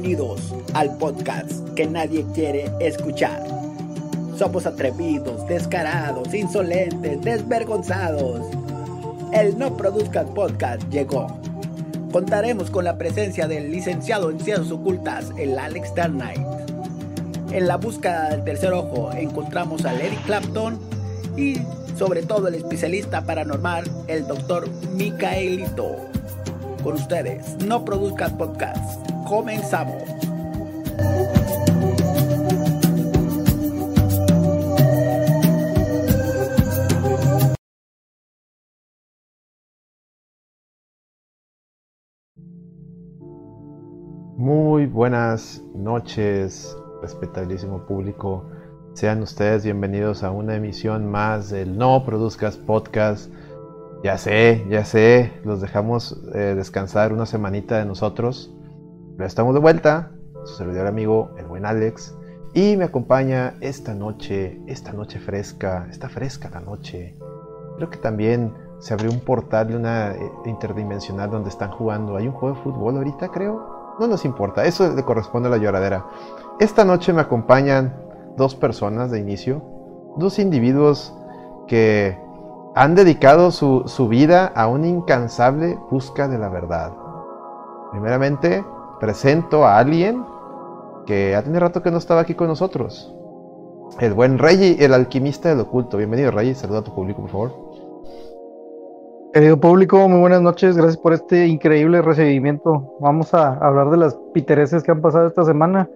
Bienvenidos al podcast que nadie quiere escuchar. Somos atrevidos, descarados, insolentes, desvergonzados. El No Produzcas Podcast llegó. Contaremos con la presencia del licenciado en Ciencias Ocultas, el Alex Dark Knight. En la búsqueda del tercer ojo encontramos al Eric Clapton y sobre todo el especialista paranormal, el doctor Micaelito. Con ustedes, No Produzcas Podcast. Comenzamos. Muy buenas noches, respetabilísimo público. Sean ustedes bienvenidos a una emisión más del No Produzcas Podcast. Ya sé, ya sé, los dejamos eh, descansar una semanita de nosotros. Estamos de vuelta, su servidor amigo, el buen Alex. Y me acompaña esta noche, esta noche fresca, esta fresca la noche. Creo que también se abrió un portal de una eh, interdimensional donde están jugando. Hay un juego de fútbol ahorita, creo. No nos importa, eso le corresponde a la lloradera. Esta noche me acompañan dos personas de inicio, dos individuos que han dedicado su, su vida a una incansable busca de la verdad. Primeramente, presento a alguien que ha tenido rato que no estaba aquí con nosotros. El buen Reggie, el alquimista del oculto. Bienvenido, Reggie. Saluda a tu público, por favor. Querido público, muy buenas noches. Gracias por este increíble recibimiento. Vamos a hablar de las pitereses que han pasado esta semana.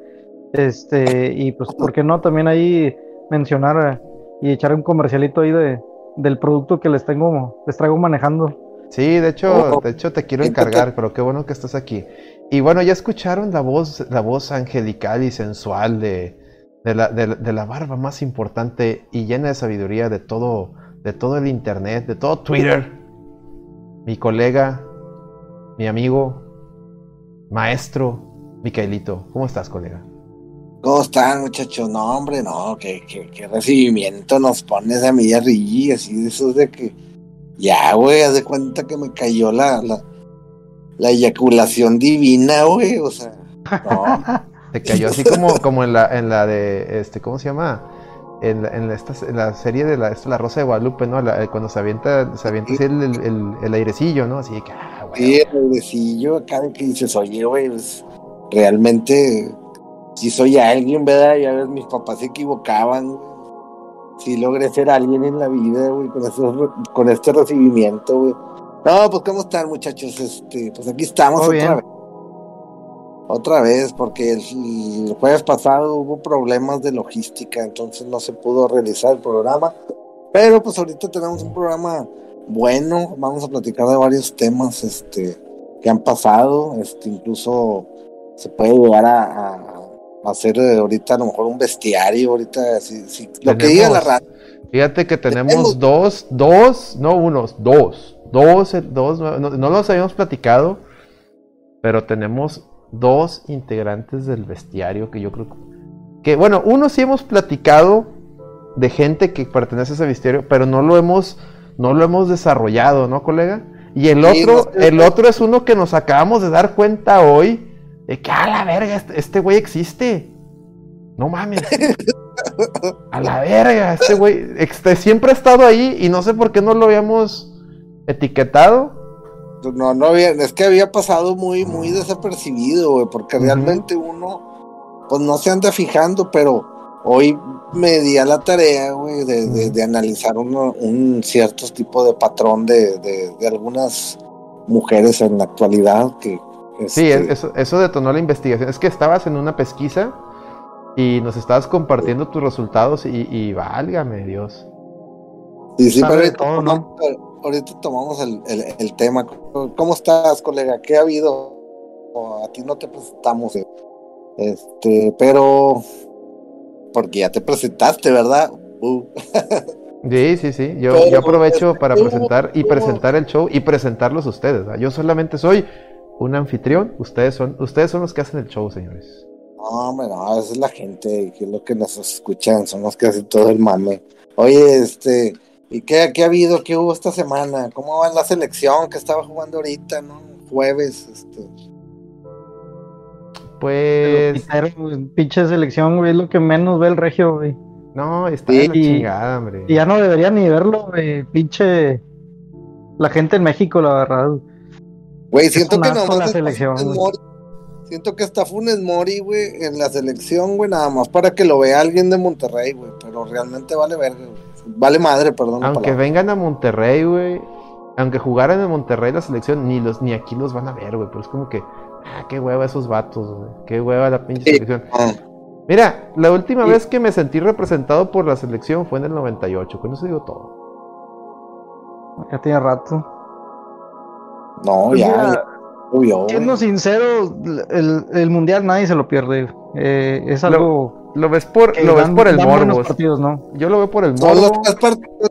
Este, y pues, ¿por qué no? También ahí mencionar y echar un comercialito ahí de, del producto que les tengo, les traigo manejando. Sí, de hecho, de hecho te quiero encargar, pero qué bueno que estás aquí. Y bueno, ya escucharon la voz, la voz angelical y sensual de, la, barba más importante y llena de sabiduría de todo, de todo el internet, de todo Twitter. Mi colega, mi amigo, maestro, Micaelito. ¿Cómo estás, colega? ¿Cómo están, muchachos? No, hombre, no, qué, recibimiento nos pones a a Rigi, así de esos de que. Ya, güey, haz de cuenta que me cayó la, la eyaculación divina, güey, o sea. No. Te cayó así como, como en la, en la de, este, ¿cómo se llama? En la, en la, esta, en la serie de la, esto, la Rosa de Guadalupe, ¿no? La, cuando se avienta, se avienta así el, el, el, el airecillo, ¿no? Así de que, ah, güey. Sí, el airecillo acá que dices, oye, güey, pues, realmente, si soy alguien, ¿verdad? Ya ves, mis papás se equivocaban, güey. Si logré ser alguien en la vida, güey, con, eso, con este recibimiento, güey. No, pues, ¿cómo están, muchachos? Este, pues aquí estamos Muy otra bien. vez. Otra vez, porque el, el jueves pasado hubo problemas de logística, entonces no se pudo realizar el programa. Pero pues ahorita tenemos un programa bueno, vamos a platicar de varios temas este, que han pasado, este, incluso se puede llegar a, a- a hacer eh, ahorita a lo mejor un bestiario, ahorita si, si- lo que diga la radio. Fíjate que tenemos Tenemos- dos, dos, no unos, dos, dos, dos, no, no los habíamos platicado, pero tenemos dos integrantes del bestiario que yo creo que, bueno, uno sí hemos platicado de gente que pertenece a ese bestiario, pero no lo hemos, no lo hemos desarrollado, ¿no, colega? Y el otro, el otro es uno que nos acabamos de dar cuenta hoy de que a la verga, este, este güey existe. No mames. A la verga, este güey este, siempre ha estado ahí y no sé por qué no lo habíamos etiquetado. No, no había, es que había pasado muy, muy desapercibido, güey, porque realmente uno, pues no se anda fijando, pero hoy me di a la tarea, güey, de, de- de analizar uno- un cierto tipo de patrón de, de- algunas mujeres en la actualidad que... Sí, este, eso, eso detonó la investigación. Es que estabas en una pesquisa y nos estabas compartiendo tus resultados y, y válgame Dios. sí, sí, pero ahorita tomamos el, el- el tema. ¿Cómo estás, colega? ¿Qué ha habido? A ti no te presentamos, eh. este, pero... Porque ya te presentaste, ¿verdad? Uh. Sí, sí, sí. Yo, Pero, yo aprovecho para pero, presentar y presentar el show y presentarlos a ustedes. ¿verdad? Yo solamente soy un anfitrión. Ustedes son, ustedes son los que hacen el show, señores. No, hombre, no, esa es la gente que es lo que nos escuchan, son los que hacen todo el mame. Oye, este, ¿y qué, qué ha habido? ¿Qué hubo esta semana? ¿Cómo va la selección que estaba jugando ahorita, no? Jueves, este. pues. Pinche selección, güey, es lo que menos ve el regio, güey. No, está Sí, la y- chingada, hombre. Y ya no debería ni verlo, güey, pinche. La gente en México, la verdad. güey. Siento que nomás la está selección. Mori. Siento que está Funes Mori, güey, en la selección, güey, nada más para que lo vea alguien de Monterrey, güey. Pero realmente vale verga, güey. Vale madre, perdón. Aunque vengan a Monterrey, güey. Aunque jugaran en Monterrey la selección, ni los ni aquí los van a ver, güey. Pero es como que, ah, qué hueva esos vatos, güey. Qué hueva la pinche Sí. selección. Mira, la última vez que me sentí representado por la selección fue en el 98. Con eso digo todo. Ya tiene rato. no, Pues ya, ya, obvio. Siendo sincero, el, el mundial nadie se lo pierde. Eh, es Lo- algo Lo ves por, lo ves dan- por el morbo. partidos, ¿no? Yo lo veo por el Son morbo. tres partidos.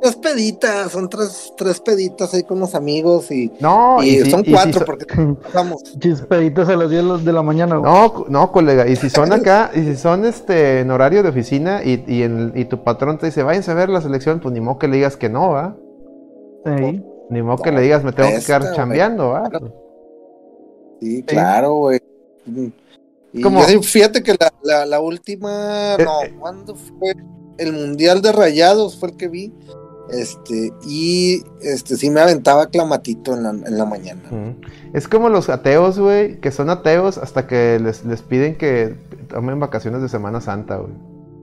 Tres peditas, son tres, tres peditas ahí con los amigos y, No, y y si- son y si cuatro so- porque vamos. Chispeditas a las 10 de la mañana. güey. No, no, colega, y si son acá, y si son este en horario de oficina y, y, en- y tu patrón te dice, váyanse a ver la selección, pues ni modo que le digas que no, ¿va? Sí. Ni modo que le digas, me tengo que quedar chambeando, ¿va? Sí, claro, güey. Sí, fíjate que la, la, la última, Eh, no, eh. ¿cuándo fue? El Mundial de Rayados fue el que vi. Este, y este sí me aventaba clamatito en la, en la mañana. Es como los ateos, güey, que son ateos hasta que les, les piden que tomen vacaciones de Semana Santa, güey.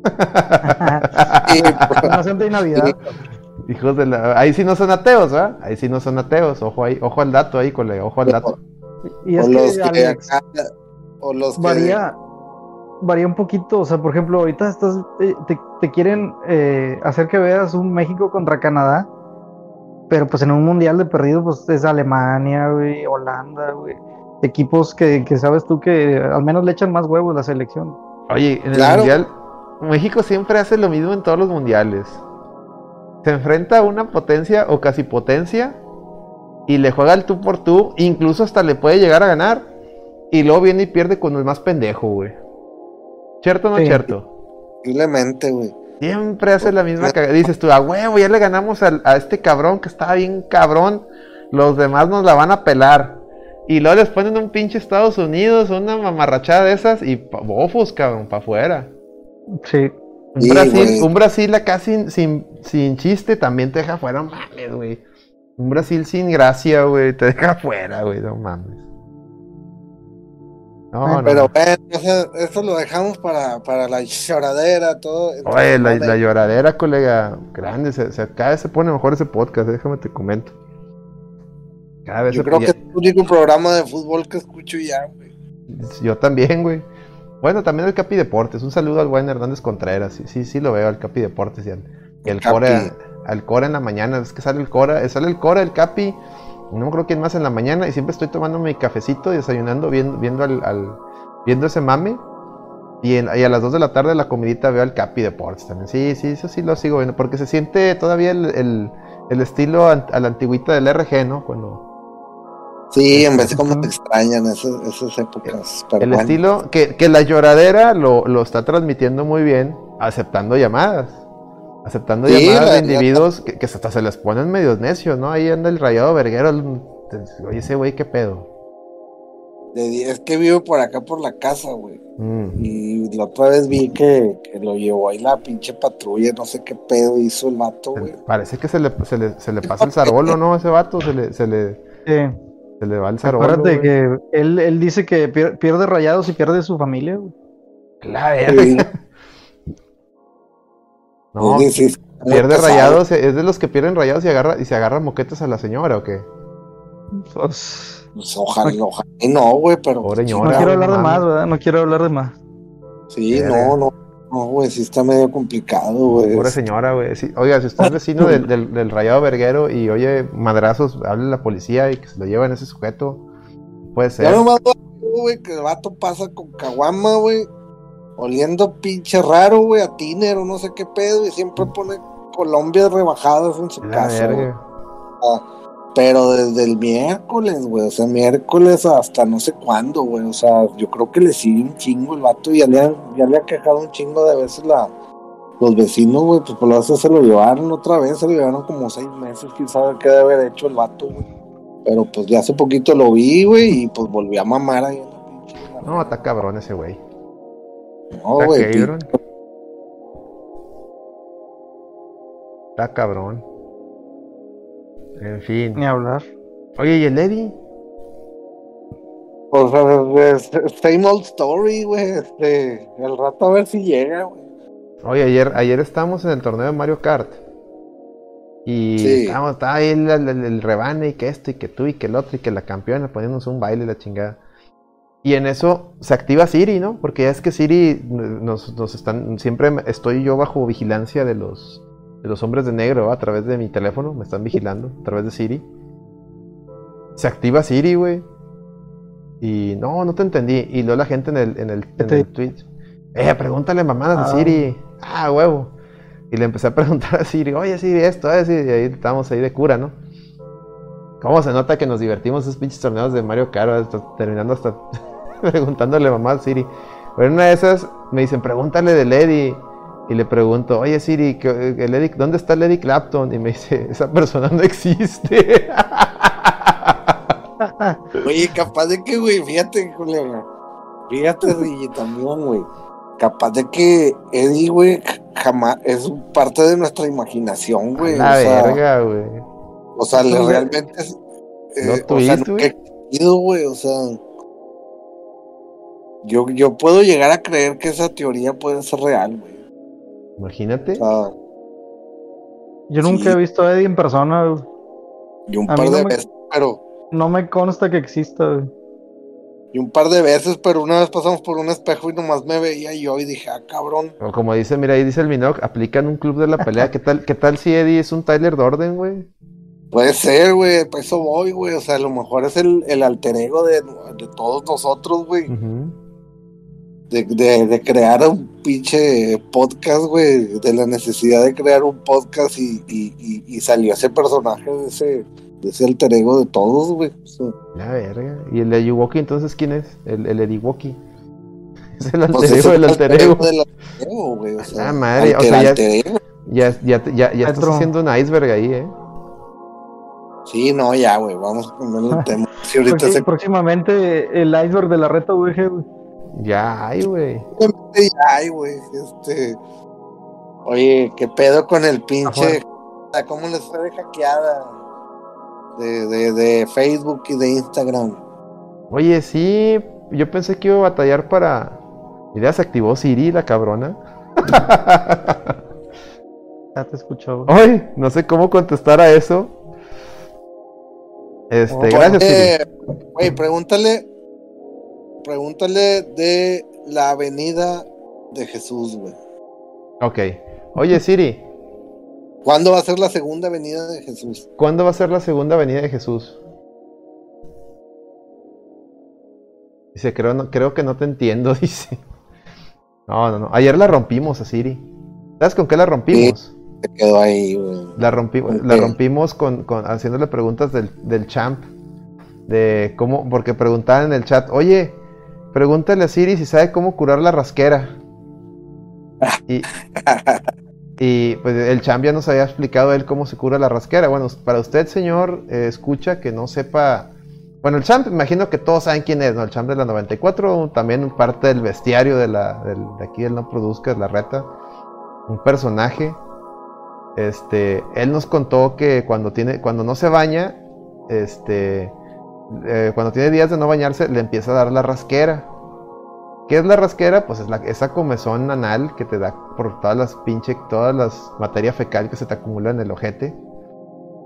Pues, Semana Santa y Navidad. Hijos de la... Ahí sí no son ateos, ¿va? Ahí sí no son ateos. Ojo ahí, ojo al dato ahí, colega, ojo al dato. Y o es los que, que Alex, acá, o los que varía, varía un poquito. O sea, por ejemplo, ahorita estás, eh, te, te quieren eh, hacer que veas un México contra Canadá, pero pues en un mundial de perdido, pues es Alemania, güey, Holanda, güey. Equipos que, que sabes tú que al menos le echan más huevos a la selección. Oye, en el Claro. mundial, México siempre hace lo mismo en todos los mundiales. Se enfrenta a una potencia o casi potencia y le juega el tú por tú, incluso hasta le puede llegar a ganar. Y luego viene y pierde con el más pendejo, güey. ¿Cierto o no Sí. cierto? posiblemente, güey. Siempre hace la misma cagada. Dices tú, a huevo, ya le ganamos al- a este cabrón que estaba bien cabrón. Los demás nos la van a pelar. Y luego les ponen un pinche Estados Unidos, una mamarrachada de esas y pa- bofos, cabrón, para afuera. Sí. Un Sí, Brasil, un Brasil acá sin, sin, sin chiste también te deja fuera, no mames, güey. Un Brasil sin gracia, güey, te deja fuera, güey, no mames. No, no. Pero bueno, eso, eso lo dejamos para, para la lloradera, todo. Oye, la, lloradera, colega, grande, se, se- cada vez se pone mejor ese podcast, déjame te comento. Cada vez Yo se creo que es el único programa de fútbol que escucho ya, güey. Yo también, güey. Bueno, también el Capi Deportes. Un saludo al buen Hernández Contreras. Sí, sí, sí lo veo, al Capi Deportes y al, y Capi. Cora, al Cora en la mañana. Es que sale el Cora, eh, sale el Cora, el Capi. No me creo quién más en la mañana. Y siempre estoy tomando mi cafecito y desayunando, viendo, viendo al, al- viendo ese mame. Y, en- y a las 2 de la tarde la comidita veo al Capi Deportes también. Sí, sí, eso sí lo sigo viendo. Porque se siente todavía el, el- el estilo a la antigüita del RG, ¿no? Cuando, Sí, en vez de como te extrañan esas, esas épocas. Pero El bueno. estilo que, que la lloradera lo, lo está transmitiendo muy bien, aceptando llamadas. Aceptando Sí, llamadas la- de individuos que, que hasta se les ponen medios necios, ¿no? Ahí anda el rayado verguero. Oye, ese güey, ¿qué pedo? Es que vive por acá por la casa, güey. Mm. Y la otra vez vi que, que lo llevó ahí la pinche patrulla, no sé qué pedo hizo el vato, güey. Parece que se le, se le, se le pasa el zarolo, ¿no? Ese vato se le, se le, Sí. Se le va el zarolo. Acuérdate que él, él dice que pier- pierde rayados y pierde su familia. güey. La Sí, verga. No, sí, sí, sí. pierde rayados, es de los que pierden rayados y agarra, y se agarra moquetas a la señora, ¿o qué? Pues, Pues ojalá, ojalá. no, güey, pero. Pobre sí, no quiero no hablar de más, ¿verdad? No quiero hablar de más. Sí, no, no. No, güey, sí está medio complicado, güey. Pobre señora, güey. Sí, oiga, si usted es vecino del, del, del rayado verguero y oye madrazos, hable a la policía y que se lo lleven ese sujeto. Puede ser. Ya nomás, güey, que el vato pasa con caguama, güey. Oliendo pinche raro, güey, a tiner o no sé qué pedo. Y siempre pone Colombia rebajadas en su La casa, verga. Pero desde el miércoles, güey, o sea, miércoles hasta no sé cuándo, güey, o sea, yo creo que le sigue un chingo el vato y ya le, han- ya le ha quejado un chingo de veces la, los vecinos, güey, pues por lo menos se lo llevaron otra vez, se lo llevaron como seis meses, quién sabe qué debe haber hecho el vato, güey. Pero pues ya hace poquito lo vi, güey, y pues volví a mamar ahí en la pinche No, está cabrón ese güey. No, güey. Está cabrón. En fin. Ni hablar. Oye, ¿y el Eddie? O sea, es- es same old story, güey. Este, el rato a ver si llega, güey. Oye, ayer, ayer estábamos en el torneo de Mario Kart. Y Sí. estábamos, estaba ahí el, el- el rebane y que esto y que tú y que el otro y que la campeona poniéndonos un baile la chingada. Y en eso se activa Siri, ¿no? Porque ya es que Siri nos, nos están. Siempre estoy yo bajo vigilancia de los, de los hombres de negro a través de mi teléfono. Me están vigilando a través de Siri. Se activa Siri, güey. Y no, no te entendí. Y luego la gente en el, en el, en el Twitch. Eh, pregúntale mamadas a Ah. Siri. Ah, huevo. Y le empecé a preguntar a Siri, oye Siri, esto, eh, Siri. Y ahí estábamos ahí de cura, ¿no? ¿Cómo se nota que nos divertimos esos pinches torneos de Mario Kart? hasta- terminando hasta preguntándole mamá a Siri. Pero en una de esas me dicen, pregúntale del Eddie. Y le pregunto, oye Siri, ¿qué- el Eddie- ¿dónde está el Eddie Clapton? Y me dice, esa persona no existe. Oye, capaz de que, güey, fíjate, colega. Fíjate, Rigi, también, güey. Capaz de que Eddie, güey, jamás es parte de nuestra imaginación, güey. la o sea, verga, güey. O sea, le- realmente es. eh, ¿no sea, tuviste, güey? güey. O sea. Yo, yo puedo llegar a creer que esa teoría puede ser real, güey. Imagínate. Sea, Yo nunca Sí. he visto a Eddie en persona, güey. y un A par mí no de me- veces, pero. No me consta que exista, güey. Y un par de veces, pero una vez pasamos por un espejo y nomás me veía yo y dije, ah, cabrón. O como dice, mira, ahí dice el Minoc, aplican un club de la pelea. ¿Qué tal, qué tal si Eddie es un Tyler Dorden, güey? Puede ser, güey, para eso voy, güey. O sea, a lo mejor es el, el alter ego de, de todos nosotros, güey. De, de, de crear un pinche podcast, güey. De la necesidad de crear un podcast y, y, y, y salió ese personaje de ese, de ese alter ego de todos, güey. O sea, La verga. ¿Y el Eddie entonces quién es? El, el Eddie Woki. Es el alter pues ego del alter ego. del alter ego, güey. O sea, Ah, madre, o sea, ya-. Ya, ya, ya, ya estás haciendo un iceberg ahí, ¿eh? Sí, no, ya, güey. Vamos a ponerle el tema. Si ahorita se Próximamente el iceberg de la reta VG, güey. Ya hay, güey. Ay, güey, este. Oye, ¿qué pedo con el pinche. ¿Cómo les fue de hackeada? De, de, de Facebook y de Instagram. Oye, sí, yo pensé que iba a batallar para. Mira, se activó Siri, la cabrona. Ya te escuchó. Ay, no sé cómo contestar a eso. Este, Oh, gracias, Siri. Eh, Güey, pregúntale. Pregúntale de la avenida de Jesús, güey. Ok. Oye, Siri, ¿Cuándo va a ser la segunda avenida de Jesús? ¿cuándo va a ser la segunda venida de Jesús? Dice, creo, no, creo que no te entiendo, dice. No, no, no. Ayer la rompimos a Siri. ¿Sabes con qué la rompimos? Se quedó ahí, güey. La, rompi- ¿Con la rompimos con, con- haciéndole preguntas del, del champ. De cómo, porque preguntaban en el chat, oye, pregúntale a Siri si sabe cómo curar la rasquera. Y, y, pues el champ ya nos había explicado él cómo se cura la rasquera. Bueno, para usted, señor, eh, escucha que no sepa. Bueno, el champ, imagino que todos saben quién es, ¿no? El champ de la 94, también parte del bestiario de, la, de aquí del No Produzcas, la reta. Un personaje. Este, él nos contó que cuando tiene, cuando no se baña, este, eh, cuando tiene días de no bañarse, le empieza a dar la rasquera. ¿Qué es la rasquera? Pues es la, esa comezón anal que te da por todas las pinche, todas las materia fecal que se te acumula en el ojete.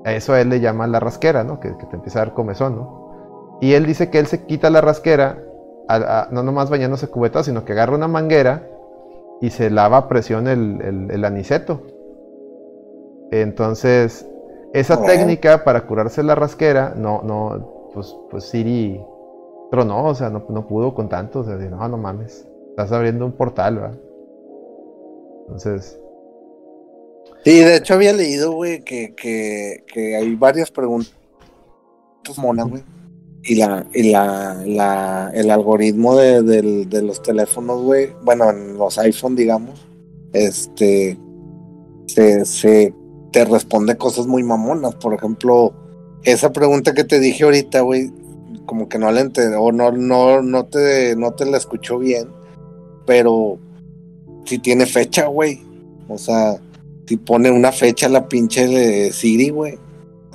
A eso a él le llama la rasquera, ¿no? Que, que te empieza a dar comezón, ¿no? Y él dice que él se quita la rasquera, a- a- no nomás bañándose cubeta, sino que agarra una manguera y se lava a presión el, el- el aniceto. Entonces, esa técnica para curarse la rasquera, no, no, pues, pues Siri tronó, o sea, no, no pudo con tanto, o sea, no, no mames, estás abriendo un portal, ¿verdad? Entonces, Sí, de hecho había leído, güey, que, que, que hay varias preguntas monas, güey. Y la, y la, la, el algoritmo de, de los teléfonos, güey, bueno, en los iPhone, digamos, este, se, se te responde cosas muy mamonas. Por ejemplo, esa pregunta que te dije ahorita, güey, como que no la entendió, o no, no, no te, no te la escuchó bien, pero si tiene fecha, güey. O sea, si pone una fecha la pinche de Siri, güey.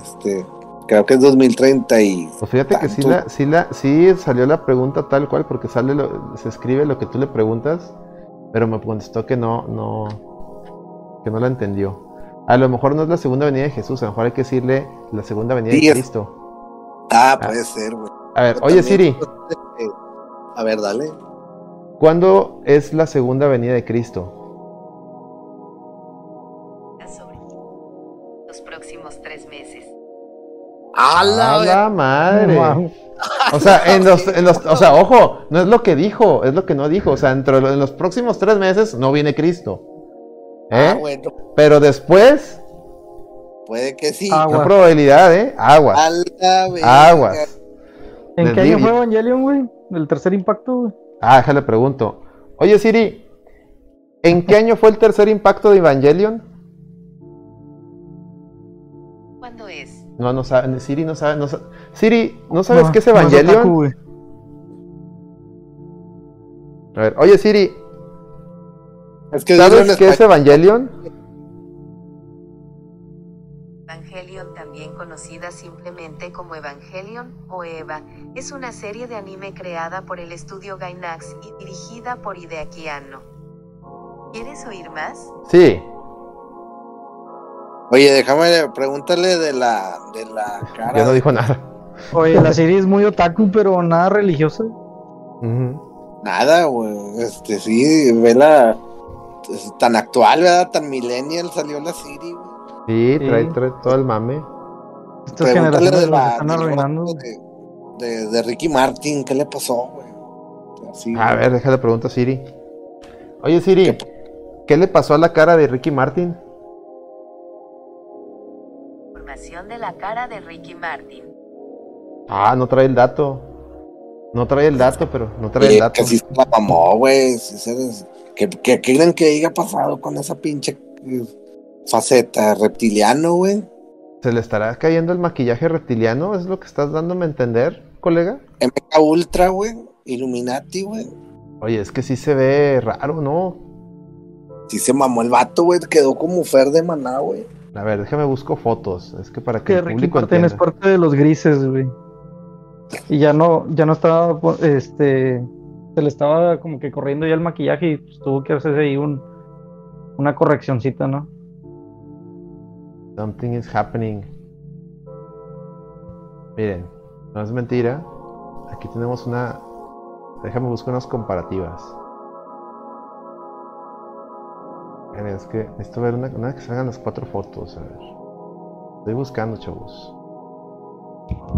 Este, creo que es 2030 y. Pues fíjate que sí, la, sí, la, sí salió la pregunta tal cual, porque sale lo- se escribe lo que tú le preguntas, pero me contestó que no, no, que no la entendió. A lo mejor no es la segunda venida de Jesús, a lo mejor hay que decirle la segunda venida Sí, de Cristo. Ah, puede ser, güey. A ver, Pero oye también, Siri, eh, A ver, dale. ¿cuándo es la segunda venida de Cristo? los próximos tres meses. ¡A ¡A la madre! Wow. O sea, en los, en los, o sea, ojo, no es lo que dijo, es lo que no dijo. O sea, entre en los próximos tres meses no viene Cristo. ¿Eh? Ah, bueno, Pero después, puede que sí. Aguas. probabilidad, ¿eh? Aguas. Aguas. ¿En Les qué año fue Evangelion, güey? ¿El tercer impacto, güey? Ah, déjale pregunto. Oye, Siri, ¿en qué año fue el tercer impacto de Evangelion? ¿Cuándo es? No, no sabe, Siri no sabe, no sa- Siri, ¿no sabes No, qué es no Evangelion? otaku. A ver, oye, Siri, Es que ¿sabes qué es. Evangelion? Evangelion, también conocida simplemente como Evangelion o Eva, es una serie de anime creada por el estudio Gainax y dirigida por Hideaki Anno. ¿Quieres oír más? Sí. Oye, déjame pregúntale de la, de la cara. Ya no dijo nada. Oye, la serie es muy otaku, pero nada religiosa. Nada, güey. Este, sí, vela tan actual, ¿verdad? Tan millennial salió la Siri, güey. Sí, trae, trae todo el mame. Estas Pregúntale de la, están arruinando. de, de, de Ricky Martin, ¿qué le pasó, güey? Así, A ver, déjale pregunto a Siri. Oye, Siri, ¿qué le pasó a la cara de Ricky Martin? Información de la cara de Ricky Martin. Ah, no trae el dato. No trae el dato, pero no trae Oye, el dato. que sí se la mamó, güey. sí se ¿Qué, qué, qué creen que haya pasado con esa pinche eh, faceta reptiliano, güey? ¿Se le estará cayendo el maquillaje reptiliano? ¿Es lo que estás dándome a entender, colega? MK Ultra, güey. Illuminati, güey. Oye, es que sí se ve raro, ¿no? Sí se mamó el vato, güey. Quedó como Fer de maná, güey. A ver, déjame busco fotos. Es que para que Que el Ricky público Martin es entienda. parte de los grises, güey. Y ya no, ya no estaba, po- este, se le estaba como que corriendo ya el maquillaje y pues, tuvo que hacerse ahí un, una correccioncita, ¿no? Something is happening. Miren, no es mentira. Aquí tenemos una. Déjame buscar unas comparativas. Es que necesito ver una, una que salgan las cuatro fotos. A ver. Estoy buscando, chavos.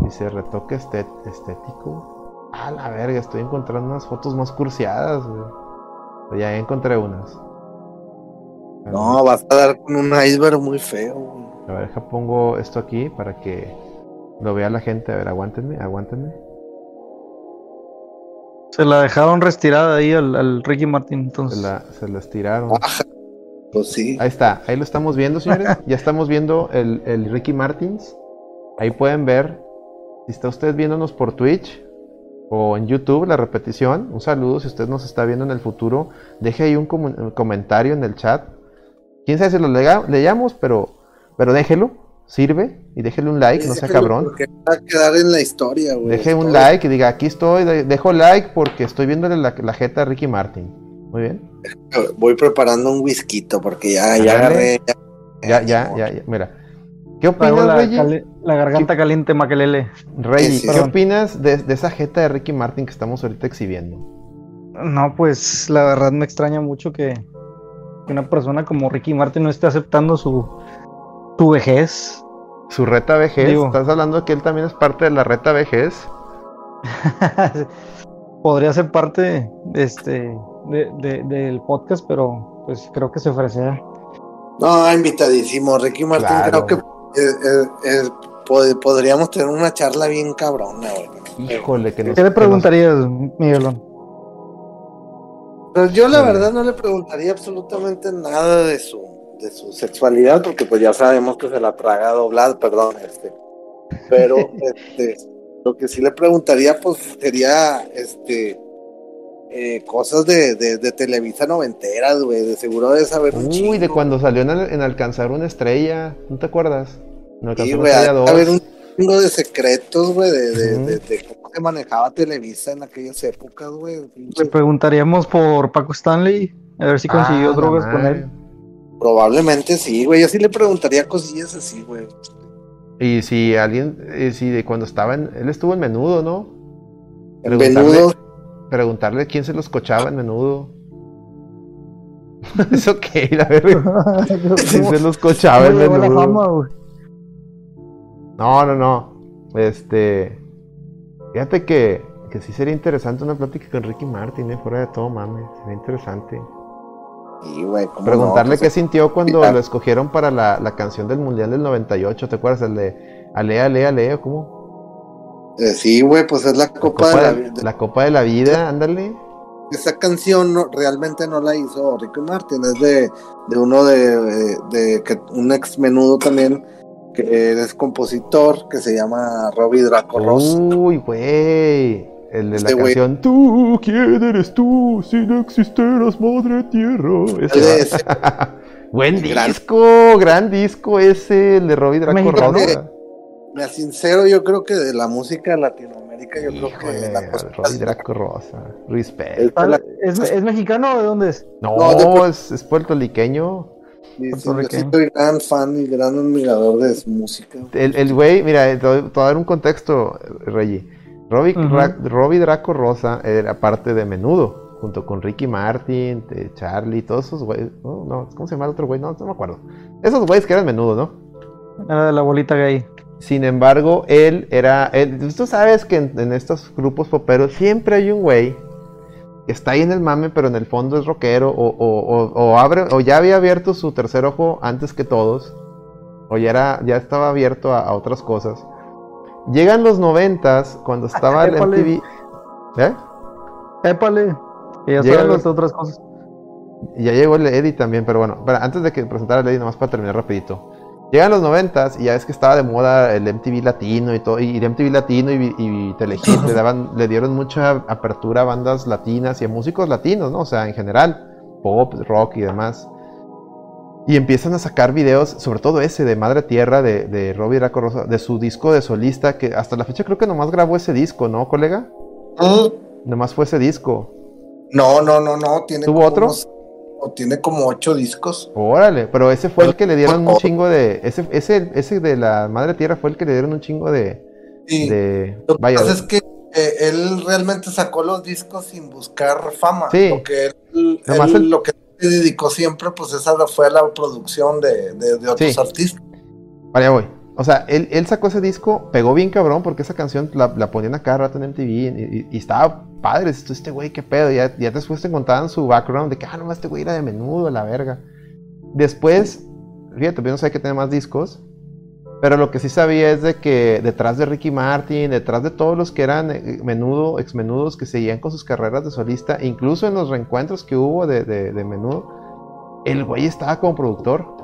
Dice retoque estet- estético. A la verga, estoy encontrando unas fotos más cursiadas. güey. Ya encontré unas. No, vas a dar con un iceberg muy feo, güey. A ver, deja pongo esto aquí para que lo vea la gente. A ver, aguántenme, aguántenme. Se la dejaron retirada ahí al, al Ricky Martin, Se entonces. la, se la estiraron. Pues sí. Ahí está, ahí lo estamos viendo, señores. Ya estamos viendo el, el Ricky Martins. Ahí pueden ver, si está usted viéndonos por Twitch o en YouTube, la repetición. Un saludo si usted nos está viendo en el futuro. Deje ahí un comentario en el chat. Quién sabe si lo leamos, pero, pero déjelo, sirve. Y déjele un like, no sea cabrón. Porque va a quedar en la historia, güey. Deje un like y diga, aquí estoy, de- dejo like porque estoy viéndole la, la jeta a Ricky Martin. Muy bien. Voy preparando un whisky porque ya, agarré. Ya, ya, ya, ya. Mira. ¿Qué opinas, la, Reggie? cali- la garganta caliente, Maquelele. Reggie, Sí, sí. ¿qué Perdón. opinas de, de esa jeta de Ricky Martin que estamos ahorita exhibiendo? No, pues la verdad me extraña mucho que, que una persona como Ricky Martin no esté aceptando su, su vejez. Su reta vejez, Digo- ¿estás hablando de que él también es parte de la reta vejez? Podría ser parte este, de, de- del podcast, pero pues creo que se ofrece. No, invitadísimo. Ricky Martín, Claro. creo que eh, eh, eh, pod- podríamos tener una charla bien cabrona, güey. Híjole, que nos... ¿Qué le preguntarías, Miguelón? Pero yo la Sí. verdad no le preguntaría absolutamente nada de su, de su sexualidad, porque pues ya sabemos que se la traga doblada, perdón, este. Pero, este, Lo que sí le preguntaría, pues, sería, este, eh, cosas de, de, de Televisa noventeras, güey. De seguro de saber Uy, de cuando salió en, en Alcanzar una estrella. ¿No te acuerdas? En Alcanzar Sí, una güey, estrella ha de 2. haber un chingo de secretos, güey, de, de, Ujú. de- de cómo se manejaba Televisa en aquellas épocas, güey. Le preguntaríamos por Paco Stanley, a ver si consiguió Ah, la drogas con él. Probablemente sí, güey. Yo sí le preguntaría cosillas así, güey. Y si alguien, eh, si de cuando estaba en, él estuvo en menudo, ¿no? En Venudo, Preguntarle quién se los cochaba en menudo. ¿Eso qué? La verga. ¿Quién se los cochaba en ¿Cómo llegó la menudo? fama? No, no, no. Este. Fíjate que, que sí sería interesante una plática con Ricky Martin, eh, fuera de todo, mames. Sería interesante. sí, güey. ¿cómo Preguntarle no? qué sintió cuando lo escogieron para la, la canción del Mundial del 98. ¿Te acuerdas? El de Ale, Ale, Ale, ¿o ¿cómo? Eh, sí, güey, pues es la copa, Copa, de la vida. la Copa de la Vida, ándale. Esa canción no, realmente no la hizo Ricky Martin, es de, de uno de, de- de que un ex menudo también, que es compositor, que se llama Robbie Draco Ross. Uy, güey. El de Este la güey. canción Tú, ¿quién eres tú? Si no existieras, madre tierra. Ese ese- Buen Gran- disco, gran disco ese, el de Robbie Draco Mexicano. Me sincero, yo creo que de la música de Latinoamérica, yo creo que Híjole, la cosa Robbie Draco Rosa. Respect. es Ah, la- ¿Es, ¿Es mexicano o de dónde es? No, de es, es puertorriqueño. sí, sí, yo soy gran fan y gran admirador de su música. El, el güey, mira, te voy te voy a dar un contexto, Reggie. Robbie, Robbie Draco Rosa era parte de Menudo, junto con Ricky Martin, de Charlie, todos esos güeyes. No, ¿cómo se llama el otro güey? No, no me acuerdo. Esos güeyes que eran Menudo, ¿no? Era de la bolita gay. Sin embargo, él era. Él, tú sabes que en, en estos grupos poperos siempre hay un güey que está ahí en el mame, pero en el fondo es rockero, o, o, o- o abre, o ya había abierto su tercer ojo antes que todos, o ya, era, ya estaba abierto a, a otras cosas. Llegan los noventas, cuando estaba el. MTV. ¿Eh? Épale, que ya Llegan los- otras cosas. Y ya llegó el Eddie también, pero bueno, antes de que presentara el Eddie, nomás para terminar rapidito. Llegan los noventas y ya es que estaba de moda el MTV latino y todo, y el MTV latino y, y Telehit le daban, le dieron mucha apertura a bandas latinas y a músicos latinos, ¿no? O sea, en general, pop, rock y demás. Y empiezan a sacar videos, sobre todo ese de Madre Tierra de, de Robbie Draco Rosa, de su disco de solista, que hasta la fecha creo que nomás grabó ese disco, ¿no, colega? Mm, Nomás fue ese disco. No, no, no, no. Tiene ¿Tuvo otro? unos- o tiene como ocho discos. Órale, pero ese fue el que le dieron un chingo de. Ese, ese, ese de la Madre Tierra fue el que le dieron un chingo de. Y de lo que pasa es que eh, él realmente sacó los discos sin buscar fama. Sí. Lo que él, Nomás él el- lo que se dedicó siempre, pues esa fue a la producción de, de, de otros Sí. artistas. allá voy. O sea, él, sacó ese disco, pegó bien cabrón porque esa canción la, la ponían a cada rato en MTV y, y- y estaba padre. Este güey, qué pedo. Ya, ya después te contaban su background de que, ah, no, este güey era de menudo, la verga. Después, fíjate, yo no sabía que tenía más discos. Pero lo que sí sabía es de que detrás de Ricky Martin, detrás de todos los que eran eh, menudo, ex menudos que seguían con sus carreras de solista, incluso en los reencuentros que hubo de, de- de menudo, el güey estaba como productor.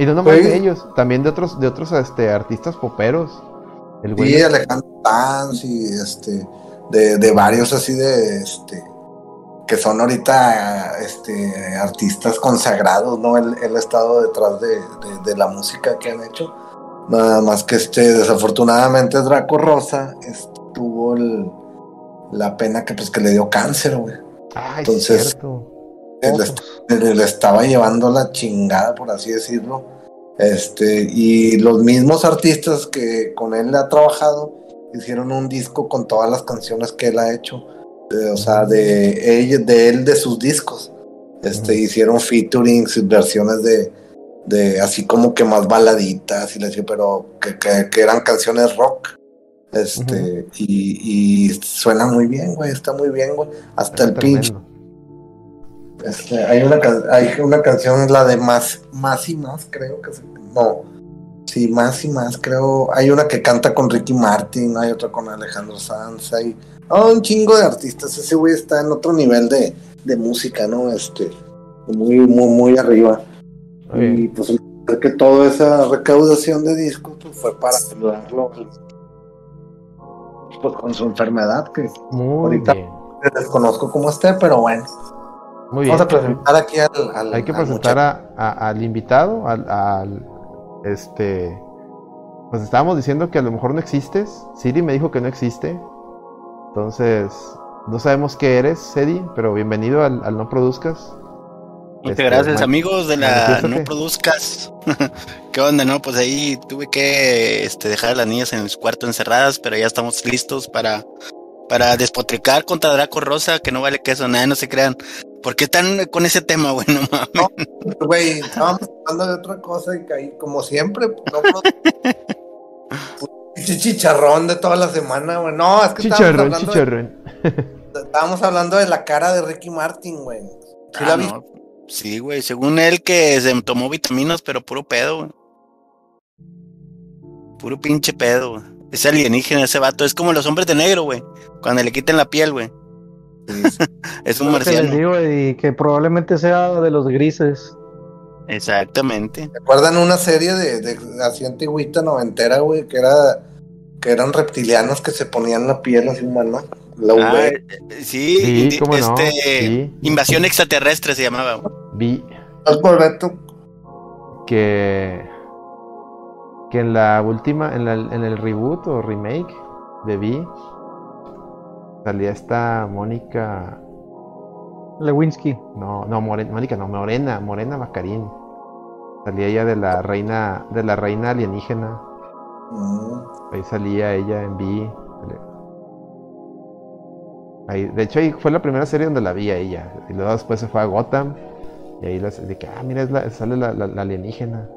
Y no nomás Sí. de ellos, también de otros, de otros este, artistas poperos. El güey Sí, Alejandro Sanz y este, de, de varios así de, este, que son ahorita, este, artistas consagrados, ¿no? Él, él ha estado detrás de, de- de la música que han hecho. Nada más que este, desafortunadamente Draco Rosa este, tuvo el- la pena que pues que le dio cáncer, güey. Ay, Entonces. Él, él- le estaba llevando la chingada, por así decirlo. Este, y los mismos artistas que con él ha trabajado hicieron un disco con todas las canciones que él ha hecho. eh, o sea, de, ella- de él, de sus discos. Este, hicieron featurings, versiones de, de así como que más baladitas, y les digo, pero que, que- que eran canciones rock. Este, y, y suena muy bien, güey, está muy bien, güey. Hasta el pinche. Este, hay, una, hay una canción, la de más, más y más, creo que se, no, sí, más y más, creo. Hay una que canta con Ricky Martin, hay otra con Alejandro Sanz, hay oh, un chingo de artistas. Ese güey está en otro nivel de, de música, ¿no? Este, muy, muy, muy arriba. Y pues que toda esa recaudación de discos pues, fue para ayudarlo pues con su enfermedad, que Muy Ahorita- bien. desconozco cómo esté, pero bueno. Muy bien. Vamos a presentar aquí al. al- Hay que al presentar a- a- al invitado, al, al- este, pues estábamos diciendo que a lo mejor no existes. Siri me dijo que no existe. Entonces, no sabemos qué eres, Sedi, pero bienvenido al, al No Produzcas. Muchas Este, gracias, amigos de la. No Produzcas. ¿Qué onda, no? Pues ahí tuve que este, dejar a las niñas en el cuarto encerradas, pero ya estamos listos para, para despotricar contra Draco Rosa, que no vale queso, nada, no se crean. ¿Por qué están con ese tema, güey? No mames. Güey, estábamos hablando de otra cosa y caí, como siempre, pues, no, pinche chicharrón de toda la semana, güey. No, es que estábamos Chicharrón, hablando, chicharrón. De, estábamos hablando de la cara de Ricky Martin, güey. ¿Sí Ah, viste? no. Sí, güey, según él que se tomó vitaminas, pero puro pedo, güey. Puro pinche pedo, güey. Es alienígena ese vato, es como los hombres de negro, güey. Cuando le quiten la piel, güey. Es un Lo que les marciano. digo, y que probablemente sea de los grises. Exactamente. ¿Se acuerdan una serie de, de así antigüita noventera, güey? Que era que eran reptilianos que se ponían la piel así humana. La Ah, V. eh, sí, Sí, no, este, sí. invasión extraterrestre se llamaba. güey. Vi ¿Es correcto? que que en la última, en, la- en el reboot o remake de Vi salía esta Mónica Lewinsky. No, no, Morena, Mónica, no, Morena, Morena Macarín. Salía ella de la reina, de la reina alienígena. Mm. Ahí salía ella en Vi. Ahí, de hecho, ahí fue la primera serie donde la vi a ella. Y luego después se fue a Gotham. Y ahí las, de que, ah, mira, es la- sale la, la- la alienígena.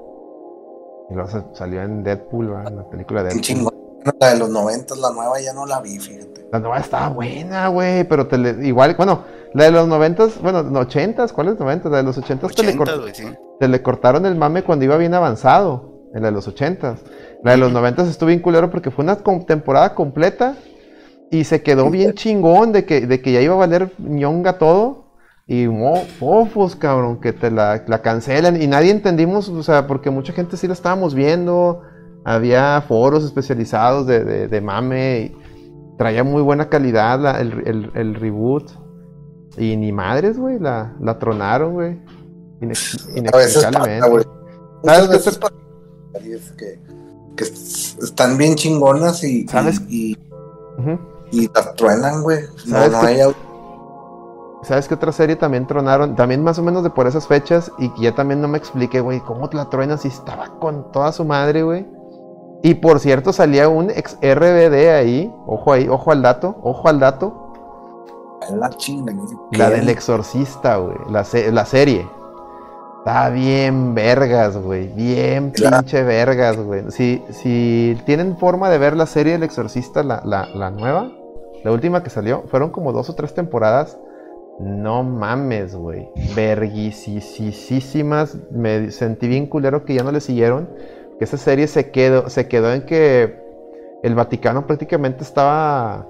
Y luego se- salió en Deadpool, ¿verdad? en la película de Deadpool. La de los noventas, la nueva ya no la vi, fíjate. La nueva estaba buena, güey, pero te le- igual, bueno, la de los noventas, bueno, no, ochentas, ¿cuáles noventas? La de los ochentas te le, cort- 80, güey, sí. te le cortaron el mame cuando iba bien avanzado, en la de los ochentas. La de los noventas estuvo bien culero porque fue una temporada completa y se quedó bien chingón de que, de que ya iba a valer ñonga todo. Y mo- fofos, cabrón, que te la, la cancelan. Y nadie entendimos, o sea, porque mucha gente sí la estábamos viendo. Había foros especializados de, de, de mame. Y traía muy buena calidad la- el, el- el reboot. Y ni madres, güey, la, la tronaron, güey. Inex- pasa, inexplicablemente. ¿Sabes qué pasa que, que están bien chingonas y, ¿Sabes? y, y, y las truenan, güey. No, ¿Sabes no qué? hay ¿Sabes qué otra serie también tronaron? También más o menos de por esas fechas. Y que ya también no me expliqué, güey, cómo la truenan si estaba con toda su madre, güey. Y por cierto, salía un ex RBD ahí. Ojo ahí, ojo al dato, ojo al dato. la chinga. La ¿Qué? del exorcista, güey. La, se- la serie. Está bien vergas, güey. Bien pinche vergas, güey. Si, si tienen forma de ver la serie El Exorcista, la, la, la nueva, la última que salió, fueron como dos o tres temporadas. No mames, güey. Verguisísimas. Me sentí bien culero que ya no le siguieron. Que esa serie se quedó, se quedó en que el Vaticano prácticamente estaba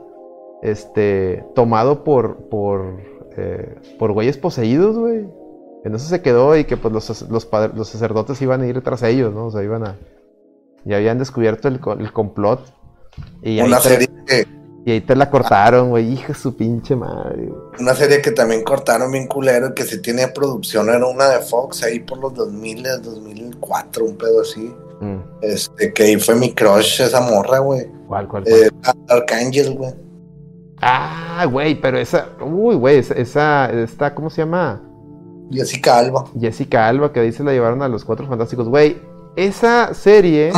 este tomado por por eh, por güeyes poseídos, güey. En eso se quedó y que pues los, los, sacerdotes iban a ir tras ellos, ¿no? O sea, iban a... Ya habían descubierto el, el complot. Y ahí, Una te, serie que y ahí te la cortaron, güey. Hija su pinche madre, una serie que también cortaron bien culero que se tiene producción era una de Fox ahí por los 2000, 2004, un pedo así. Mm. Este, que ahí fue mi crush esa morra, güey. ¿Cuál, cuál, cuál? Eh, Arcángel, güey. Ah, güey, pero esa... Uy, güey, esa, esa... Esta, ¿cómo se llama? Jessica Alba. Jessica Alba, que ahí se la llevaron a los Cuatro Fantásticos. Güey, esa serie...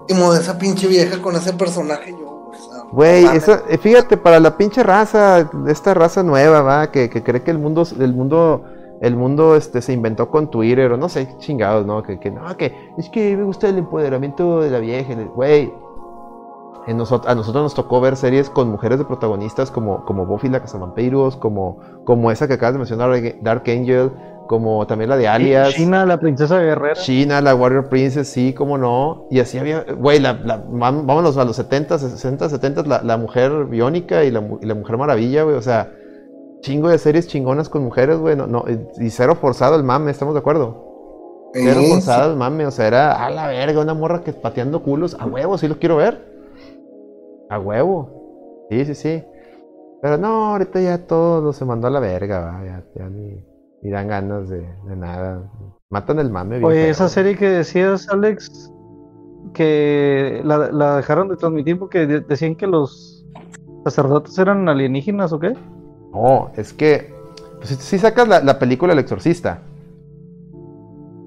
Último de esa pinche vieja con ese personaje yo, güey. esa, eh, fíjate, para la pinche raza, esta raza nueva, va, que, que cree que el mundo, el mundo, el mundo, este, se inventó con Twitter, o no sé, chingados, ¿no? Que, que no, que es que me gusta el empoderamiento de la vieja, güey. Nosot- a nosotros nos tocó ver series con mujeres de protagonistas como, como Buffy la Cazavampiros, como, como esa que acabas de mencionar, Dark Angel, como también la de Alias. China, la princesa guerrera. China, la Warrior Princess, sí, cómo no. Y así había, güey, la, la- vámonos a los 70, 60, 70, la, la mujer biónica y la, y la mujer maravilla, güey. O sea, chingo de series chingonas con mujeres, güey. No, no, y cero forzado el mame, ¿estamos de acuerdo? Cero Sí, forzado el mame, o sea, era a la verga, una morra que pateando culos. A huevo, sí lo quiero ver. A huevo. Sí, sí, sí. Pero no, ahorita ya todo se mandó a la verga, va. Ya, ya ni, ni dan ganas de, de nada. Matan el mame. bien Oye, feo, esa serie que decías, Alex, que la, la dejaron de transmitir porque de- decían que los sacerdotes eran alienígenas o qué? No, es que. Pues si, si sacas la, la película El Exorcista.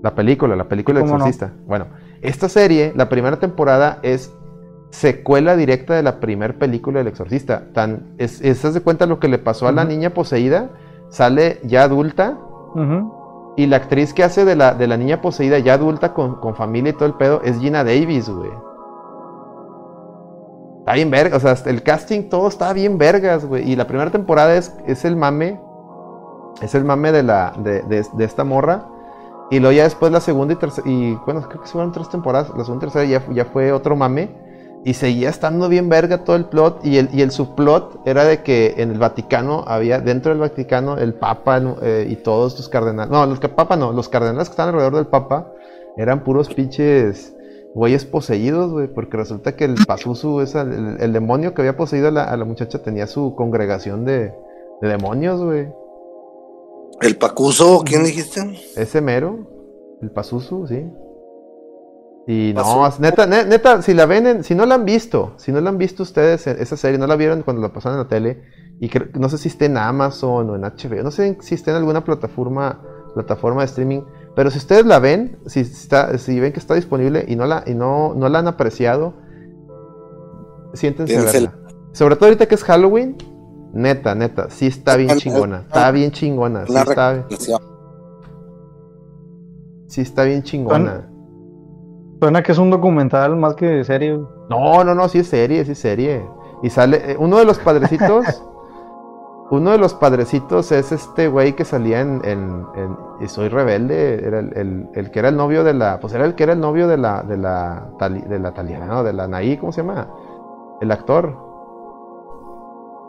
La película, la película El. Exorcista. Bueno, esta serie, la primera temporada es secuela directa de la primera película del Exorcista. Tan, es, de cuenta lo que le pasó a la niña poseída. Sale ya adulta. Y la actriz que hace de la, de la niña poseída ya adulta con, con familia y todo el pedo es Gina Davis, güey. Está bien verga, o sea, el casting todo está bien vergas, güey. Y la primera temporada es, es el mame, es el mame de, la, de, de- esta morra. Y luego ya después la segunda y tercera, y bueno, creo que fueron tres temporadas, la segunda y tercera ya, ya fue otro mame. Y seguía estando bien verga todo el plot. Y el, y el subplot era de que en el Vaticano había, dentro del Vaticano, el Papa eh, y todos los cardenales. No, los Papa no, los cardenales que estaban alrededor del Papa eran puros pinches güeyes poseídos, güey. Porque resulta que el Pazuzu, esa- el, el demonio que había poseído a la, a la muchacha, tenía su congregación de, de demonios, güey. El Pacuso, ¿quién dijiste? Ese mero, el Pazuzu, sí. Y no, neta, ne- neta, si la ven, en- si no la han visto, si no la han visto ustedes, en esa serie, no la vieron cuando la pasaron en la tele, y creo- no sé si está en Amazon o en HBO, no sé si está en alguna plataforma, plataforma de streaming, pero si ustedes la ven, si, está, si ven que está disponible y no la, y no, no la han apreciado, siéntense a verla. Sobre todo ahorita que es Halloween, neta, neta, sí está bien chingona, está bien chingona, sí está, sí está bien chingona. Suena que es un documental más que serie. No, no, no, sí es serie, sí es serie. Y sale, eh, uno de los padrecitos, uno de los padrecitos es este güey que salía en, en- en Y Soy Rebelde, era el, el- el que era el novio de la, pues era el que era el novio de la, de la, de la Taliana, no, de la Naí, ¿cómo se llama? El actor.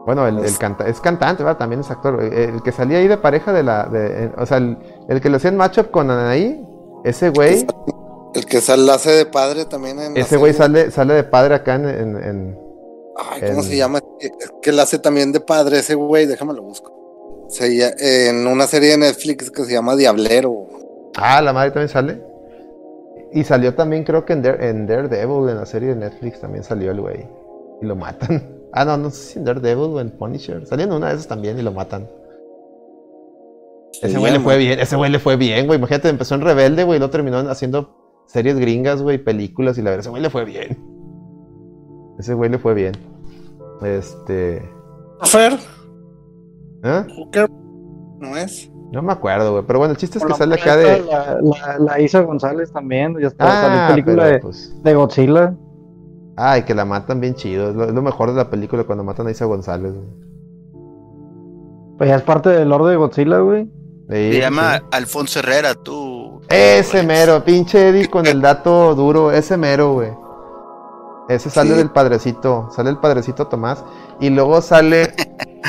Bueno, el, el Es- canta, es cantante, ¿verdad? También es actor. Eh, El que salía ahí de pareja de la, de, eh, o sea, el, que le hacían matchup con Anaí, ese güey, El que sale hace de padre también en ese güey sale, sale de padre acá en- en- en, Ay, ¿cómo en- se llama? Que, que él hace también de padre ese güey, déjame lo busco. Se en una serie de Netflix que se llama Diablero. Ah, la madre también sale. Y salió también, creo que en, Dare- en Daredevil, en la serie de Netflix, también salió el güey. Y lo matan. Ah, no, no sé si en Daredevil o en Punisher. Salió en una de esas también y lo matan. Ese güey le fue bien, ese güey le fue bien, güey. Imagínate, empezó en Rebelde, güey, y lo terminó haciendo series gringas, güey, películas, y la verdad, ese güey le fue bien. Ese güey le fue bien. Este. Fer, ¿eh? ¿no es? No me acuerdo, güey. Pero bueno, el chiste es que sale la acá de. La, la, la Isa González también, ya está, Ah, salió película pero, de, pues. de Godzilla. Ay, que la matan bien chido. Es lo, es lo mejor de la película cuando matan a Isa González. güey. Pues ya es parte del lore de Godzilla, güey. Sí, Se llama sí. Alfonso Herrera, tú. Ese mero, pinche Eddie con el dato duro. Ese mero, güey. Ese sale Sí. del padrecito. Sale el padrecito Tomás. Y luego sale.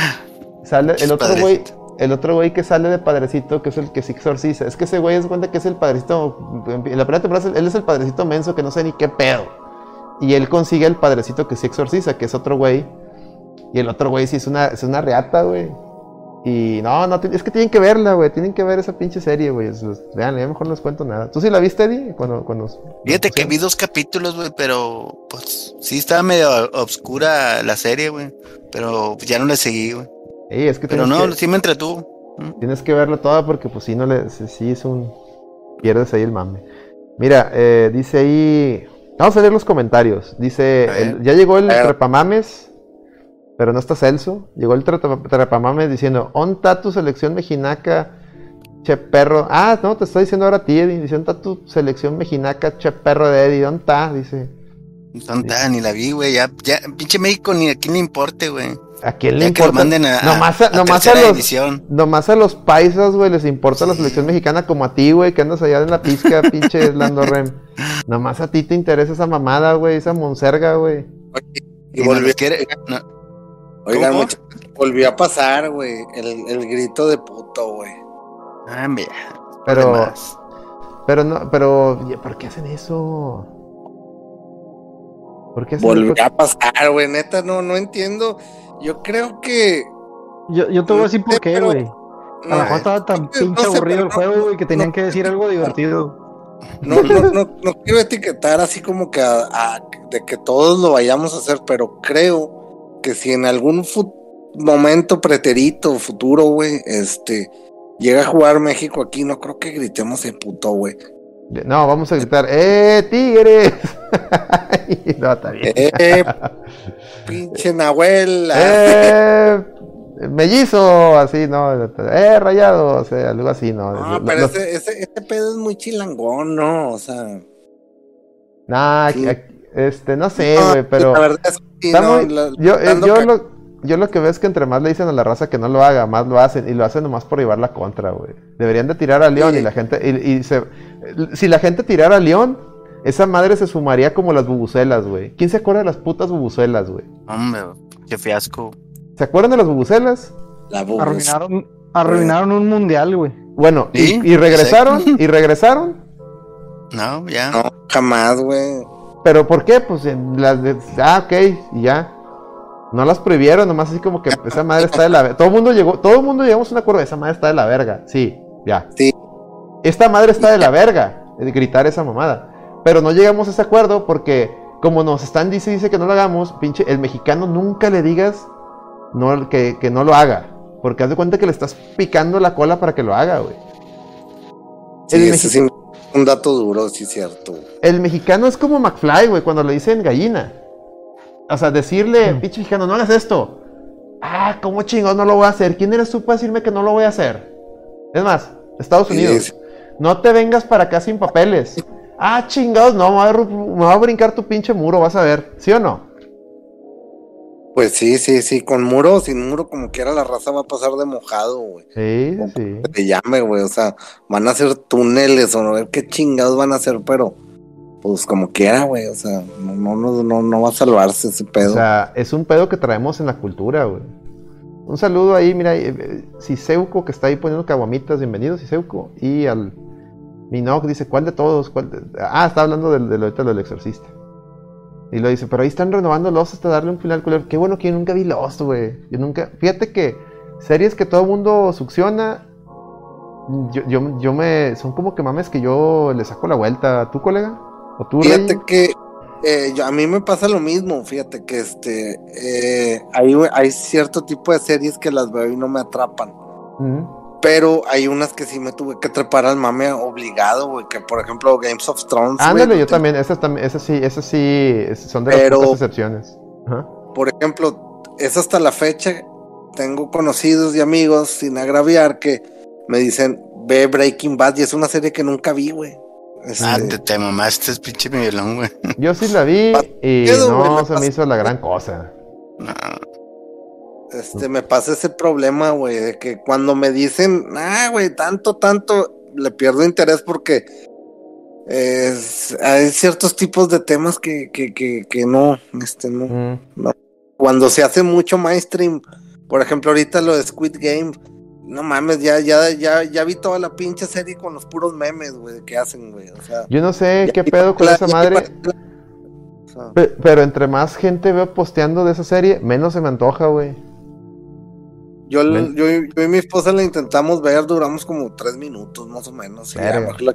sale el otro güey. El otro güey que sale de padrecito, que es el que sí exorciza. Es que ese güey es cuenta que es el padrecito. En la primera temporada él es el padrecito menso que no sé ni qué pedo. Y él consigue el padrecito que sí exorciza, que es otro güey. Y el otro güey sí es una, es una reata, güey. Y no, no, es que tienen que verla, güey. Tienen que ver esa pinche serie, güey. Vean, ya mejor no les cuento nada. ¿Tú sí la viste, Eddie? Cuando, cuando, Fíjate que vi dos capítulos, güey, pero pues sí estaba medio obscura la serie, güey. Pero ya no le seguí, güey. Ey, es que Pero no, que, sí me entretuvo. Mm. tienes que verla toda porque pues sí, no le, sí, es un... Pierdes ahí el mame. Mira, eh, dice ahí... Vamos a leer los comentarios. Dice, el- ya llegó el trepamames, pero no está Celso. Llegó el trepamames diciendo, ¿onta tu selección mexinaca, che perro? Ah, no, te está diciendo ahora a ti, Eddie. Dice, ¿onta tu selección mexinaca, che perro de Eddie? ¿Dónde está? Dice. Tonta, ni la vi, güey. Ya, ya, pinche México ni a quién le importe, güey. ¿A quién le Ya que lo importa? manden a, nomás a, a nomás a los, división. nomás a los paisas, güey, les importa la selección mexicana como a ti, güey, que andas allá en la pizca, pinche Lando Rem. Nomás a ti te interesa esa mamada, güey, esa monserga, güey. Y Y volvió, no, oigan, volvió a pasar, güey, el, el grito de puto, güey. Ah, mira. Pero, Además. pero no, pero, ¿por qué hacen eso? ¿Por qué hacen Volvió eso? a pasar, güey, neta, no, no entiendo. Yo creo que. Yo, yo te voy a decir por qué, güey. A lo mejor estaba tan no pinche sé, aburrido el juego, no- güey, que tenían no- que decir algo divertido. No, no, no, no quiero etiquetar así como que a- a- de que todos lo vayamos a hacer, pero creo que si en algún momento preterito, futuro, güey, este, llega a jugar México aquí, no creo que gritemos el puto, güey. No, vamos a gritar, ¡eh, tigres! no, está bien. Eh, pinche Nahuel. ah, ¡Eh, mellizo! Así, ¿no? ¡Eh, rayado! O sea, algo así, ¿no? No, Lo- pero los- ese, ese, ese pedo es muy chilangón, ¿no? O sea. Nah, aquí- este, no sé, no, güey, pero... La verdad es que sí, Está no, muy- la- yo, eh, yo, lo, yo lo que veo es que entre más le dicen a la raza que no lo haga, más lo hacen. Y lo hacen nomás por llevar la contra, güey. Deberían de tirar a León Sí. y la gente... Y, y se, si la gente tirara a León, esa madre se sumaría como las bubucelas, güey. ¿Quién se acuerda de las putas bubucelas, güey? Hombre, qué fiasco. ¿Se acuerdan de las bubucelas? la bubus. Arruinaron, arruinaron un mundial, güey. Bueno, y- Sí, y, regresaron, y regresaron. No, ya. No, jamás, güey. ¿Pero por qué? Pues en las de... Ah, ok, y ya. No las prohibieron, nomás así como que esa madre está de la verga. Todo el mundo llegó, todo el mundo llegamos a un acuerdo, esa madre está de la verga. Sí, ya. Sí. Esta madre está de la verga, de gritar esa mamada. Pero no llegamos a ese acuerdo porque como nos están dice dice que no lo hagamos, pinche, el mexicano nunca le digas no, que, que no lo haga. Porque haz de cuenta que le estás picando la cola para que lo haga, güey. Sí, El sí un dato duro, sí, cierto. El mexicano es como McFly, güey, cuando le dicen gallina. O sea, decirle, Mm. pinche mexicano, no hagas esto. Ah, ¿cómo chingón no lo voy a hacer? ¿Quién eres tú para decirme que no lo voy a hacer? Es más, Estados Unidos. sí. No te vengas para acá sin papeles. Ah, chingados, no, me va, a, ru- me va a brincar tu pinche muro, vas a ver. ¿Sí o no? Pues sí, sí, sí, con muro o sin muro, como quiera, la raza va a pasar de mojado, güey. Sí, sí, sí. Que te llame, güey, o sea, van a hacer túneles o no ver qué chingados van a hacer, pero pues como quiera, güey, o sea, no, no, no, no, va a salvarse ese pedo. O sea, es un pedo que traemos en la cultura, güey. Un saludo ahí, mira, eh, Siseuco que está ahí poniendo caguamitas, bienvenido Siseuco. Y al Minoc dice, ¿cuál de todos? ¿Cuál de-?" Ah, está hablando del, del, ahorita del exorcista. Y lo dice, pero ahí están renovando Lost hasta darle un final culero. Qué bueno que yo nunca vi Lost, güey. Yo nunca, fíjate que series que todo el mundo succiona, yo, yo, yo me, son como que mames que yo le saco la vuelta. ¿Tú, colega? ¿O tú, Fíjate Rey? que eh, yo- a mí me pasa lo mismo, fíjate que este eh, hay, hay cierto tipo de series que las veo y no me atrapan. Ujú. Pero hay unas que sí me tuve que trepar al mame obligado, güey. Que por ejemplo, Games of Thrones. Ándale, no yo te- también, esas, también, esas sí, esas sí, son de Pero- excepciones. Ajá. Por ejemplo, es hasta la fecha. Tengo conocidos y amigos, sin agraviar, que me dicen, ve Breaking Bad y es una serie que nunca vi, güey. Este, Ah, te, te mamaste, es pinche violón, güey. Yo sí la vi y Pedo, güey, no se me pasa- hizo la gran cosa. No, este, me pasa ese problema, güey, de que cuando me dicen, ah, güey, tanto, tanto, le pierdo interés porque es- hay ciertos tipos de temas que, que, que, que no, este, no. Mm. Cuando se hace mucho mainstream, por ejemplo, ahorita lo de Squid Game, no mames, ya, ya, ya, ya vi toda la pinche serie con los puros memes, güey, que hacen, güey, o sea. Yo no sé qué pedo con la- esa madre, o sea, pero entre más gente veo posteando de esa serie, menos se me antoja, güey. Yo, Ven. yo, yo y mi esposa la intentamos ver, duramos como tres minutos más o menos. la-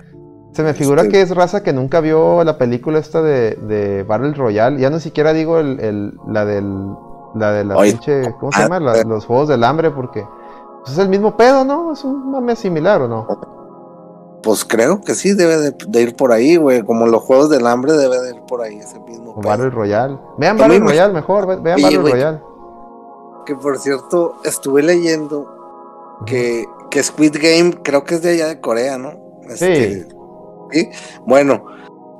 Se me figura Este- que es raza que nunca vio la película esta de, de Battle Royale. Ya no siquiera digo el, el- la del la de la pinche, ¿cómo se ah, llama? La- eh. los juegos del hambre, porque pues, es el mismo pedo, ¿no? Es un mame similar, ¿o no? Pues creo que sí, debe de, de ir por ahí, güey. Como los juegos del hambre debe de ir por ahí, ese mismo. O pedo. Battle Royale. Vean Battle Royale mejor, ve- vean Sí, Battle. Royale. Que por cierto, estuve leyendo que, que Squid Game creo que es de allá de Corea, ¿no? Este, sí. Bueno,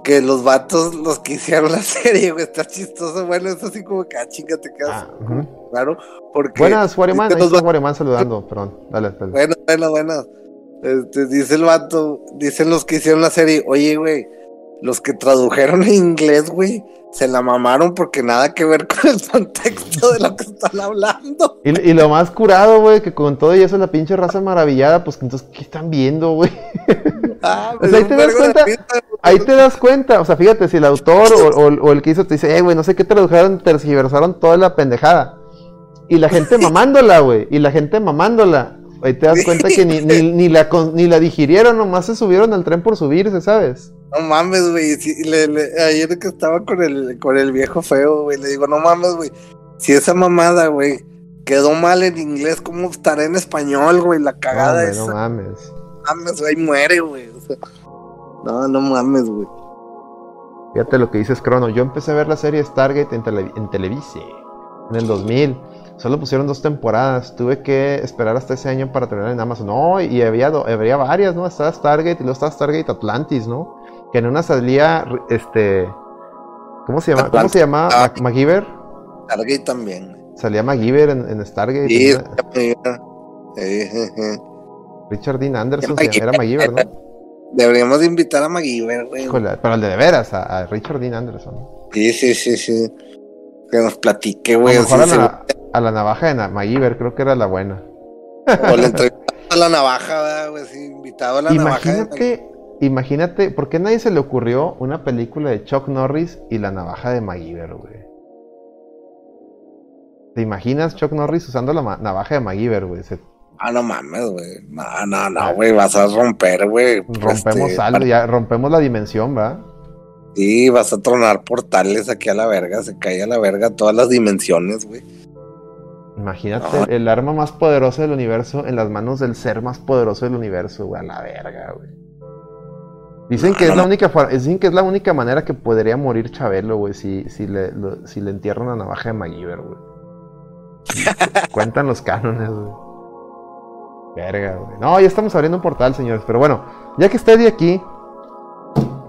que los vatos, los que hicieron la serie, güey, está chistoso. Bueno, es así como que, ah, chinga, te quedas Ah, claro. Porque Buenas, Ahí está Warriman saludando, perdón. Dale, dale. Bueno, bueno, bueno. Este, dice el vato, dicen los que hicieron la serie, oye, güey, los que tradujeron en inglés, güey, se la mamaron porque nada que ver con el contexto de lo que están hablando. Y, y lo más curado, güey, que con todo y eso la pinche raza maravillada, pues entonces, ¿qué están viendo, güey? Ah, O sea, ahí te das cuenta, Ahí te das cuenta, o sea, fíjate, si el autor o, o- o el que hizo te dice, eh, güey, no sé qué tradujeron, tergiversaron toda la pendejada. y la gente mamándola, güey. Y la gente mamándola. Ahí te das cuenta que ni, ni, ni la, ni la digirieron, nomás se subieron al tren por subirse, ¿sabes? No mames, güey. sí, le- le- ayer que estaba con el, con el viejo feo, güey, le digo, no mames, güey. Si esa mamada, güey, quedó mal en inglés, ¿cómo estará en español, güey? La No, cagada güey, esa. no mames. mames, güey, muere, güey. o sea, no, no mames, güey. Fíjate lo que dices, Crono. Yo empecé a ver la serie Stargate en, tele- en Televise en el 2000. Solo pusieron dos temporadas. Tuve que esperar hasta ese año para terminar en Amazon. No, y había, había varias, ¿no? Estaba Stargate y luego estaba Stargate Atlantis, ¿no? Que en una salía, este... ¿Cómo se llama? ¿Cómo se llama? Ah. Mac- MacGyver. Stargate también. Salía MacGyver en, en Stargate. Sí, eh. Richard Dean Anderson se- era MacGyver, ¿no? Deberíamos de invitar a MacGyver, güey. Híjole, pero el de de veras, a, a Richard Dean Anderson. Sí, sí, sí, sí. Que nos platique, A güey. mejor a, se- la, a la navaja de MacGyver, creo que era la buena. O le entrevistamos a la navaja, ¿verdad, güey. Sí, invitado a la navaja. Imagínate, imagínate, ¿por qué a nadie se le ocurrió una película de Chuck Norris y la navaja de MacGyver, güey? ¿Te imaginas Chuck Norris usando la navaja de MacGyver, güey? Se- Ah, no mames, güey. No, no, no, güey. Vas a romper, güey. rompemos Este, algo, ya rompemos la dimensión, ¿va? Sí, vas a tronar portales aquí a la verga. Se cae a la verga todas las dimensiones, güey. Imagínate No. el arma más poderosa del universo en las manos del ser más poderoso del universo, güey, a la verga, güey. Dicen No, que es no, la no. única dicen que es la única manera que podría morir Chabelo, güey, si, si le lo- si le entierran una navaja de MacGyver, güey. Cuentan los cánones, güey. Verga, güey. No, ya estamos abriendo un portal, señores, pero bueno, ya que está Eddie aquí,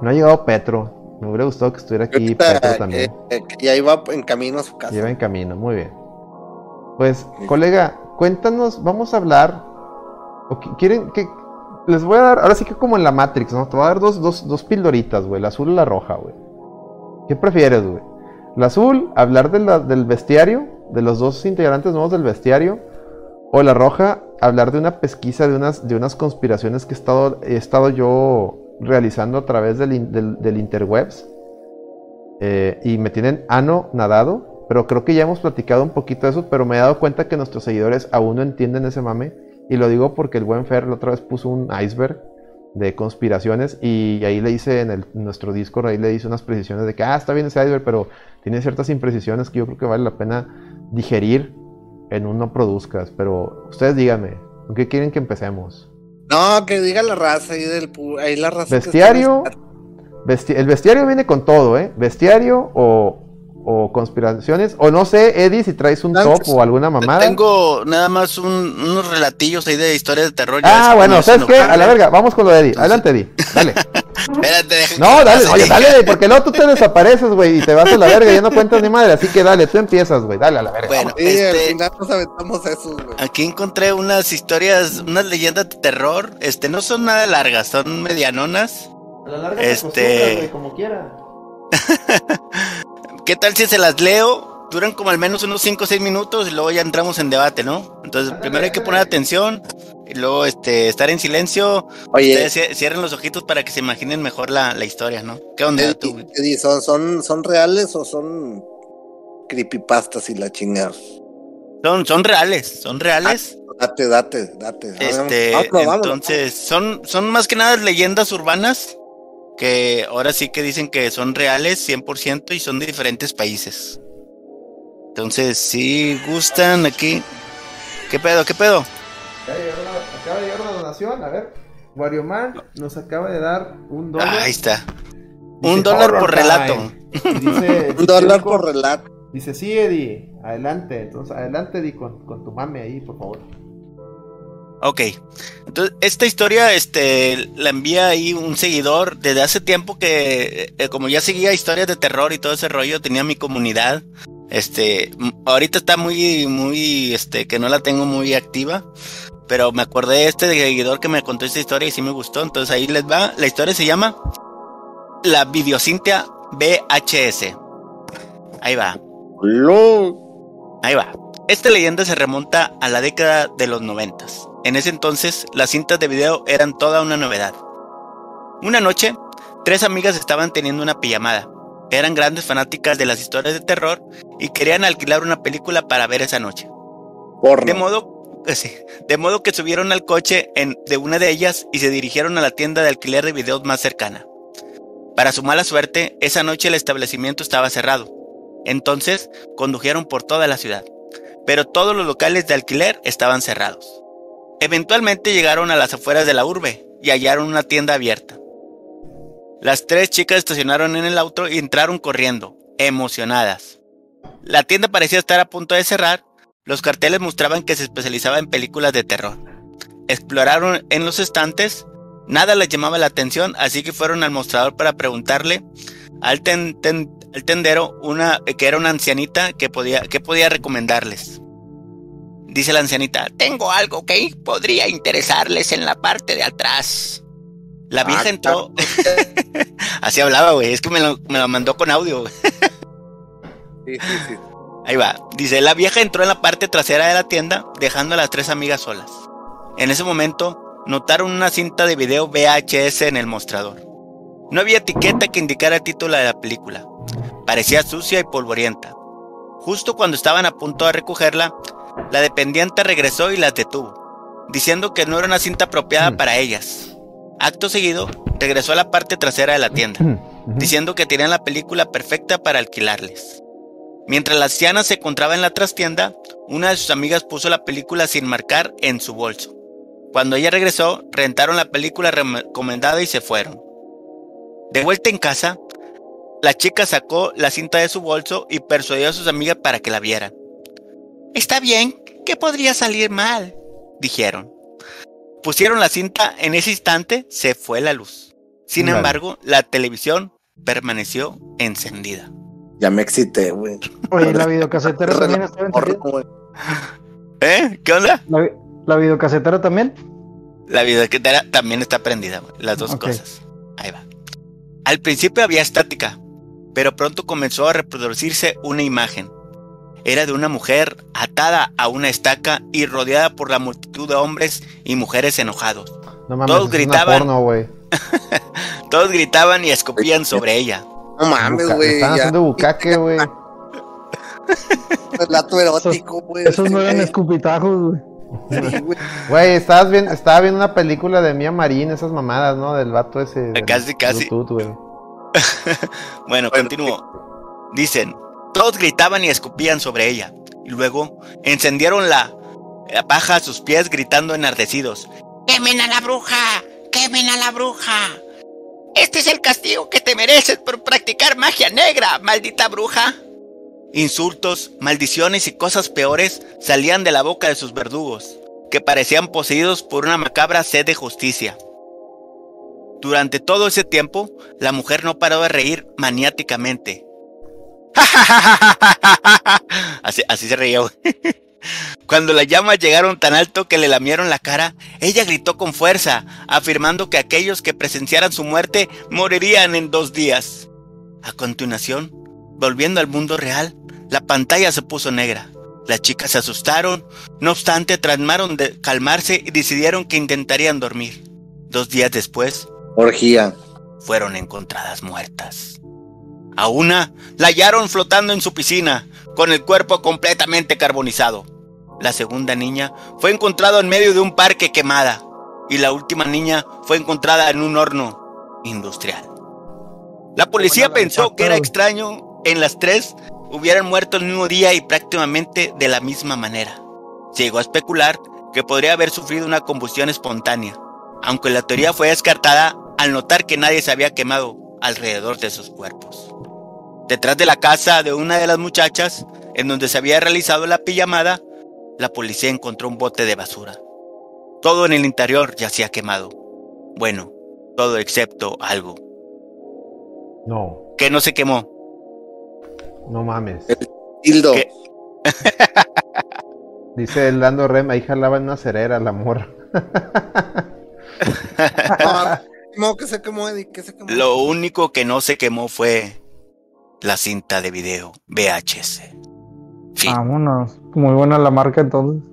no ha llegado Petro. Me hubiera gustado que estuviera aquí Petro también. eh, eh, ya iba en camino a su casa. Lleva en camino, muy bien. Pues, colega, cuéntanos, vamos a hablar. o ¿Quieren que.? Les voy a dar, ahora sí que como en la Matrix, ¿no? Te voy a dar dos, dos, dos pildoritas, güey, la azul y la roja, güey. ¿Qué prefieres, güey? La azul, hablar de del bestiario, de los dos integrantes nuevos del bestiario. O la roja, hablar de una pesquisa, de unas, de unas conspiraciones que he estado, he estado yo realizando a través del, del interwebs. Eh, y me tienen ano nadado, pero creo que ya hemos platicado un poquito de eso, pero me he dado cuenta que nuestros seguidores aún no entienden ese mame. Y lo digo porque el buen Fer la otra vez puso un iceberg de conspiraciones y ahí le hice en el, nuestro Discord, ahí le hice unas precisiones de que, ah, está bien ese iceberg, pero tiene ciertas imprecisiones que yo creo que vale la pena digerir en un no produzcas. Pero ustedes díganme, ¿con qué quieren que empecemos? No, que diga la raza ahí del ahí la raza. Bestiario. Besti- el bestiario viene con todo, ¿eh? Bestiario o, o conspiraciones, o no sé, Eddie, si traes un top o alguna mamada. Tengo nada más un- unos relatillos ahí de historias de terror. Ah, ves, bueno, ¿sabes qué? A la verga, vamos con lo de Eddie. Adelante, Eddie. Dale. Espérate, No, dale, oye, dale, porque luego tú te desapareces, güey, y te vas a la verga y ya no cuentas ni madre. Así que dale, tú empiezas, güey, dale a la verga. Bueno, Sí, al este, final nos aventamos esos, güey. aquí encontré unas historias, unas leyendas de terror. Este, no son nada largas, son medianonas. A la larga te este- güey, como quiera. ¿Qué tal si se las leo? Duran como al menos unos 5 o 6 minutos y luego ya entramos en debate, ¿no? Entonces, primero hay que poner atención y luego este, estar en silencio. Oye, Ustedes cie- cierren los ojitos para que se imaginen mejor la, la historia, ¿no? ¿Qué onda Eddie, tú? Eddie, ¿son, son, ¿son reales o son creepypastas y la chingada? Son, son reales, son reales. Date, date, date. Este, entonces, son, son más que nada leyendas urbanas que ahora sí que dicen que son reales 100% y son de diferentes países. Entonces, si gustan aquí. ¿Qué pedo? ¿Qué pedo? Acaba de llegar una donación, a ver. Wario Man nos acaba de dar un dólar. Ah, ahí está. Dice, Un dólar por "Horror relato. time". Y dice, Un dólar por relato. Dice, sí, Eddie, adelante. Entonces, adelante, Eddie, con, con tu mame ahí, por favor. Ok. Entonces, esta historia, este, la envía ahí un seguidor desde hace tiempo que, eh, como ya seguía historias de terror y todo ese rollo, tenía mi comunidad. Este, ahorita está muy, muy, este, que no la tengo muy activa. Pero me acordé de este seguidor que me contó esta historia y sí me gustó. Entonces ahí les va. La historia se llama La Videocintia VHS. Ahí va. Lo- Ahí va. Esta leyenda se remonta a la década de los noventas. En ese entonces, las cintas de video eran toda una novedad. Una noche, tres amigas estaban teniendo una pijamada. Eran grandes fanáticas de las historias de terror y querían alquilar una película para ver esa noche. Porno. De modo, eh, sí, de modo que subieron al coche en- de una de ellas y se dirigieron a la tienda de alquiler de videos más cercana. Para su mala suerte, esa noche el establecimiento estaba cerrado. Entonces, condujeron por toda la ciudad. Pero todos los locales de alquiler estaban cerrados. Eventualmente llegaron a las afueras de la urbe y hallaron una tienda abierta. Las tres chicas estacionaron en el auto y entraron corriendo, emocionadas. La tienda parecía estar a punto de cerrar. Los carteles mostraban que se especializaba en películas de terror. Exploraron en los estantes. Nada les llamaba la atención, así que fueron al mostrador para preguntarle al, ten- ten- al tendero que era una ancianita que que podía recomendarles. Dice la ancianita, tengo algo que podría interesarles en la parte de atrás. La vieja Ah, entró... Así hablaba, güey. Es que me lo, me lo mandó con audio. Sí, sí, sí. Ahí va. Dice, la vieja entró en la parte trasera de la tienda, dejando a las tres amigas solas. En ese momento, notaron una cinta de video VHS en el mostrador. No había etiqueta que indicara el título de la película. Parecía sucia y polvorienta. Justo cuando estaban a punto de recogerla, la dependiente regresó y las detuvo, diciendo que no era una cinta apropiada Mm. para ellas. Acto seguido, regresó a la parte trasera de la tienda Ujú. diciendo que tenían la película perfecta para alquilarles. Mientras la anciana se encontraba en la trastienda, una de sus amigas puso la película sin marcar en su bolso. Cuando ella regresó, rentaron la película recomendada y se fueron. De vuelta en casa, la chica sacó la cinta de su bolso y persuadió a sus amigas para que la vieran. Está bien, ¿qué podría salir mal? dijeron. Pusieron la cinta en ese instante, se fue la luz. Sin Vale. embargo, la televisión permaneció encendida. Ya me excité, güey. Oye, la videocasetera también estaba encendida. ¿Eh? ¿Qué onda? La, la videocasetera también. La videocasetera también está prendida, güey, las dos cosas. Ahí va. Al principio había estática, pero pronto comenzó a reproducirse una imagen. Era de una mujer atada a una estaca y rodeada por la multitud de hombres y mujeres enojados. No mames, Todos gritaban. porno, güey. Todos gritaban y escupían sobre ella. No mames, güey. Están haciendo bucaque, güey. Relato erótico, güey. Esos no eran escupitajos, güey. Güey. Estabas bien, estaba viendo una película de Mia Marín, esas mamadas, ¿no? Del vato ese. del Casi, casi. Bluetooth, güey. Bueno, continúo. Dicen, todos gritaban y escupían sobre ella. Y luego encendieron la, la paja a sus pies gritando enardecidos. ¡Quemen a la bruja! ¡Quemen a la bruja! Este es el castigo que te mereces por practicar magia negra, maldita bruja. Insultos, maldiciones y cosas peores salían de la boca de sus verdugos, que parecían poseídos por una macabra sed de justicia. Durante todo ese tiempo, la mujer no paró de reír maniáticamente. así, así se reía. Cuando las llamas llegaron tan alto que le lamieron la cara, ella gritó con fuerza, afirmando que aquellos que presenciaran su muerte morirían en dos días. A continuación, volviendo al mundo real, la pantalla se puso negra. Las chicas se asustaron, no obstante trataron de calmarse y decidieron que intentarían dormir. Dos días después, Orgía. fueron encontradas muertas. A una la hallaron flotando en su piscina, con el cuerpo completamente carbonizado. La segunda niña fue encontrada en medio de un parque quemada. Y la última niña fue encontrada en un horno industrial. La policía Bueno, pensó que era extraño en las tres hubieran muerto el mismo día y prácticamente de la misma manera. Se llegó a especular que podría haber sufrido una combustión espontánea, aunque la teoría fue descartada al notar que nadie se había quemado alrededor de sus cuerpos. Detrás de la casa de una de las muchachas, en donde se había realizado la pijamada, la policía encontró un bote de basura. Todo en el interior yacía quemado. Bueno, todo excepto algo, No, que no se quemó. no mames. Hildo. ¿Qué? Dice el Lando Rem, ahí jalaba en una cerera la morra. Que se quemó, Eddie, que se quemó. Lo único que no se quemó fue la cinta de video VHS. Fin. Vámonos. Muy buena la marca entonces.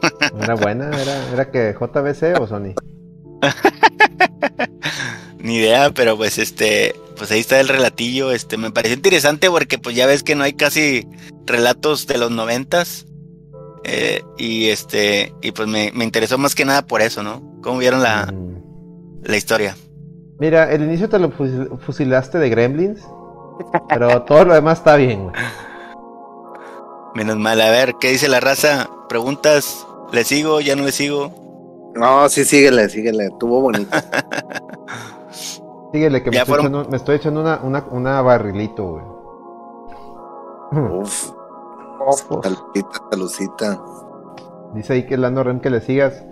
Era buena, era, era que JBC o Sony. Ni idea, pero pues este, pues ahí está el relatillo. Este, me pareció interesante porque pues ya ves que no hay casi relatos de los noventas. Eh, y este, y pues me, me interesó más que nada por eso, ¿no? ¿Cómo vieron la, Mm. la historia? Mira, el inicio te lo fusil- fusilaste de Gremlins, pero todo lo demás está bien, güey. Menos mal, a ver, ¿qué dice la raza? ¿Preguntas? ¿Le sigo? ¿Ya no le sigo? No, sí, síguele, síguele. Estuvo bonito. Síguele, que me estoy, fueron- echando, me estoy echando una, una, una barrilito, güey. Uf. Saludita, saludita. Dice ahí que Lando Rem que le sigas.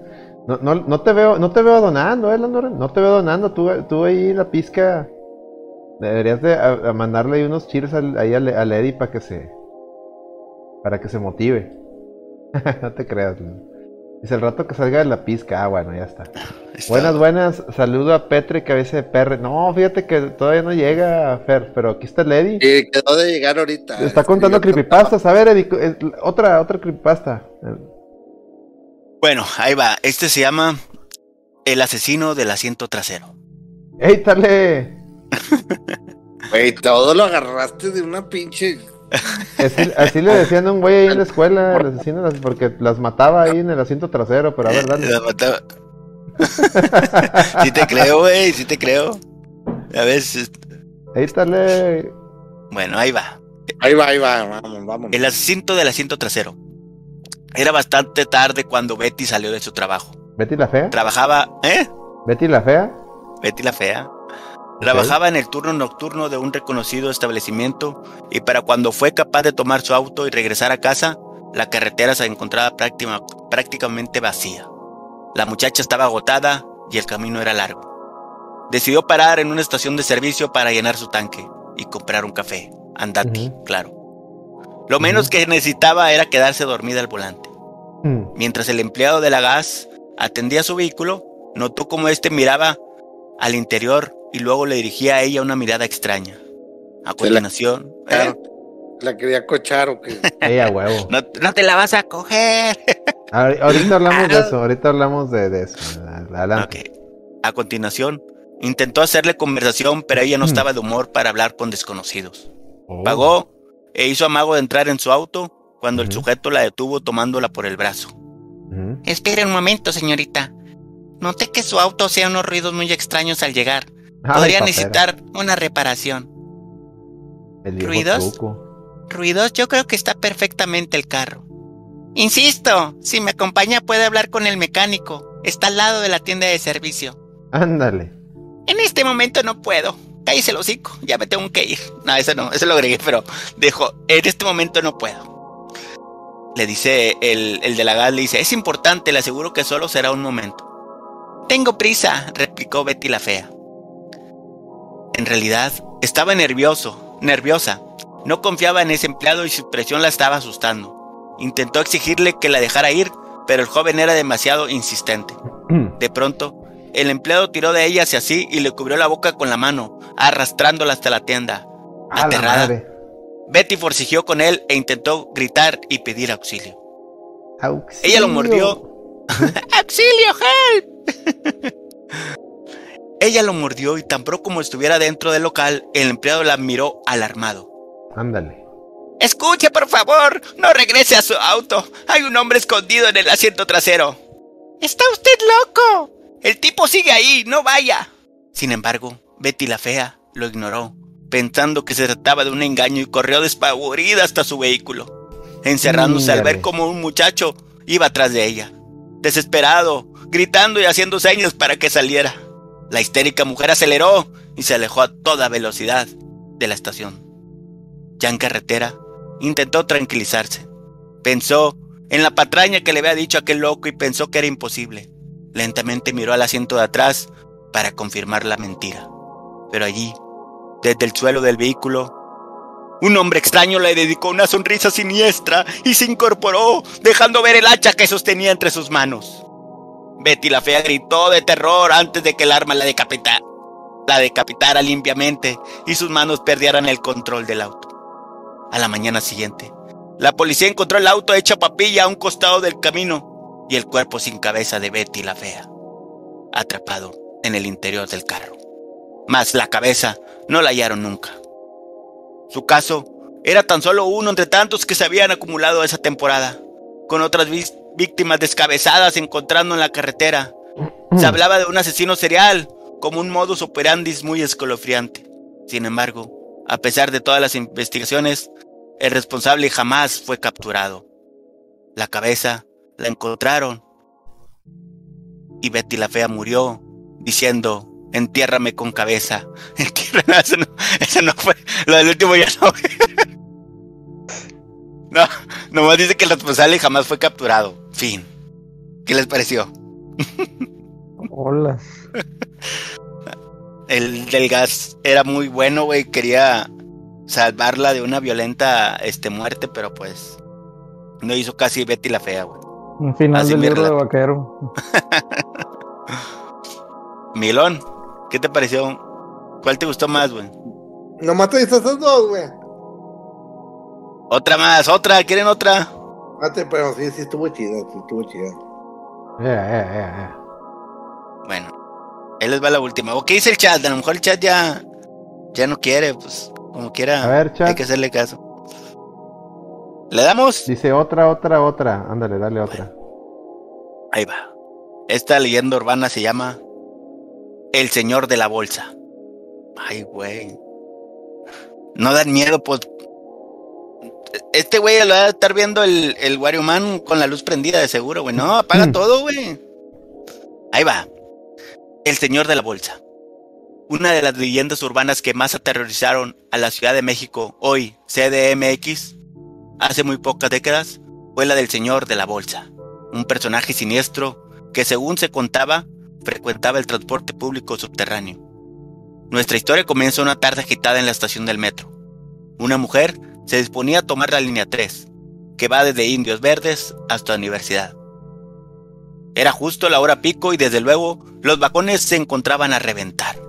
No, no, no te veo, no te veo donando, eh, Lando Rem. No te veo donando. Tú, tú ahí la pizca. Deberías de a- a mandarle ahí unos cheers al, ahí al, al Eddie para que se. Para que se motive. no te creas, Lando. Dice el rato que salga de la pizca. Ah, bueno, ya está. Está- Buenas, buenas. Saludo a Petre, cabeza de perre. No, fíjate que todavía no llega, Fer, pero aquí está el Eddie. Y quedó de llegar ahorita. Está Este, contando creepypastas. A ver, Eddie, eh, otra, otra creepypasta. Bueno, ahí va. Este se llama El asesino del asiento trasero. ¡Ey, dale! Güey, todo lo agarraste de una pinche. Así, así le decían a un güey ahí en la escuela, el asesino, las- porque las mataba ahí en el asiento trasero, pero a ver, dale. La mataba. sí te creo, güey, sí te creo. A ver, si- Ahí dale. bueno, ahí va. Ahí va, ahí va, vamos, vamos. El asiento del asiento trasero. Era bastante tarde cuando Betty salió de su trabajo. Betty la fea. Trabajaba, ¿eh? Betty la fea. Betty la fea. Trabajaba en el turno nocturno de un reconocido establecimiento y para cuando fue capaz de tomar su auto y regresar a casa, la carretera se encontraba práctima- prácticamente vacía. La muchacha estaba agotada y el camino era largo. Decidió parar en una estación de servicio para llenar su tanque y comprar un café. Andati, claro. Lo menos que necesitaba era quedarse dormida al volante. Mm, Mientras el empleado de la gas atendía su vehículo, notó cómo éste miraba al interior y luego le dirigía a ella una mirada extraña. A continuación, ¿eh? Claro. ¿La quería cochar o qué? Ey, a huevo. no, no te la vas a coger. Ahori- Ahorita hablamos de eso, ahorita hablamos de, de eso. A continuación, intentó hacerle conversación, pero ella no Mm. estaba de humor para hablar con desconocidos. Oh. Pagó e hizo amago de entrar en su auto cuando el sujeto la detuvo tomándola por el brazo. Espere un momento, señorita. Noté que su auto hacía unos ruidos muy extraños al llegar. Ay, Podría papera. necesitar una reparación. El ¿Ruidos? truco. Ruidos, yo creo que está perfectamente el carro. Insisto, si me acompaña puede hablar con el mecánico. Está al lado de la tienda de servicio. Ándale. En este momento no puedo. Cállese el hocico, ya me tengo que ir. No, eso no, eso lo agregué, pero dijo, en este momento no puedo. Le dice el, el de la gas, le dice, es importante, le aseguro que solo será un momento. Tengo prisa, replicó Betty la fea. En realidad, estaba nervioso, nerviosa. No confiaba en ese empleado y su expresión la estaba asustando. Intentó exigirle que la dejara ir, pero el joven era demasiado insistente. De pronto, el empleado tiró de ella hacia sí y le cubrió la boca con la mano, arrastrándola hasta la tienda. A Aterrada. Betty forcejeó con él e intentó gritar y pedir auxilio. Auxilio. Ella lo mordió. ¡Auxilio, help! Ella lo mordió y tan pronto como estuviera dentro del local, el empleado la miró alarmado. Ándale. Escuche, por favor, no regrese a su auto. Hay un hombre escondido en el asiento trasero. Está usted loco. El tipo sigue ahí, no vaya. Sin embargo, Betty la fea lo ignoró, pensando que se trataba de un engaño y corrió despavorida hasta su vehículo, encerrándose al ver cómo un muchacho iba atrás de ella, desesperado, gritando y haciendo señas para que saliera. La histérica mujer aceleró y se alejó a toda velocidad de la estación. Ya en carretera, intentó tranquilizarse. Pensó en la patraña que le había dicho aquel loco y pensó que era imposible. Lentamente miró al asiento de atrás para confirmar la mentira. Pero allí, desde el suelo del vehículo, un hombre extraño le dedicó una sonrisa siniestra y se incorporó, dejando ver el hacha que sostenía entre sus manos. Betty la fea gritó de terror antes de que el arma la, la decapitara limpiamente y sus manos perdieran el control del auto. A la mañana siguiente, la policía encontró el auto hecho papilla a un costado del camino y el cuerpo sin cabeza de Betty la fea, atrapado en el interior del carro. Mas la cabeza no la hallaron nunca. Su caso era tan solo uno entre tantos que se habían acumulado esa temporada. con otras víctimas descabezadas encontrando en la carretera. Se hablaba de un asesino serial, como un modus operandi muy escalofriante. Sin embargo, a pesar de todas las investigaciones, el responsable jamás fue capturado. La cabeza la encontraron y Betty la Fea murió diciendo, entiérrame con cabeza. Entiérrame, eso no, eso no fue, lo del último ya no. No, nomás dice que el responsable jamás fue capturado. Fin. ¿Qué les pareció? Hola. El del gas era muy bueno, güey. Quería salvarla de una violenta este, muerte, pero pues no hizo casi Betty la Fea, güey. Un final Así del libro de relato. vaquero. Milón, ¿qué te pareció? ¿Cuál te gustó más, güey? Nomás te esas dos, güey. Otra más, otra, ¿quieren otra? Mate, pero sí, sí estuvo chida, sí estuvo chida. Ya, ya, ya, ya. Bueno, ahí les va la última. ¿O qué dice el chat? A lo mejor el chat ya, ya no quiere, pues como quiera. A ver, chat. Hay que hacerle caso. ¿Le damos? Dice otra, otra, otra. Ándale, dale otra. Ahí va. Esta leyenda urbana se llama El Señor de la Bolsa. Ay, güey. No dan miedo, pues. Este güey lo va a estar viendo el, el Wario Man con la luz prendida de seguro, güey. No, apaga Mm. todo, güey. Ahí va. El Señor de la Bolsa. Una de las leyendas urbanas que más aterrorizaron a la Ciudad de México, hoy CDMX, hace muy pocas décadas, fue la del Señor de la Bolsa un personaje siniestro que según se contaba frecuentaba el transporte público subterráneo. Nuestra historia comienza una tarde agitada en la estación del metro. Una mujer se disponía a tomar la línea 3, que va desde Indios Verdes hasta la universidad. Era justo la hora pico y desde luego los vagones se encontraban a reventar.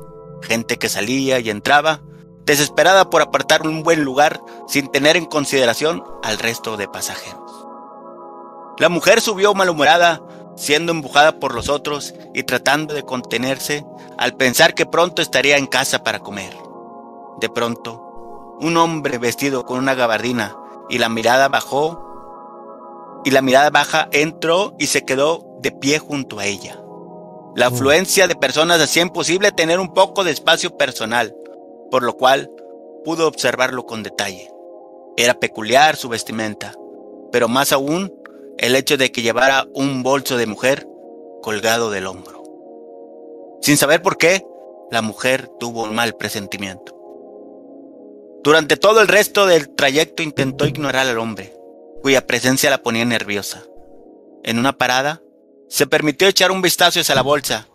Gente que salía y entraba, desesperada por apartar un buen lugar sin tener en consideración al resto de pasajeros. La mujer subió malhumorada, siendo empujada por los otros y tratando de contenerse al pensar que pronto estaría en casa para comer. De pronto, un hombre vestido con una gabardina y la mirada bajó y la mirada baja entró y se quedó de pie junto a ella. La afluencia de personas hacía imposible tener un poco de espacio personal, por lo cual pudo observarlo con detalle. Era peculiar su vestimenta, pero más aún el hecho de que llevara un bolso de mujer colgado del hombro. Sin saber por qué, la mujer tuvo un mal presentimiento. Durante todo el resto del trayecto intentó ignorar al hombre, cuya presencia la ponía nerviosa. En una parada, se permitió echar un vistazo hacia la bolsa,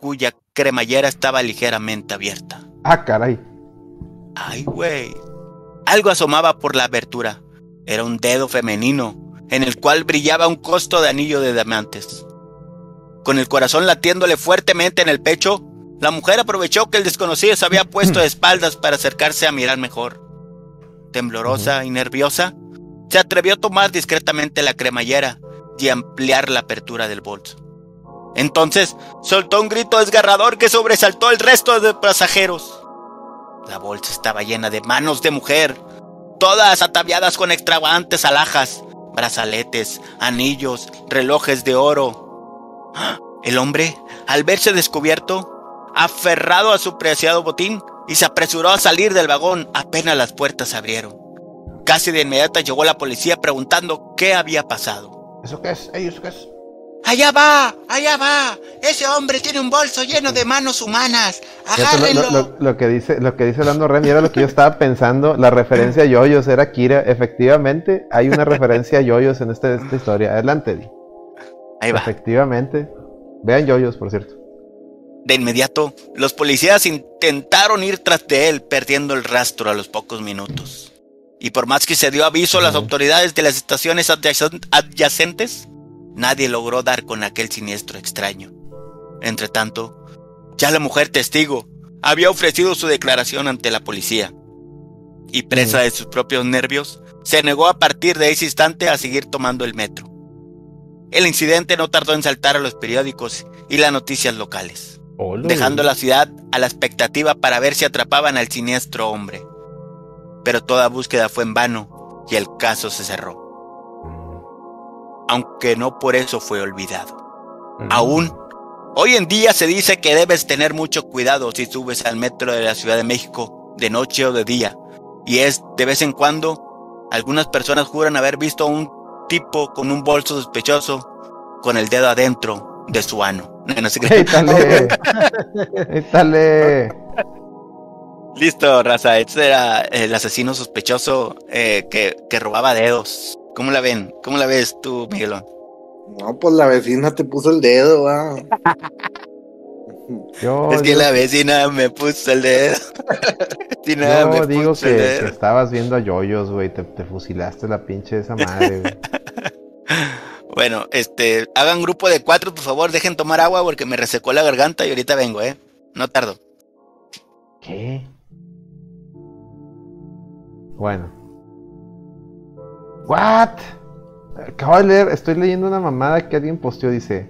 cuya cremallera estaba ligeramente abierta. Ah, caray. Ay, güey. Algo asomaba por la abertura. Era un dedo femenino, en el cual brillaba un costo de anillo de diamantes. Con el corazón latiéndole fuertemente en el pecho, la mujer aprovechó que el desconocido se había puesto de espaldas para acercarse a mirar mejor. Temblorosa y nerviosa, se atrevió a tomar discretamente la cremallera y ampliar la apertura del bolso. Entonces soltó un grito desgarrador que sobresaltó al resto de pasajeros. La bolsa estaba llena de manos de mujer, todas ataviadas con extravagantes alhajas, brazaletes, anillos, relojes de oro. El hombre, al verse descubierto, aferrado a su preciado botín, y se apresuró a salir del vagón apenas las puertas se abrieron. Casi de inmediato llegó la policía preguntando qué había pasado. ¿Eso qué es? ¿Eso qué es? Allá va, allá va. Ese hombre tiene un bolso lleno de manos humanas. Agárrenlo. Lo, lo- lo que dice, lo que dice Orlando Ren, y era lo que yo estaba pensando, la referencia a yoyos era Kira. Efectivamente, hay una referencia a yoyos en esta, esta historia. Adelante, Di. Ahí va. Efectivamente. Vean yoyos, por cierto. De inmediato, los policías intentaron ir tras de él, perdiendo el rastro a los pocos minutos. Y por más que se dio aviso a las autoridades de las estaciones adyacen- adyacentes, nadie logró dar con aquel siniestro extraño. Entre tanto, ya la mujer testigo había ofrecido su declaración ante la policía. Y presa de sus propios nervios, se negó a partir de ese instante a seguir tomando el metro. El incidente no tardó en saltar a los periódicos y las noticias locales dejando la ciudad a la expectativa para ver si atrapaban al siniestro hombre. Pero toda búsqueda fue en vano y el caso se cerró. Aunque no por eso fue olvidado. Aún, hoy en día se dice que debes tener mucho cuidado si subes al metro de la Ciudad de México, de noche o de día. Y es de vez en cuando, algunas personas juran haber visto a un tipo con un bolso sospechoso con el dedo adentro de su ano. No sé qué. ¡Étale! ¡Étale! Listo, raza. Este era el asesino sospechoso eh, que, que robaba dedos. ¿Cómo la ven? ¿Cómo la ves tú, Miguelón? No, pues la vecina te puso el dedo, ah. Yo, Es que la vecina me puso el dedo. Vecina, yo me digo puso que, el que estabas viendo a yoyos, güey. Te, te fusilaste la pinche esa madre, güey. Bueno, este, hagan grupo de cuatro, por favor, dejen tomar agua porque me resecó la garganta y ahorita vengo, ¿eh? No tardo. ¿Qué? Bueno. ¿What? Acabo de leer, estoy leyendo una mamada que alguien posteó, dice.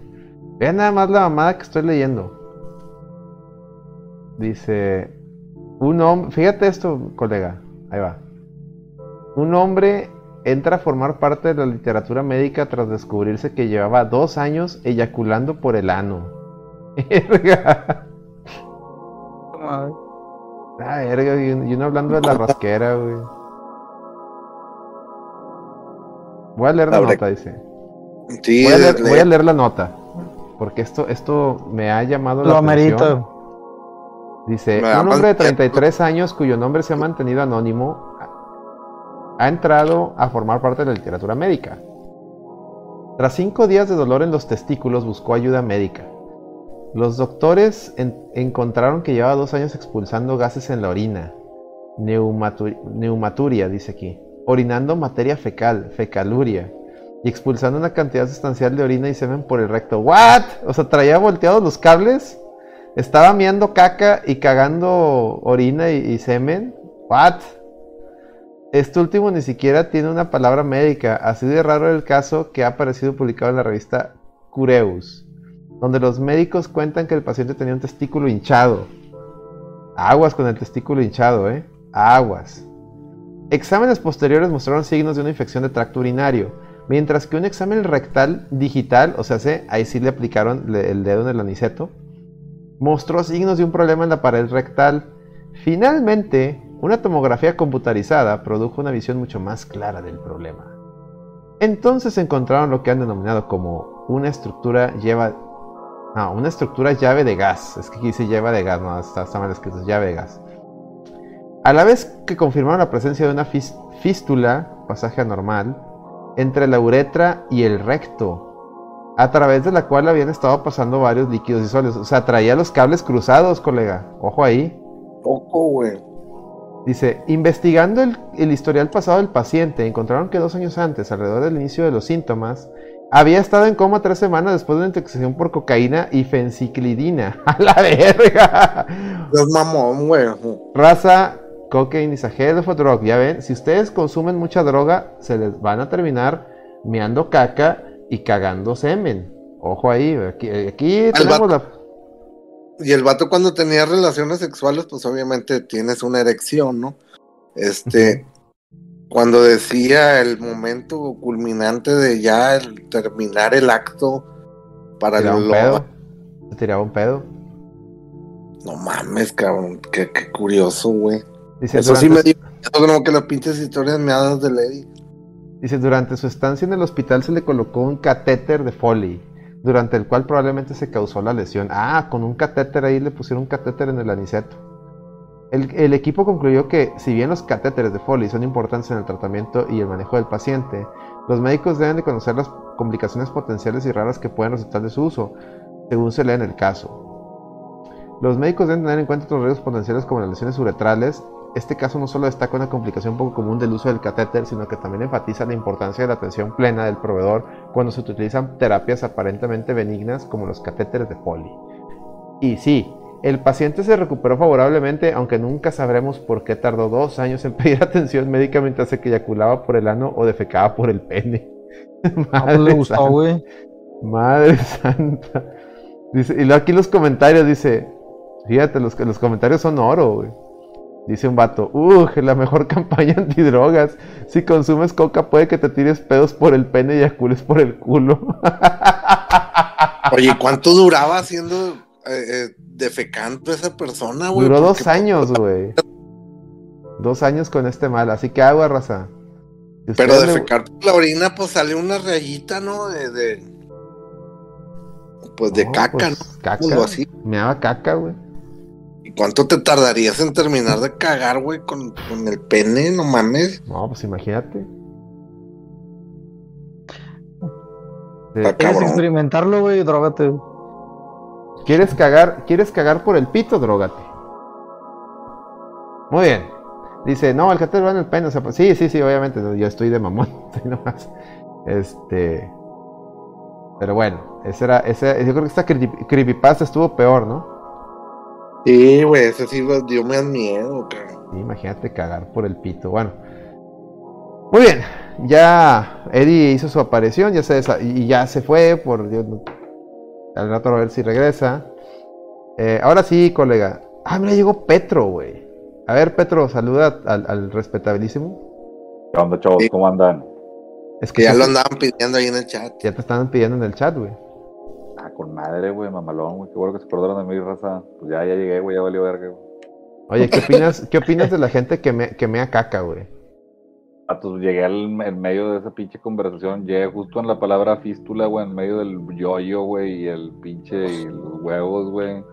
Vean nada más la mamada que estoy leyendo. Dice. Un hombre. Fíjate esto, colega. Ahí va. Un hombre entra a formar parte de la literatura médica tras descubrirse que llevaba dos años eyaculando por el ano. Verga. Ah, verga, y uno hablando de la rasquera, güey. Voy a leer la nota, dice. Sí, Voy a, leer, le- voy a leer la nota. Porque esto, esto me ha llamado Lo la atención. Dice, Me un hombre de más- 33 años cuyo nombre se ha mantenido anónimo ha entrado a formar parte de la literatura médica. Tras cinco días de dolor en los testículos buscó ayuda médica. Los doctores en- encontraron que llevaba dos años expulsando gases en la orina. Neumatu- neumaturia, dice aquí. Orinando materia fecal, fecaluria. Y expulsando una cantidad sustancial de orina y semen por el recto. ¿What? O sea, traía volteados los cables. Estaba miando caca y cagando orina y, y semen. ¿What? Este último ni siquiera tiene una palabra médica. Así de raro el caso que ha aparecido publicado en la revista Cureus, donde los médicos cuentan que el paciente tenía un testículo hinchado. Aguas con el testículo hinchado, ¿eh? Aguas. Exámenes posteriores mostraron signos de una infección de tracto urinario, mientras que un examen rectal digital, o sea, se- ahí sí le aplicaron el dedo en el aniceto, mostró signos de un problema en la pared rectal. Finalmente, una tomografía computarizada produjo una visión mucho más clara del problema. Entonces encontraron lo que han denominado como una estructura lleva... Una estructura llave de gas. Es que aquí dice llave de gas, no, está, mal escrito, es llave de gas. A la vez que confirmaron la presencia de una fístula, pasaje anormal, entre la uretra y el recto, a través de la cual habían estado pasando varios líquidos y sólidos. O sea, traía los cables cruzados, colega. Ojo ahí. Poco, güey. Dice, investigando el, el historial pasado del paciente, encontraron que dos años antes, alrededor del inicio de los síntomas, había estado en coma tres semanas después de una intoxicación por cocaína y fenciclidina. ¡A la verga! Es mamón, güey. Raza, cocaine is a hell of a drug. Ya ven, si ustedes consumen mucha droga, se les van a terminar meando caca y cagando semen. Ojo ahí, aquí, aquí tenemos la... Y el vato cuando tenía relaciones sexuales, pues obviamente tienes una erección, ¿no? Este, cuando decía el momento culminante de ya el terminar el acto para el pedo. Se tiraba un pedo. No mames, cabrón, qué, qué curioso, güey. Dice, Eso sí me dio como que las pinches historias meadas de Lady. dice, durante su estancia en el hospital se le colocó un catéter de Foley, durante el cual probablemente se causó la lesión. Ah, con un catéter ahí le pusieron un catéter en el aniceto. El, el equipo concluyó que, si bien los catéteres de Foley son importantes en el tratamiento y el manejo del paciente, los médicos deben de conocer las complicaciones potenciales y raras que pueden resultar de su uso, según se lee en el caso. Los médicos deben tener en cuenta otros riesgos potenciales como las lesiones uretrales. Este caso no solo destaca una complicación poco común del uso del catéter, sino que también enfatiza la importancia de la atención plena del proveedor cuando se utilizan terapias aparentemente benignas como los catéteres de Foley. Y sí, el paciente se recuperó favorablemente, aunque nunca sabremos por qué tardó dos años en pedir atención médica mientras se eyaculaba por el ano o defecaba por el pene. No, pues le gustó, güey. Madre santa. Dice, y luego aquí los comentarios dice, fíjate, los, los comentarios son oro, güey. Dice un vato, uh, la mejor campaña antidrogas. Si consumes coca puede que te tires pedos por el pene y eyacules por el culo. Oye, ¿cuánto duraba haciendo eh, eh, defecando esa persona, güey? Duró dos años, güey. Dos años con este mal, así que agua, raza. Si Pero ustedes le- defecar por la orina, pues sale una rayita, ¿no? De, de- pues de No, caca, pues, ¿no? Caca. Algo así. Me daba caca, güey. ¿Y cuánto te tardarías en terminar de cagar, güey, con, con el pene? No mames. No, pues imagínate. Está ¿Quieres cabrón. experimentarlo, güey? Drógate. güey. ¿Quieres cagar, ¿Quieres cagar por el pito? Drógate. Muy bien. Dice, no, el catéter va en el pene. O sea, pues, sí, sí, sí, obviamente. Yo estoy de mamón. estoy nomás. Este. Pero bueno, ese era, ese, yo creo que esta creepy- creepypasta estuvo peor, ¿no? Sí, güey, ese sí me dio más miedo, cabrón. Sí, imagínate cagar por el pito. Bueno. Muy bien. Ya Eddie hizo su aparición, ya se y ya se fue por Dios. Al rato a ver si regresa. Eh, ahora sí, colega. Ah, mira, llegó Petro, güey. A ver, Petro, saluda al, al respetabilísimo. ¿Qué onda, chavos? Sí. ¿Cómo andan? Es Que ya ya, lo andaban pidiendo ahí en el chat. ya te están pidiendo en el chat, güey. Con madre, güey, mamalón, güey. Qué bueno que se acordaron de mí, raza. Pues ya, ya llegué, güey, ya valió verga, güey. Oye, ¿qué opinas, ¿qué opinas de la gente que, me, que mea caca, güey? Ah, pues llegué al en medio de esa pinche conversación. Llegué justo en la palabra fístula, güey, en medio del yoyo, güey, y el pinche y los huevos, güey.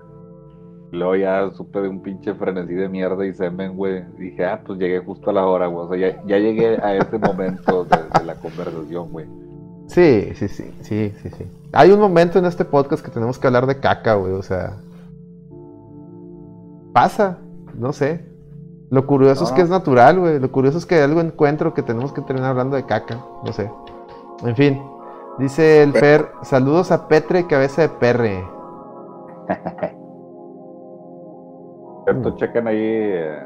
Luego ya supe de un pinche frenesí de mierda y semen, güey. Dije, ah, pues llegué justo a la hora, güey. O sea, ya, ya llegué a ese momento de, de la conversación, güey. Sí, sí, sí, sí, sí, sí. Hay un momento en este podcast que tenemos que hablar de caca, güey, o sea. Pasa, no sé. Lo curioso es que es natural, güey. Lo curioso es que algo encuentro que tenemos que terminar hablando de caca, no sé. En fin, dice el Per, saludos a Petre, cabeza de perre. Cierto, Mm. chequen ahí. eh,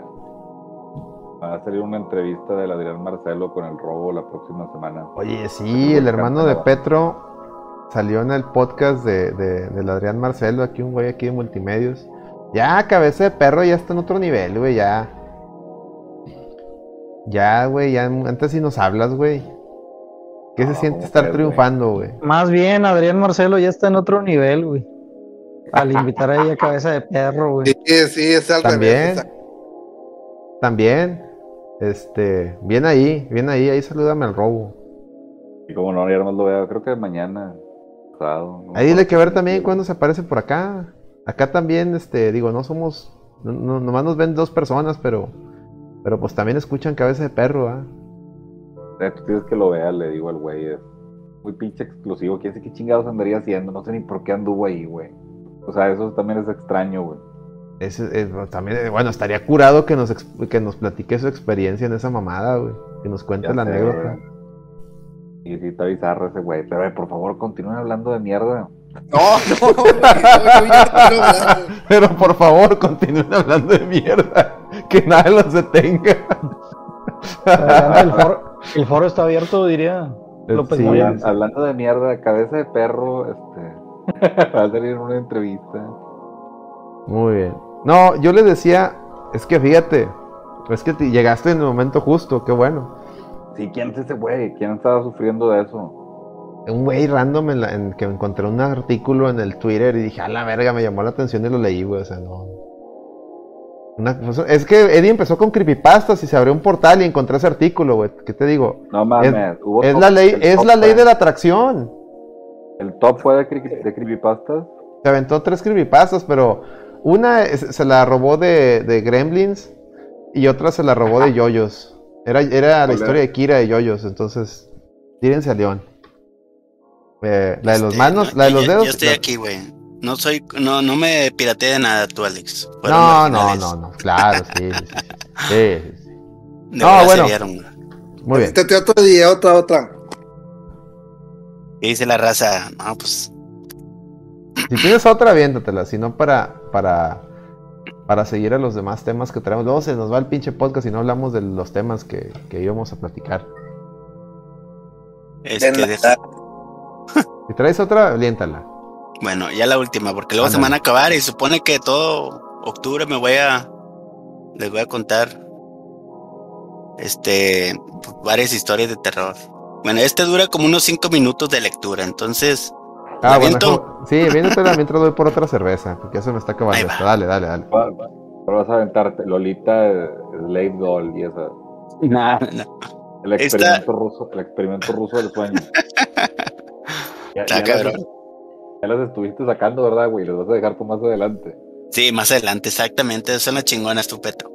va a salir una entrevista del Adrián Marcelo con el robo la próxima semana. Oye, sí, el hermano de Petro salió en el podcast de, de- del Adrián Marcelo, aquí un güey aquí de multimedios. Ya, cabeza de perro ya está en otro nivel, güey, ya. Ya, güey, ya antes sí nos hablas, güey. ¿Qué se siente ¿cómo estar crees, triunfando, güey? Más bien, Adrián Marcelo ya está en otro nivel, güey. Al invitar ahí a cabeza de perro, güey. Sí, sí, es al También. También, este, bien ahí, bien ahí, ahí salúdame al robo. Y como no, ya más lo veo, creo que mañana. Pasado, no Ahí acuerdo que ver también día. cuando se aparece por acá. Acá también, este, digo, no somos, no, no- nomás nos ven dos personas, pero, pero pues también escuchan cabeza de perro, ¿ah? Eh, Tú tienes que lo vea, le digo al güey. Es muy pinche exclusivo. Quién sé qué chingados andaría haciendo. No sé ni por qué anduvo ahí, güey. O sea, eso también es extraño, güey. Ese, es- también, eh, bueno, estaría curado que nos, ex- que nos platique su experiencia en esa mamada, güey. Que nos cuente Ya la sé. anécdota. Y sí, está bizarro ese güey. Pero, eh, por favor, continúen hablando de mierda. No, no, güey, no, no. Pero por favor, continúen hablando de mierda. Que nada los detenga. El, foro, el foro está abierto, diría. López Sí, Hablando de mierda, cabeza de perro, este. va a salir en una entrevista. Muy bien. No, yo les decía, es que fíjate, es que te- llegaste en el momento justo, qué bueno. Sí, ¿quién es ese güey? ¿Quién estaba sufriendo de eso? Un güey random en, la- en que encontré un artículo en el Twitter y dije, a la verga, me llamó la atención y lo leí, güey, o sea, no. Una- es que Eddie empezó con creepypastas y se abrió un portal y encontré ese artículo, güey. ¿Qué te digo? No mames. hubo Es top- la ley, es la ley de la atracción. El top fue de, de creepypastas. Se aventó tres creepypastas, pero una se la robó de, de Gremlins y otra se la robó de Yoyos. Era, era la ¿Cuál historia de Kira de Yoyos, entonces tírense a León. Eh, la de los Este, manos, no, la de los dedos. Yo estoy la- aquí, güey. No soy, no, no me pirateé de nada tú, Alex. Fueron No, no, no, no, claro, sí, sí, sí. Sí, No, bueno. Muy bien. Este otro día, otra, otra. ¿Qué dice la raza? No, pues, Si tienes otra, aviéntatela, si no para, para, para seguir a los demás temas que traemos. Luego se nos va el pinche podcast y no hablamos de los temas que, que íbamos a platicar. es De que nada. deja- Si traes otra, aviéntala. Bueno, ya la última, porque luego se van a acabar y supone que todo octubre me voy a les voy a contar este varias historias de terror. Bueno, este dura como unos cinco minutos de lectura, entonces. Ah, ¿la bueno, eso- sí, viéndotela mientras voy por otra cerveza, porque ya se me está acabando. Dale, dale, dale. Va- va- Ahora vas a aventarte Lolita, eh, Slave Doll y esa. No. El Esta- experimento ruso, el experimento ruso del sueño. Ya, Está ya cabrón. las, ya las estuviste sacando, ¿verdad, güey? Las vas a dejar por más adelante. Sí, más adelante, exactamente. Son las chingonas, tu Petro.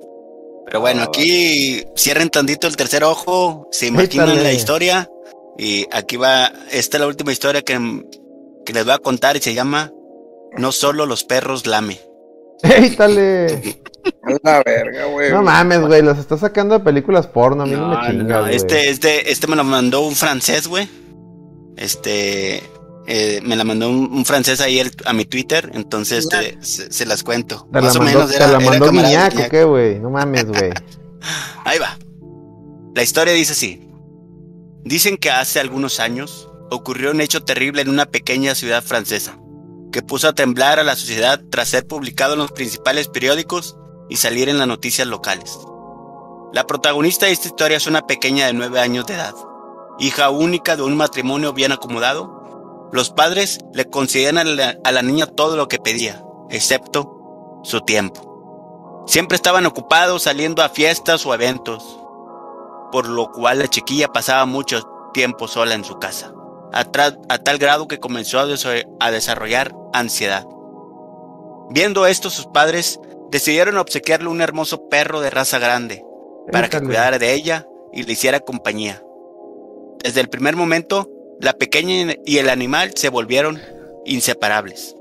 Pero bueno, Ah, aquí cierren tantito el tercer ojo, se imaginan Échale. la historia. Y aquí va, esta es la última historia que, que les voy a contar y se llama No solo los perros lame. ¡Ey, dale! A la verga, güey. No mames, güey, los está sacando de películas porno, a mí no, me chingas, este, este, este me lo mandó un francés, güey. Este, eh, me la mandó un, un francés ahí el- a mi Twitter, entonces este, se, se las cuento. Te la Más o mandó, menos te era, la era mandó camarada de Guiñac, ¿o Guiñac. qué, güey? No mames, güey. Ahí va. La historia dice así. Dicen que hace algunos años ocurrió un hecho terrible en una pequeña ciudad francesa, que puso a temblar a la sociedad tras ser publicado en los principales periódicos y salir en las noticias locales. La protagonista de esta historia es una pequeña de nueve años de edad, hija única de un matrimonio bien acomodado. Los padres le concedían a la niña todo lo que pedía, excepto su tiempo. Siempre estaban ocupados saliendo a fiestas o eventos, por lo cual la chiquilla pasaba mucho tiempo sola en su casa, a, tal grado que comenzó a, a desarrollar ansiedad. Viendo esto, sus padres decidieron obsequiarle un hermoso perro de raza grande, para que cuidara de ella y le hiciera compañía. Desde el primer momento, la pequeña y el animal se volvieron inseparables.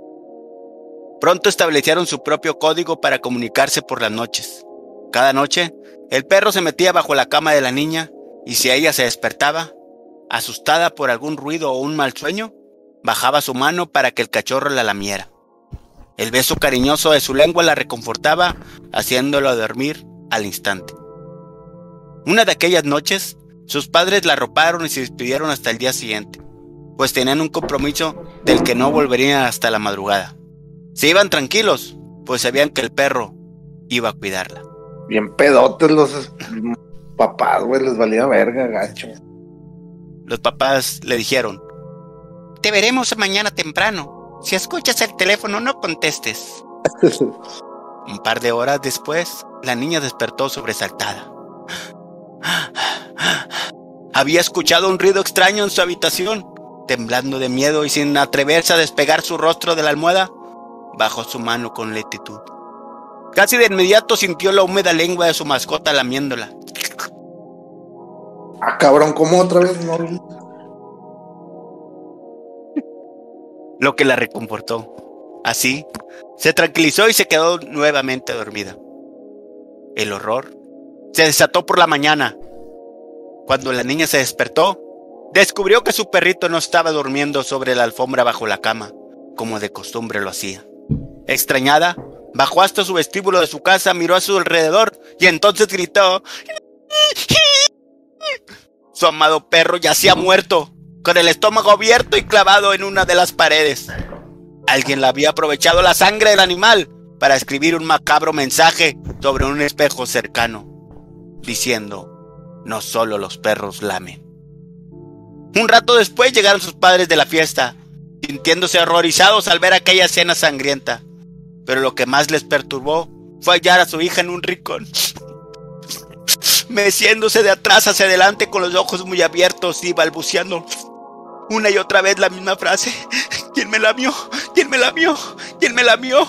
Pronto establecieron su propio código para comunicarse por las noches. Cada noche, el perro se metía bajo la cama de la niña y si ella se despertaba, asustada por algún ruido o un mal sueño, bajaba su mano para que el cachorro la lamiera. El beso cariñoso de su lengua la reconfortaba, haciéndolo dormir al instante. Una de aquellas noches, sus padres la arroparon y se despidieron hasta el día siguiente, pues tenían un compromiso del que no volverían hasta la madrugada. Se iban tranquilos, pues sabían que el perro iba a cuidarla. Bien pedotes los papás, güey, les valía verga, gacho. Los papás le dijeron, Te veremos mañana temprano. Si escuchas el teléfono, no contestes. Un par de horas después, la niña despertó sobresaltada. Había escuchado un ruido extraño en su habitación. Temblando de miedo y sin atreverse a despegar su rostro de la almohada, bajó su mano con lentitud. Casi de inmediato sintió la húmeda lengua de su mascota lamiéndola. Ah, cabrón, ¿cómo otra vez no? lo que la reconfortó. Así, se tranquilizó y se quedó nuevamente dormida. El horror se desató por la mañana. Cuando la niña se despertó, descubrió que su perrito no estaba durmiendo sobre la alfombra bajo la cama, como de costumbre lo hacía. Extrañada, bajó hasta su vestíbulo de su casa, miró a su alrededor y entonces gritó. Su amado perro yacía muerto, con el estómago abierto y clavado en una de las paredes. Alguien le había aprovechado la sangre del animal para escribir un macabro mensaje sobre un espejo cercano, diciendo, no solo los perros lamen. Un rato después llegaron sus padres de la fiesta, sintiéndose horrorizados al ver aquella escena sangrienta. Pero lo que más les perturbó fue hallar a su hija en un rincón, meciéndose de atrás hacia adelante con los ojos muy abiertos y balbuceando una y otra vez la misma frase. ¿Quién me lamió? ¿Quién me lamió? ¿Quién me lamió?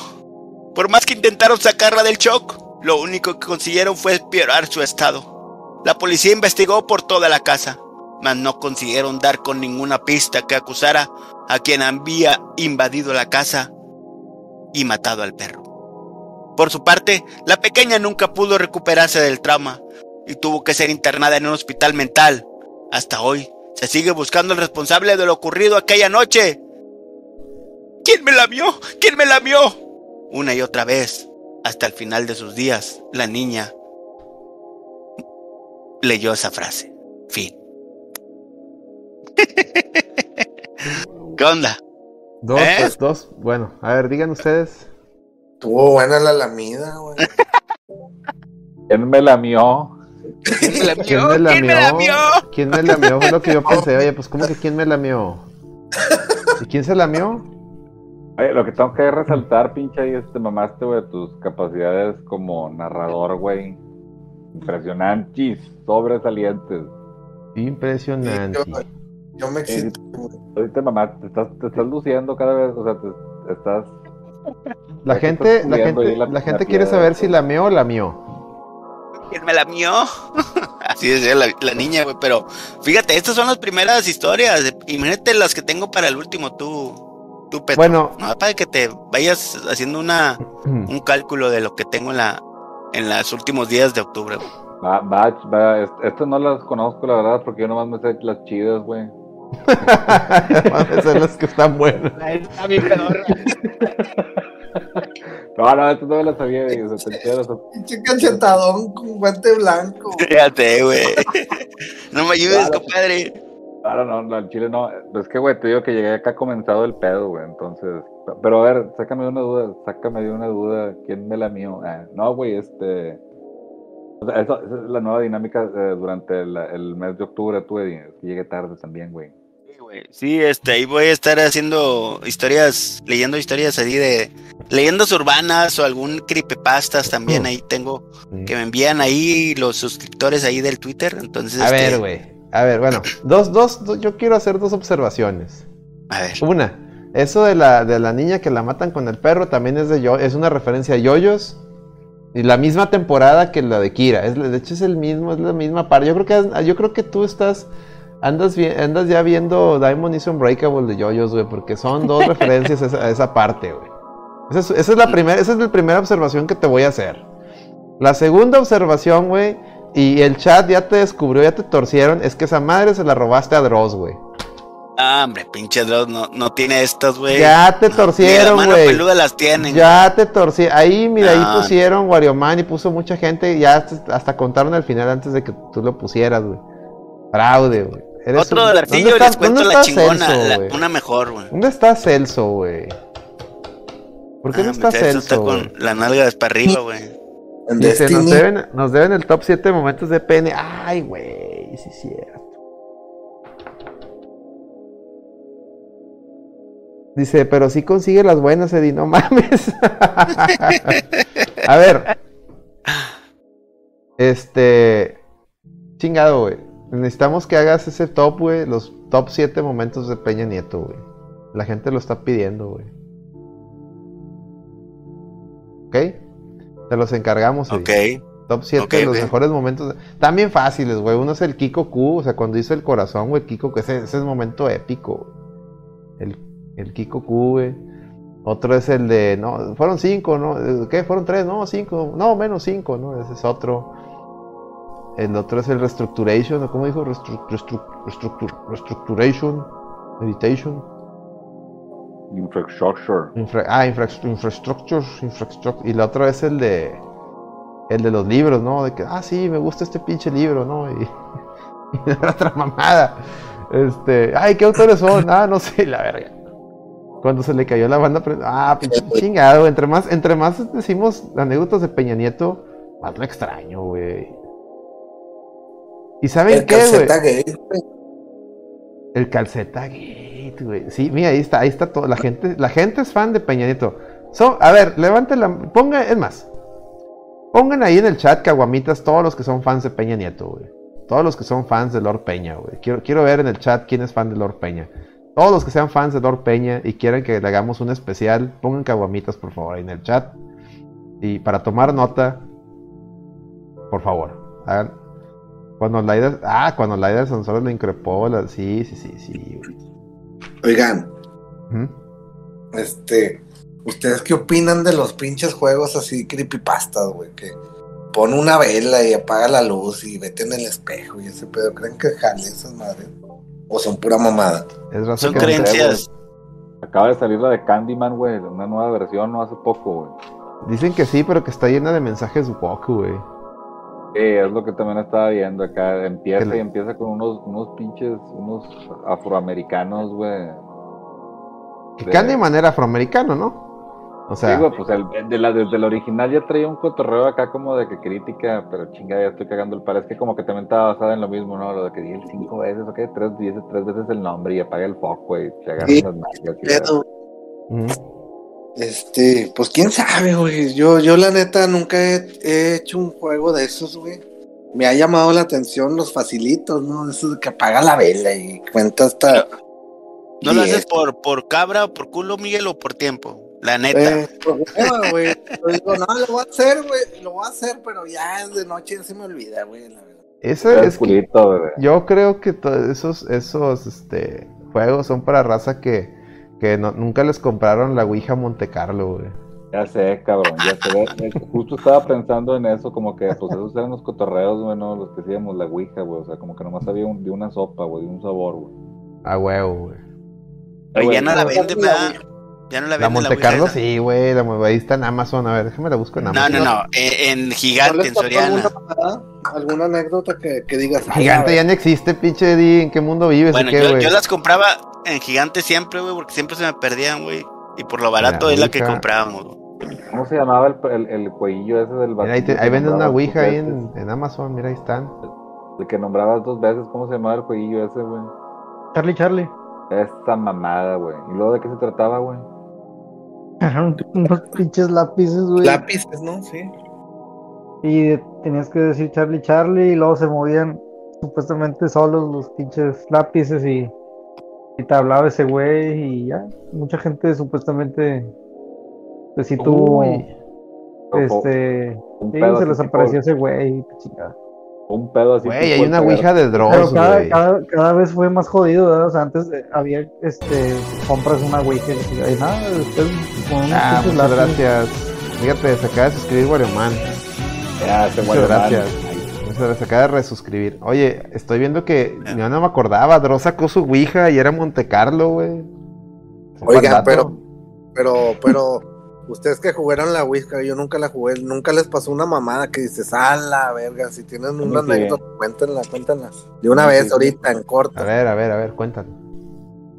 Por más que intentaron sacarla del shock, lo único que consiguieron fue empeorar su estado. La policía investigó por toda la casa, mas no consiguieron dar con ninguna pista que acusara a quien había invadido la casa y matado al perro. Por su parte, la pequeña nunca pudo recuperarse del trauma y tuvo que ser internada en un hospital mental. Hasta hoy se sigue buscando el responsable de lo ocurrido aquella noche. ¿Quién me la vio? ¿Quién me la vio? Una y otra vez, hasta el final de sus días, la niña leyó esa frase. Fin. ¿Qué onda? Dos, ¿Eh? pues, dos. Bueno, a ver, digan ustedes. Estuvo buena la lamida, güey. ¿Quién me lamió? ¿Quién me la ¿Quién mió? me la ¿Quién me la mió? ¿Quién me lamió? Fue lo que yo pensé. Oye, pues, ¿cómo que quién me lamió? ¿Y quién se lamió? Oye, lo que tengo que resaltar, pinche, ahí este mamaste, güey, tus capacidades como narrador, güey. Impresionantes, sobresalientes. Impresionante. Yo, yo me excito. güey. Ahorita mamá, te estás, te estás luciendo cada vez, o sea, te, estás... La gente, la gente, la- la la gente quiere saber si lamió o lamió. ¿Quién me la mió? Así decía la, la niña, güey. Pero fíjate, estas son las primeras historias. Imagínate las que tengo para el último, tú, tú Petro. Bueno. No, para que te vayas haciendo una, un cálculo de lo que tengo en la en los últimos días de octubre. güey. Va, va, va, est- estas no las conozco, la verdad, porque yo nomás me sé las chidas, güey. Van a ser las que están buenas. Está bien pedorra. No, no, estas no me las sabía, güey. O sea, Pinche cachetadón con guante blanco. Fíjate, güey. No me ayudes, Claro. compadre. Claro, no, no, al chile no. Es que, güey, te digo que llegué acá comenzado el pedo, güey. Entonces, pero a ver, sácame de una duda, sácame de una duda. ¿Quién me la mío? Ah, no, güey, este. o sea, eso- esa es la nueva dinámica eh, durante el, el mes de octubre, tú, Eddie. Es que llegué tarde también, güey. Sí, güey. Sí, este, ahí voy a estar haciendo historias, leyendo historias así de leyendas urbanas o algún creepypastas también Mm. ahí tengo que me envían ahí los suscriptores ahí del Twitter, entonces A este, ver, güey. A ver, bueno, dos, dos, dos- yo quiero hacer dos observaciones. A ver. Una, eso de la, de la niña que la matan con el perro también es de yo, es una referencia a Yoyos. Y la misma temporada que la de Kira. Es, de hecho, es el mismo, es la misma par. Yo creo que yo creo que tú estás. Andas, ya viendo Diamond is Unbreakable de Yoyos, güey, porque son dos referencias a esa, a esa parte, güey. Esa es, esa es la primera, esa es la primera observación que te voy a hacer. La segunda observación, güey, y el chat ya te descubrió, ya te torcieron, es que esa madre se la robaste a Dross, güey. Ah, hombre, pinche Dross no, no tiene estas, güey. Ya te la torcieron, güey. peluda las tienen. Ya te torcí. Ahí, mira, No. ahí pusieron Warioman y puso mucha gente. Ya hasta, hasta contaron el final antes de que tú lo pusieras, güey. Fraude, güey. Eres Otro un- del ¿Dónde arcillo está- les cuento la chingona, Celso, la- una mejor, güey. ¿Dónde está Celso, güey? ¿Por qué no Ah, está Celso está con la nalga para arriba, güey. Dice, nos deben, nos deben el top 7 momentos de pene. Ay, güey, sí es cierto. Dice, pero sí consigue las buenas, Eddie, no mames. A ver. Este. Chingado, güey. Necesitamos que hagas ese top, güey. Los top 7 momentos de Peña Nieto, güey. La gente lo está pidiendo, güey. ¿Ok? Te los encargamos. Ok. Top 7 Ok, de los mejores momentos. También fáciles, güey. Uno es el Kiko Q, o sea, cuando hizo el corazón, güey, Kiko, que ese, ese es momento épico. El, el Kiko Q, güey. Otro es el de, no, fueron cinco, ¿no? ¿Qué? Fueron tres, no, cinco, no, menos cinco, ¿no? Ese es otro. El otro es el Restructuration, ¿o ¿cómo dijo? Restru- restru- restructur- restructuration, Meditation. Infrastructure. Infra- ah, infra- infrastructure, infrastructure. Y la otra es el de. El de los libros, ¿no? De que, ah, sí, me gusta este pinche libro, ¿no? Y, y la otra mamada. Este, ay, ¿qué autores son? Ah, no sé, la verga. Cuando se le cayó la banda, ah, pinche chingado. Entre más, entre más decimos anécdotas de Peña Nieto, más lo extraño, güey. ¿Y saben El qué, güey? El calceta gate, güey. Sí, mira, ahí está, ahí está todo. La gente, la gente es fan de Peña Nieto. So- a ver, levanten la. Pongan, es más. Pongan ahí en el chat caguamitas todos los que son fans de Peña Nieto, güey. Todos los que son fans de Lord Peña, güey. Quiero, quiero ver en el chat quién es fan de Lord Peña. Todos los que sean fans de Lord Peña y quieran que le hagamos un especial, pongan caguamitas, por favor, ahí en el chat. Y para tomar nota, por favor, hagan. Cuando Laida. Ah, cuando Laida Sansores le increpó. la- sí, sí, sí, sí, güey. Oigan, este, ¿ustedes qué opinan de los pinches juegos así creepypastas, güey? Que pone una vela y apaga la luz y vete en el espejo y ese pedo. ¿Creen que jale esas madres? ¿O son pura mamada? Es Son creencias. Acaba de salir la de Candyman, güey. Una nueva versión, no hace poco, güey. güey. Dicen que sí, pero que está llena de mensajes woke, güey. Sí, es lo que también estaba viendo acá. Empieza le- y empieza con unos, unos pinches, unos afroamericanos, güey. Que De- Candyman era afroamericano, ¿no? O Sí, sea, güey, pues el, de la, desde el original ya traía un cotorreo acá como de que crítica, pero chinga, ya estoy cagando el par. Es que como que también estaba basada en lo mismo, ¿no? Lo de que dije el cinco veces, ok, tres veces, tres veces el nombre y apaga el foco, güey. Se agarran Sí, las nalgas. Este, pues quién sabe, güey. Yo, yo la neta nunca he, he hecho un juego de esos, güey. Me ha llamado la atención los facilitos, ¿no? Eso de que apaga la vela y cuenta hasta. ¿No lo haces por, por cabra, por culo, Miguel, o por tiempo? La neta. Eh, por hueva, güey. Yo digo, no, lo voy a hacer, güey. Lo voy a hacer, pero ya de noche ya se me olvida, güey. la verdad. ese es culito, yo creo que todos esos, esos este, juegos son para raza que, que no- nunca les compraron la Ouija Monte Carlo, güey. Ya sé, cabrón, ya sé. de- de- Justo estaba pensando en eso, como que pues esos eran los cotorreos, güey, ¿no? Los que hacíamos la ouija, güey. O sea, como que nomás había un, de una sopa, güey, de un sabor, güey. A huevo, güey. Oye, ya no la venden, ¿verdad? Ya no la La venden. Monte Ouija Carlo sí, güey. La ahí está en Amazon. A ver, déjame la busco en No, Amazon. no, no. eh, En ¿No Gigante, en Soriana. alguna, anécdota que, que digas? "Ay, a Gigante ver"? ya no existe, pinche Eddie. ¿En qué mundo vives? Bueno, qué, yo, yo las compraba en Gigante siempre, güey, porque siempre se me perdían, güey. Y por lo barato La es la que comprábamos. güey. ¿Cómo se llamaba el, el, el cuellillo ese del Mira, ahí, venden una Ouija ahí en, en Amazon. Mira, ahí están. El que nombrabas dos veces, ¿cómo se llamaba el cuellillo ese, güey? Charlie, Charlie. Esta mamada, güey. ¿Y luego de qué se trataba, güey? Unos pinches lápices, güey. Lápices, ¿no? Sí. Y tenías que decir Charlie, Charlie, y luego se movían supuestamente solos los pinches lápices y, y te hablaba ese güey y ya. Mucha gente supuestamente, pues si tú, Uy. este, sí, se les apareció ese güey y chingada. Un pedo así. Güey, hay una Ouija de Pero Dross, cada, cada, cada vez fue más jodido, ¿verdad? O sea, antes eh, había, este, compras una Ouija y nada, después con unos Ah, muchas gracias. Fíjate, se acaba de suscribir Wario Man. Ya, güey, Muchas man. gracias. Se acaba de resuscribir. Oye, estoy viendo que yo no me acordaba. Dross sacó su Ouija y era Monte Carlo, güey. Oigan, Dato. pero, pero, pero, ustedes que jugaron la Ouija, yo nunca la jugué, nunca les pasó una mamada que dices, a la verga, si tienen una sí. anécdota, cuéntenla, cuéntenla. De una Sí, vez, sí. ahorita, en corto. A ver, a ver, a ver, cuéntame.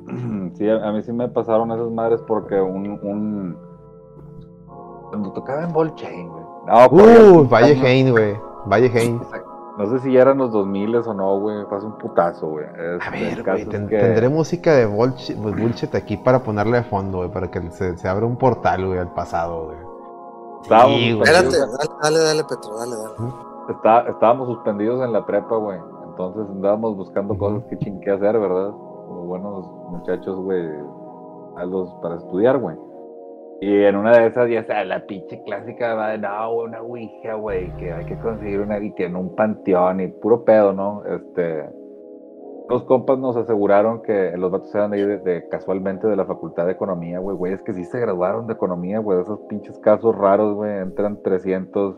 Sí, a, mí sí me pasaron esas madres porque un. un... Cuando tocaba en Ball Chain, güey. No, Uh, Valle. Hein, güey. Valle Hein. No sé si ya eran los 2000 o no, güey. Fue hace un putazo, güey. A ver, güey, es ten- que- tendré música de bullshit, pues, bullshit aquí para ponerle de fondo, güey, para que se, se abra un portal, güey, al pasado, güey. Estábamos Sí, güey. Espérate, suspendidos- dale, dale, dale, Petro, dale, dale. está- estábamos suspendidos en la prepa, güey. Entonces andábamos buscando cosas que chingue hacer, ¿verdad? Como buenos muchachos, güey. Algo para estudiar, güey. Y en una de esas, ya sea la pinche clásica va de no, una ouija, güey, que hay que conseguir una y tiene un panteón y puro pedo, ¿no? Este. Los compas nos aseguraron que los vatos eran de ahí de, de- casualmente de la facultad de economía, güey, güey, es que sí se graduaron de economía, güey, de esos pinches casos raros, güey, entran 300,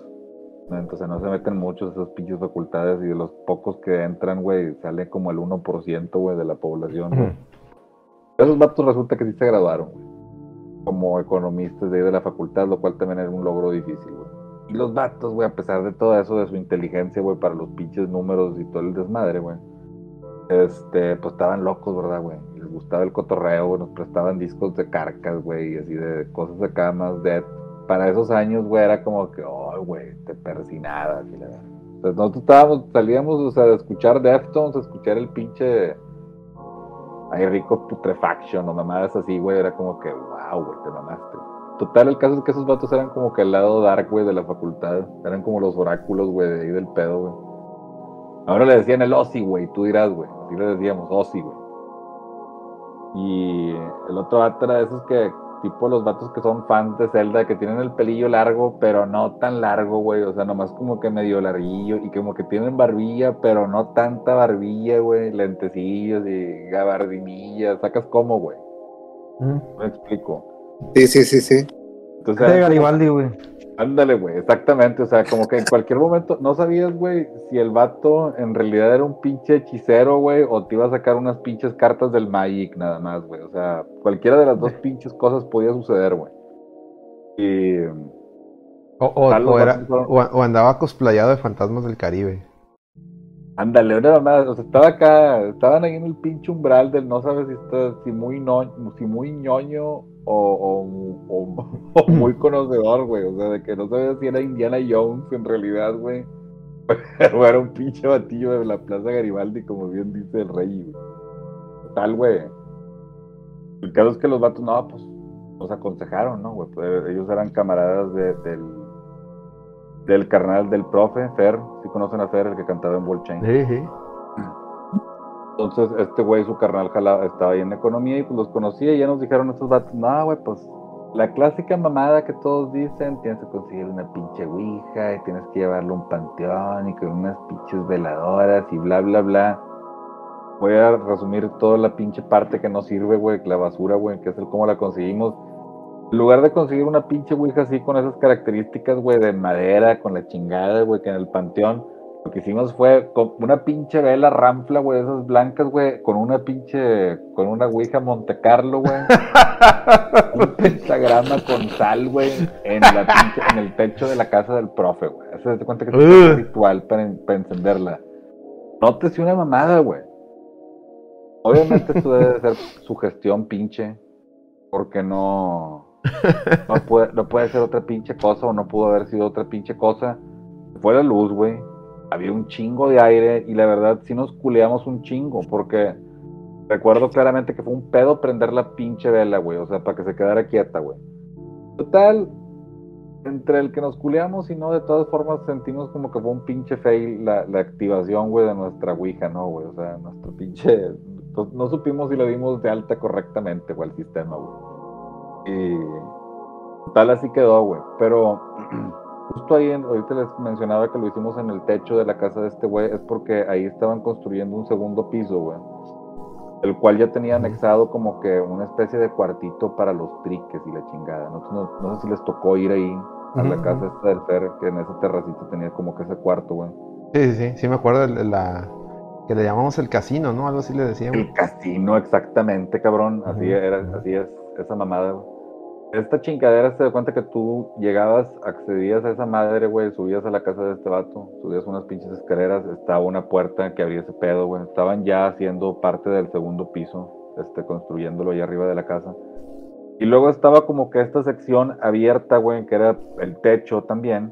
entonces no se meten muchos esas pinches facultades y de los pocos que entran, güey, sale como el 1%, güey, de la población, güey. Esos vatos resulta que sí se graduaron, güey. Como economistas de ahí de la facultad, lo cual también era un logro difícil, güey. Y los vatos, güey, a pesar de todo eso, de su inteligencia, güey, para los pinches números y todo el desmadre, güey. Este, pues estaban locos, ¿verdad, güey? Les gustaba el cotorreo, güey, nos prestaban discos de carcas, güey, y así de cosas acá más de... Para esos años, güey, era como que, oh, güey, te persinadas y la verdad. Entonces nosotros estábamos, salíamos, o sea, de escuchar Deftones, escuchar el pinche hay rico putrefaction o mamadas así, güey. Era como que, wow, güey, te mamaste. Total, el caso es que esos vatos eran como que el lado dark, güey, de la facultad. Eran como los oráculos, güey, de ahí del pedo, güey. Ahora le decían el Ozzy, güey, tú dirás, güey. Así le decíamos, Ozzy, güey. Y el otro vato era esos que, tipo los vatos que son fans de Zelda, que tienen el pelillo largo, pero no tan largo, güey. O sea, nomás como que medio larguillo. Y como que tienen barbilla, pero no tanta barbilla, güey. Lentecillos y gabardinillas. ¿Sacas cómo, güey? Me explico. Sí, sí, sí, sí. Entonces, De Garibaldi, güey. Ándale, güey, exactamente. O sea, como que en cualquier momento no sabías, güey, si el vato en realidad era un pinche hechicero, güey, o te iba a sacar unas pinches cartas del Magic nada más, güey. O sea, cualquiera de las dos pinches cosas podía suceder, güey. Y O, o- Tal, los o era- vatos fueron- o- o andaba cosplayado de fantasmas del Caribe. Ándale, una mamada, o sea, estaba acá, estaban ahí en el pinche umbral del no sabes si está, si muy no, si muy ñoño o, o- o muy conocedor, güey. O sea, de que no sabía si era Indiana Jones en realidad, güey. O era un pinche batillo de la Plaza Garibaldi, como bien dice el rey, güey. Tal, güey. El caso es que los vatos, no, pues, nos aconsejaron, ¿no, güey? Pues, ellos eran camaradas de- del, del carnal del profe, Fer. Si conocen a Fer, el que cantaba en Ball Chain. Sí, sí. Entonces, este güey, su carnal jalaba- estaba ahí en economía y pues los conocía y ya nos dijeron estos vatos, no, güey, pues la clásica mamada que todos dicen, tienes que conseguir una pinche ouija y tienes que llevarlo a un panteón y con unas pinches veladoras y bla, bla, bla. Voy a resumir toda la pinche parte que no sirve, güey, la basura, güey, que es el cómo la conseguimos. En lugar de conseguir una pinche ouija así con esas características, güey, de madera, con la chingada, güey, que en el panteón, lo que hicimos fue con una pinche vela ranfla, güey, esas blancas, güey, con una pinche, con una ouija Monte Carlo, güey. un pentagrama con sal, güey, en la pinche, en el techo de la casa del profe, güey. Eso se cuenta que es un ritual para, para encenderla. Nótese una mamada, güey. Obviamente esto debe de ser su gestión pinche, porque no, no puede, no puede ser otra pinche cosa o no pudo haber sido otra pinche cosa. Fue la luz, güey. Había un chingo de aire y la verdad sí nos culeamos un chingo porque recuerdo claramente que fue un pedo prender la pinche vela, güey. O sea, para que se quedara quieta, güey. Total, entre el que nos culeamos y no, de todas formas sentimos como que fue un pinche fail la, activación, güey, de nuestra Ouija, ¿no, güey? O sea, nuestro pinche... No, no supimos si le dimos de alta correctamente, güey, al sistema, güey. Y tal así quedó, güey. Pero justo ahí, en- ahorita les mencionaba que lo hicimos en el techo de la casa de este güey, es porque ahí estaban construyendo un segundo piso, güey. El cual ya tenía anexado como que una especie de cuartito para los triques y la chingada. No, no, no sé si les tocó ir ahí a la casa esta del Fer, que en ese terracito tenía como que ese cuarto, güey. Sí, sí, sí. Sí me acuerdo de la... Que le llamamos el casino, ¿no? Algo así le decíamos. El casino, exactamente, cabrón. Así era, así es, esa mamada. Esta chingadera se da cuenta que tú llegabas, accedías a esa madre, güey, subías a la casa de este vato, subías unas pinches escaleras, estaba una puerta que abría ese pedo, güey. Estaban ya haciendo parte del segundo piso, este, construyéndolo ahí arriba de la casa. Y luego estaba como que esta sección abierta, güey, que era el techo también.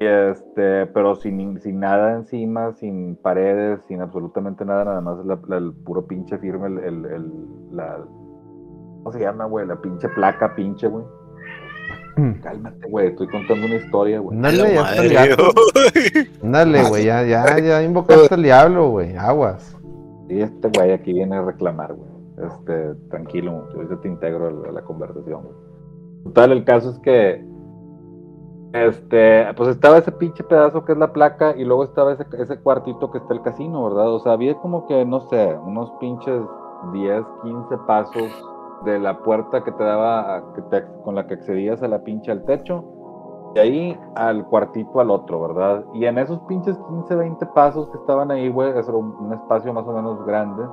Y este, pero sin, sin nada encima, sin paredes, sin absolutamente nada, nada más la- el puro pinche firme, el, el- el- la, ¿cómo se llama, güey? La pinche placa, pinche, güey. Cálmate, güey, estoy contando una historia, güey. Ándale, ya está el diablo. güey. Ándale, güey, ya, ya, ya invocaste al diablo, güey. Aguas. Y este güey aquí viene a reclamar, güey. Este, tranquilo, ahorita te integro a la, a la conversación, güey. Total, el caso es que, este, pues estaba ese pinche pedazo que es la placa y luego estaba ese, ese cuartito que está el casino, ¿verdad? O sea, había como que, no sé, unos pinches 10, 15 pasos de la puerta que te daba, con la que accedías a la pinche al techo, de ahí al cuartito al otro, ¿verdad? Y en esos pinches 15, 20 pasos que estaban ahí, güey, era un, espacio más o menos grande.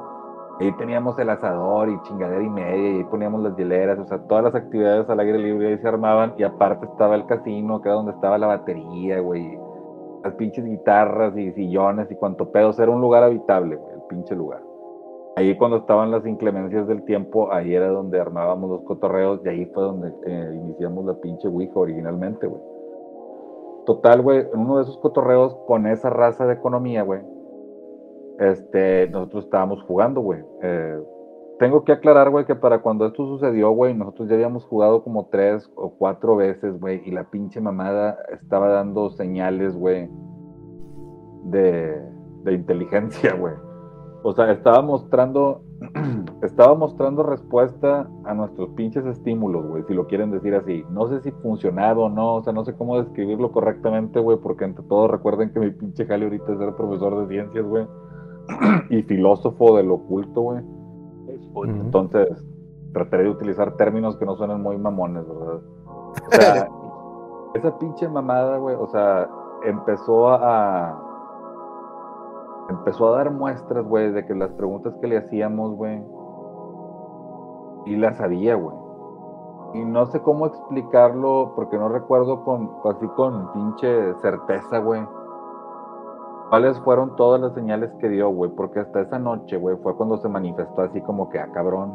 Ahí teníamos el asador y chingadera y media, y ahí poníamos las hieleras, o sea, todas las actividades al aire libre ahí se armaban, y aparte estaba el casino, que era donde estaba la batería, güey, las pinches guitarras y sillones y cuanto pedo, o sea, era un lugar habitable, el pinche lugar. Ahí cuando estaban las inclemencias del tiempo, ahí era donde armábamos los cotorreos, y ahí fue donde eh, iniciamos la pinche Ouija originalmente, güey. Total, güey, en uno de esos cotorreos con esa raza de economía, güey, este, nosotros estábamos jugando, güey. Eh, tengo que aclarar, güey, que para cuando esto sucedió, güey, nosotros ya habíamos jugado como tres o cuatro veces, güey, y la pinche mamada estaba dando señales, güey, de, de inteligencia, güey. O sea, estaba mostrando, estaba mostrando respuesta a nuestros pinches estímulos, güey, si lo quieren decir así. No sé si funcionado o no, o sea, no sé cómo describirlo correctamente, güey, porque entre todo recuerden que mi pinche jale ahorita es ser profesor de ciencias, güey, y filósofo del oculto, güey. Entonces, trataré de utilizar términos que no suenen muy mamones, ¿verdad? O sea, esa pinche mamada, güey, o sea, empezó a. Empezó a dar muestras, güey, de que las preguntas que le hacíamos, güey, y las sabía, güey. Y no sé cómo explicarlo, porque no recuerdo con, así con pinche certeza, güey. ¿Cuáles fueron todas las señales que dio, güey? Porque hasta esa noche, güey, fue cuando se manifestó así como que, ah, cabrón,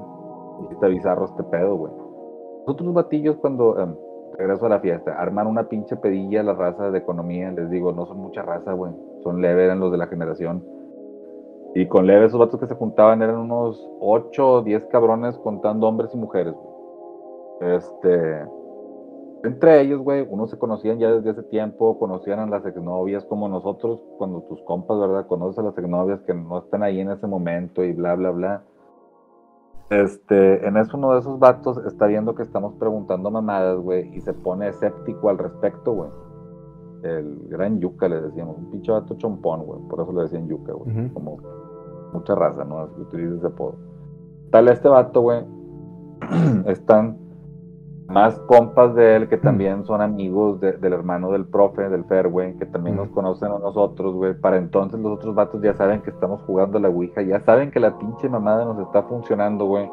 está bizarro este pedo, güey. Nosotros batillos cuando em, regreso a la fiesta, arman una pinche pedilla a la raza de economía, les digo, no son mucha raza, güey, son leve, eran los de la generación. Y con leve esos vatos que se juntaban eran unos 8 o 10 cabrones contando hombres y mujeres, güey. Este, entre ellos, güey, unos se conocían ya desde hace tiempo, conocían a las exnovias como nosotros, cuando tus compas, ¿verdad? Conoces a las exnovias que no están ahí en ese momento y bla, bla, bla. Este, en eso uno de esos vatos está viendo que estamos preguntando mamadas, güey, y se pone escéptico al respecto, güey. El gran yuca le decíamos, un pinche vato chompón, güey, por eso le decían yuca, güey. Como mucha raza, ¿no? Utiliza ese apodo. Tal este vato, güey, están más compas de él que también son amigos de- del hermano del profe, del Fer, güey, que también nos Ujú. conocen a nosotros, güey. Para entonces los otros vatos ya saben que estamos jugando a la Ouija, ya saben que la pinche mamada nos está funcionando, güey.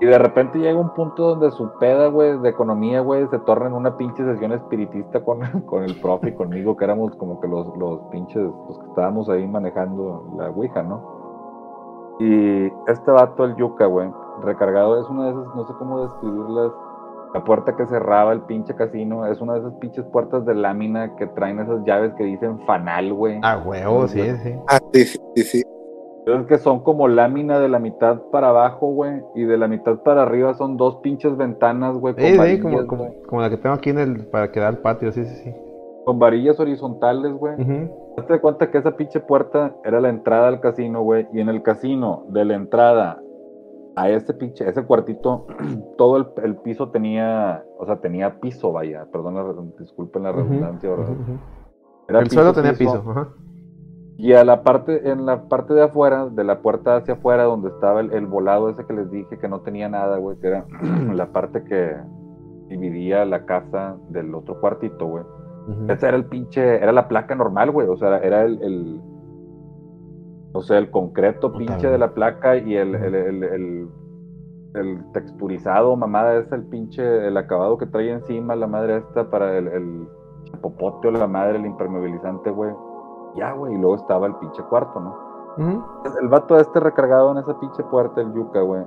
Y de repente llega un punto donde su peda, güey, de economía, güey, se torna en una pinche sesión espiritista con, con el profe y conmigo, que éramos como que los, los pinches, los que estábamos ahí manejando la Ouija, ¿no? Y este vato, el yuca, güey, recargado, es una de esas, no sé cómo describirlas. La puerta que cerraba el pinche casino es una de esas pinches puertas de lámina que traen esas llaves que dicen fanal, güey. Ah, huevo, sí, sí. Ah, sí, sí, sí, sí. Es que son como lámina de la mitad para abajo, güey, y de la mitad para arriba son dos pinches ventanas, güey, con, Sí, sí, varillas, como, güey, como, como la que tengo aquí en el, para quedar al patio, sí, sí, sí. con varillas horizontales, güey. Hazte de cuenta que esa pinche puerta era la entrada al casino, güey. Y en el casino, de la entrada a ese pinche, ese cuartito, todo el, el piso tenía, o sea, tenía piso, vaya. Perdón, la, disculpen la redundancia, El suelo tenía piso, ajá. Y a la parte, en la parte de afuera, de la puerta hacia afuera, donde estaba el, el volado ese que les dije que no tenía nada, güey, que era la parte que dividía la casa del otro cuartito, güey. Ujú. Esa era el pinche, era la placa normal, güey. O sea, era el, el- o sea, el concreto pinche de la placa y el, el, el, el- el texturizado, mamada, es el pinche, el acabado que trae encima la madre esta para el, el popote o la madre, el impermeabilizante, güey. Ya, güey, y luego estaba el pinche cuarto, ¿no? El vato este recargado en esa pinche puerta, el yuca, güey.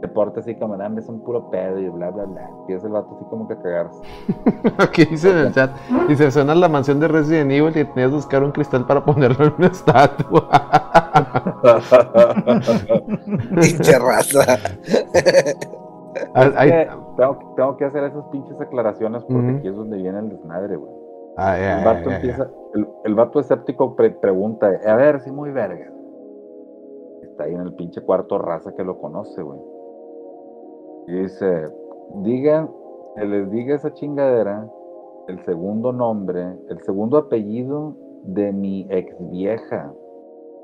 Se porta así como, dame, es un puro pedo y bla, bla, bla. Es el vato así como que a cagarse. Aquí dice en el chat, dice, suena la mansión de Resident Evil y tenías que buscar un cristal para ponerlo en una estatua. Pinche raza. Ah, Es ahí- que tengo, tengo que hacer esas pinches aclaraciones porque aquí es donde viene el desmadre, güey. Ah, El vato empieza, el, el vato escéptico pre- pregunta, a ver, si muy verga. Está ahí en el pinche cuarto raza que lo conoce, güey. Dice, digan, que les diga esa chingadera, el segundo nombre, el segundo apellido de mi ex vieja.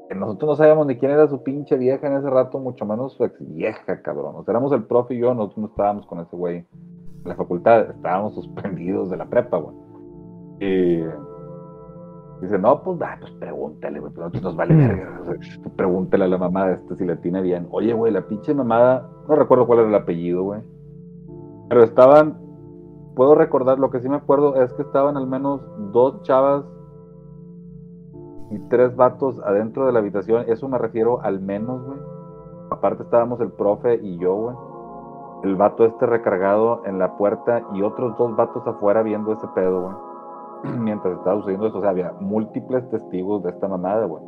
Que nosotros no sabíamos ni quién era su pinche vieja en ese rato, mucho menos su ex vieja, cabrón. Sea, éramos el profe y yo, nosotros no estábamos con ese güey en la facultad, estábamos suspendidos de la prepa, güey. Y dice, no, pues, ah, pues pregúntale, güey, pues nosotros nos vale verga. Sea, tú pregúntale a la mamá de este si le tiene bien. Oye, güey, la pinche mamada, no recuerdo cuál era el apellido, güey. Pero estaban, puedo recordar, lo que sí me acuerdo es que estaban al menos dos chavas y tres vatos adentro de la habitación. Eso me refiero al menos, güey. Aparte estábamos el profe y yo, güey. El vato este recargado en la puerta y otros dos vatos afuera viendo ese pedo, güey. Mientras estaba sucediendo eso, o sea, había múltiples testigos de esta mamada, güey.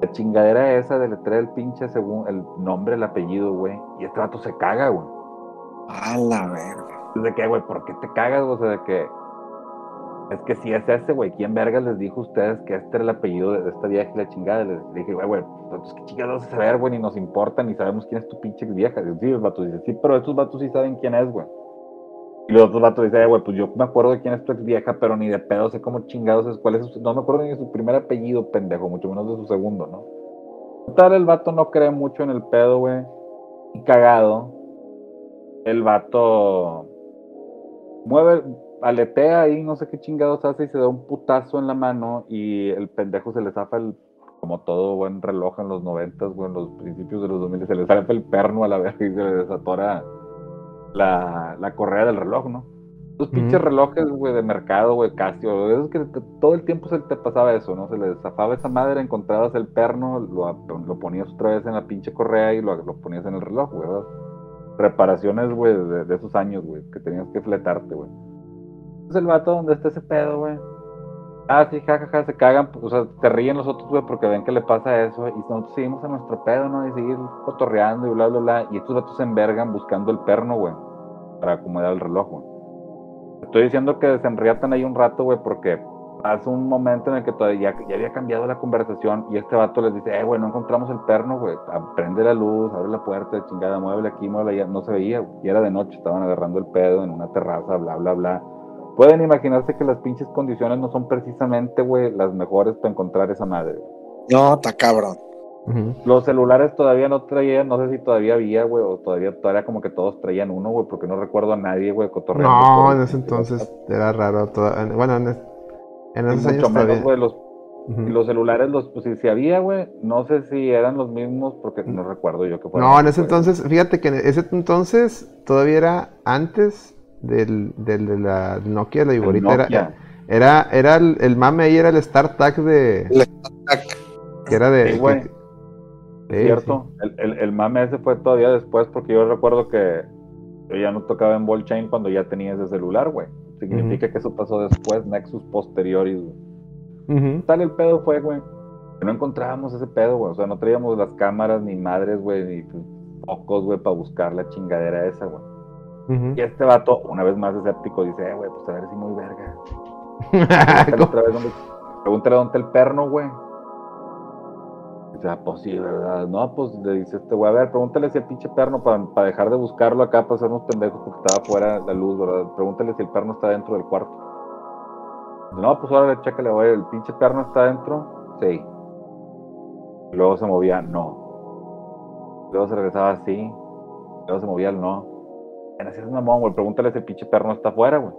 La chingadera esa de letrar el pinche según el nombre, el apellido, güey. Y este vato se caga, güey. A la verga. De que, güey, ¿por qué te cagas? O sea, de que. Es que si es ese, güey, ¿quién vergas les dijo a ustedes que este era el apellido de esta vieja y la chingada? Les dije, güey, güey, pues qué chingados a saber, güey, ni nos importa, ni sabemos quién es tu pinche vieja. Sí, el vato dice, sí, pero estos vatos sí saben quién es, güey. Y los otros vatos dicen, "Eh, güey, pues yo me acuerdo de quién es tu ex vieja, pero ni de pedo sé cómo chingados es, cuál es su, no me acuerdo ni de su primer apellido, pendejo, mucho menos de su segundo, ¿no? Total, el vato no cree mucho en el pedo, güey. Y cagado, el vato mueve, aletea ahí, no sé qué chingados hace y se da un putazo en la mano y el pendejo se le zafa el, como todo buen reloj en los noventas, güey, en los principios de los 2000, se le zafa el perno a la verga y se le desatora la, la correa del reloj, ¿no? Los pinches relojes, güey, de mercado, güey, Casio, esos que te- todo el tiempo se te pasaba eso, ¿no? Se le zafaba esa madre, encontrabas el perno, lo, lo ponías otra vez en la pinche correa y lo, lo ponías en el reloj, güey, ¿verdad? reparaciones, güey, de, de esos años, güey, que tenías que fletarte, güey. Es el vato donde está ese pedo, güey. Ah, sí, jajaja, se cagan, o sea, te ríen los otros, güey, porque ven que le pasa eso, y nosotros seguimos a nuestro pedo, ¿no? Y seguir cotorreando y bla, bla, bla, y estos vatos se envergan buscando el perno, güey, para acomodar el reloj, güey. Estoy diciendo que se enriatan ahí un rato, güey, porque hace un momento en el que todavía ya había cambiado la conversación y este vato les dice, eh, güey, no encontramos el perno, güey, prende la luz, abre la puerta, chingada, muévele aquí, muévele allá, no se veía, güey, y era de noche, estaban agarrando el pedo en una terraza, bla, bla, bla. Pueden imaginarse que las pinches condiciones no son precisamente, güey, las mejores para encontrar esa madre. No, está cabrón. Los celulares todavía no traían, no sé si todavía había, güey, o todavía, todavía como que todos traían uno, güey, porque no recuerdo a nadie, güey, cotorreando. No, en ese entonces era raro. toda- en- Bueno, en, es- en esos años mucho menos, todavía. güey, los los celulares, los, pues si, si había, güey, no sé si eran los mismos, porque no recuerdo yo que fueran. No, en ese entonces, fíjate que en ese entonces todavía era antes del, del- de la Nokia, la Iborita. Era, era, era el, el mame ahí, era el StarTAC de. El Que era de. Sí, sí, cierto. El, el, el mame ese fue todavía después, porque yo recuerdo que yo ya no tocaba en ball chain cuando ya tenía ese celular, güey. Significa que eso pasó después, Nexus posteriores, güey. Tal el pedo fue, güey. Que no encontrábamos ese pedo, güey. O sea, no traíamos las cámaras, ni madres, güey, ni pues, focos, güey, para buscar la chingadera esa, güey. Y este vato, una vez más escéptico, dice, eh, güey, pues a ver si muy verga. Pregúntale otra vez dónde, pregúntale dónde está el perno, güey. Ah, pues sí, ¿verdad? No, pues le dice este güey, a ver, pregúntale si el pinche perno, para, dejar de buscarlo acá, para hacernos pendejos, porque estaba fuera la luz, ¿verdad? Pregúntale si el perno está dentro del cuarto. No, pues ahora chécale, güey, el pinche perno está dentro, sí. Luego se movía, no. Luego se regresaba así, luego se movía el no. En así es mamón, güey, pregúntale si el pinche perno está afuera, güey.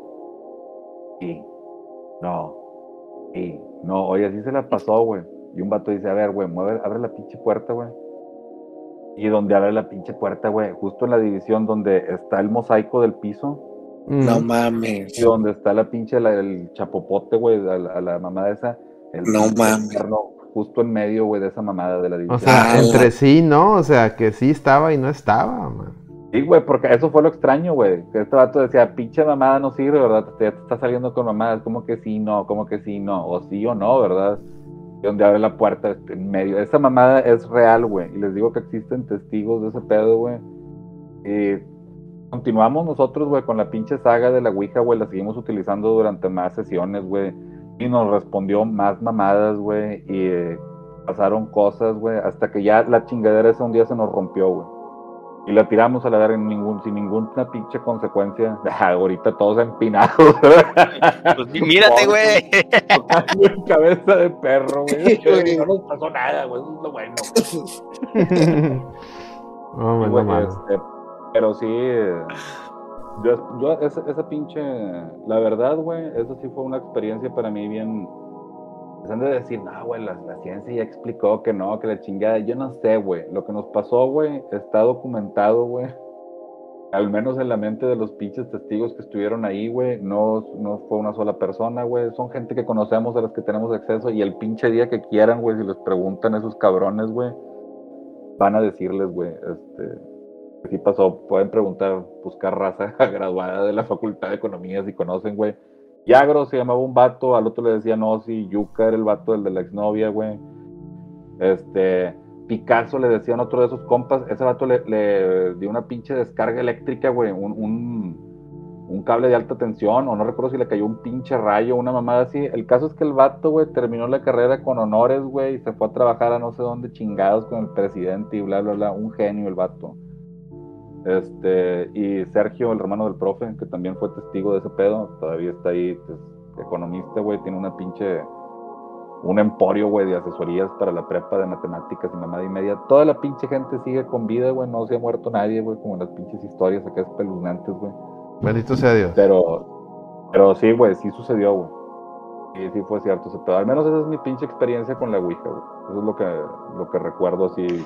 Sí. No. Sí. No, oye, así se la pasó, güey. Y un vato dice, a ver, güey, mueve, abre la pinche puerta, güey. Y donde abre la pinche puerta, güey, justo en la división donde está el mosaico del piso No Ujú. mames. y donde está la pinche, la- el chapopote, güey, a, la- a la mamada esa. El No mames. perno Justo en medio, güey, de esa mamada de la O división. sea, Ah, entre sí, ¿no? O sea, que sí estaba y no estaba, man. Sí, güey, porque eso fue lo extraño, güey. Que este vato decía, pinche mamada no sirve, ¿verdad? Te, te está saliendo con mamadas, como que sí, no, como que sí, no, o sí o no, ¿verdad? Donde abre la puerta en medio. Esa mamada es real, güey. Y les digo que existen testigos de ese pedo, güey. Y continuamos nosotros, güey, con la pinche saga de la Ouija, güey. La seguimos utilizando durante más sesiones, güey. Y nos respondió más mamadas, güey. Y eh, pasaron cosas, güey. Hasta que ya la chingadera ese un día se nos rompió, güey. Y la tiramos a la verga en ningún, sin ninguna pinche consecuencia. Ah, ahorita todos empinados. Pues sí, mírate, güey. cabeza de perro, güey. No nos pasó nada, güey. Eso es lo bueno. no, man, Güey, no mames. este, pero sí, yo, yo esa, esa pinche, la verdad, güey, eso sí fue una experiencia para mí bien, empezando a decir, no, güey, la, la ciencia ya explicó que no, que la chingada, yo no sé, güey, lo que nos pasó, güey, está documentado, güey, al menos en la mente de los pinches testigos que estuvieron ahí, güey, no, no fue una sola persona, güey, son gente que conocemos, a las que tenemos acceso, y el pinche día que quieran, güey, si les preguntan a esos cabrones, güey, van a decirles, güey, este, sí pasó, pueden preguntar, buscar raza graduada de la Facultad de Economía si conocen, güey. Yagro se llamaba un vato, al otro le decían Ozzy, Yuka era el vato del de la exnovia, güey. Este, Picasso le decían otro de esos compas, ese vato le, le dio una pinche descarga eléctrica, güey, un, un, un cable de alta tensión, o no recuerdo si le cayó un pinche rayo, una mamada así. El caso es que el vato, güey, terminó la carrera con honores, güey, y se fue a trabajar a no sé dónde chingados con el presidente y bla, bla, bla, un genio el vato. Este, y Sergio, el hermano del profe, que también fue testigo de ese pedo, todavía está ahí, pues, economista, güey, tiene una pinche, un emporio, güey, de asesorías para la prepa de matemáticas y mamada y media. Toda la pinche gente sigue con vida, güey, no se ha muerto nadie, güey, como en las pinches historias acá espeluznantes, güey. Bendito sea Dios. Pero, pero sí, güey, sí sucedió, güey. Sí, sí fue cierto ese pedo. Al menos esa es mi pinche experiencia con la Ouija, güey. Eso es lo que, lo que recuerdo así.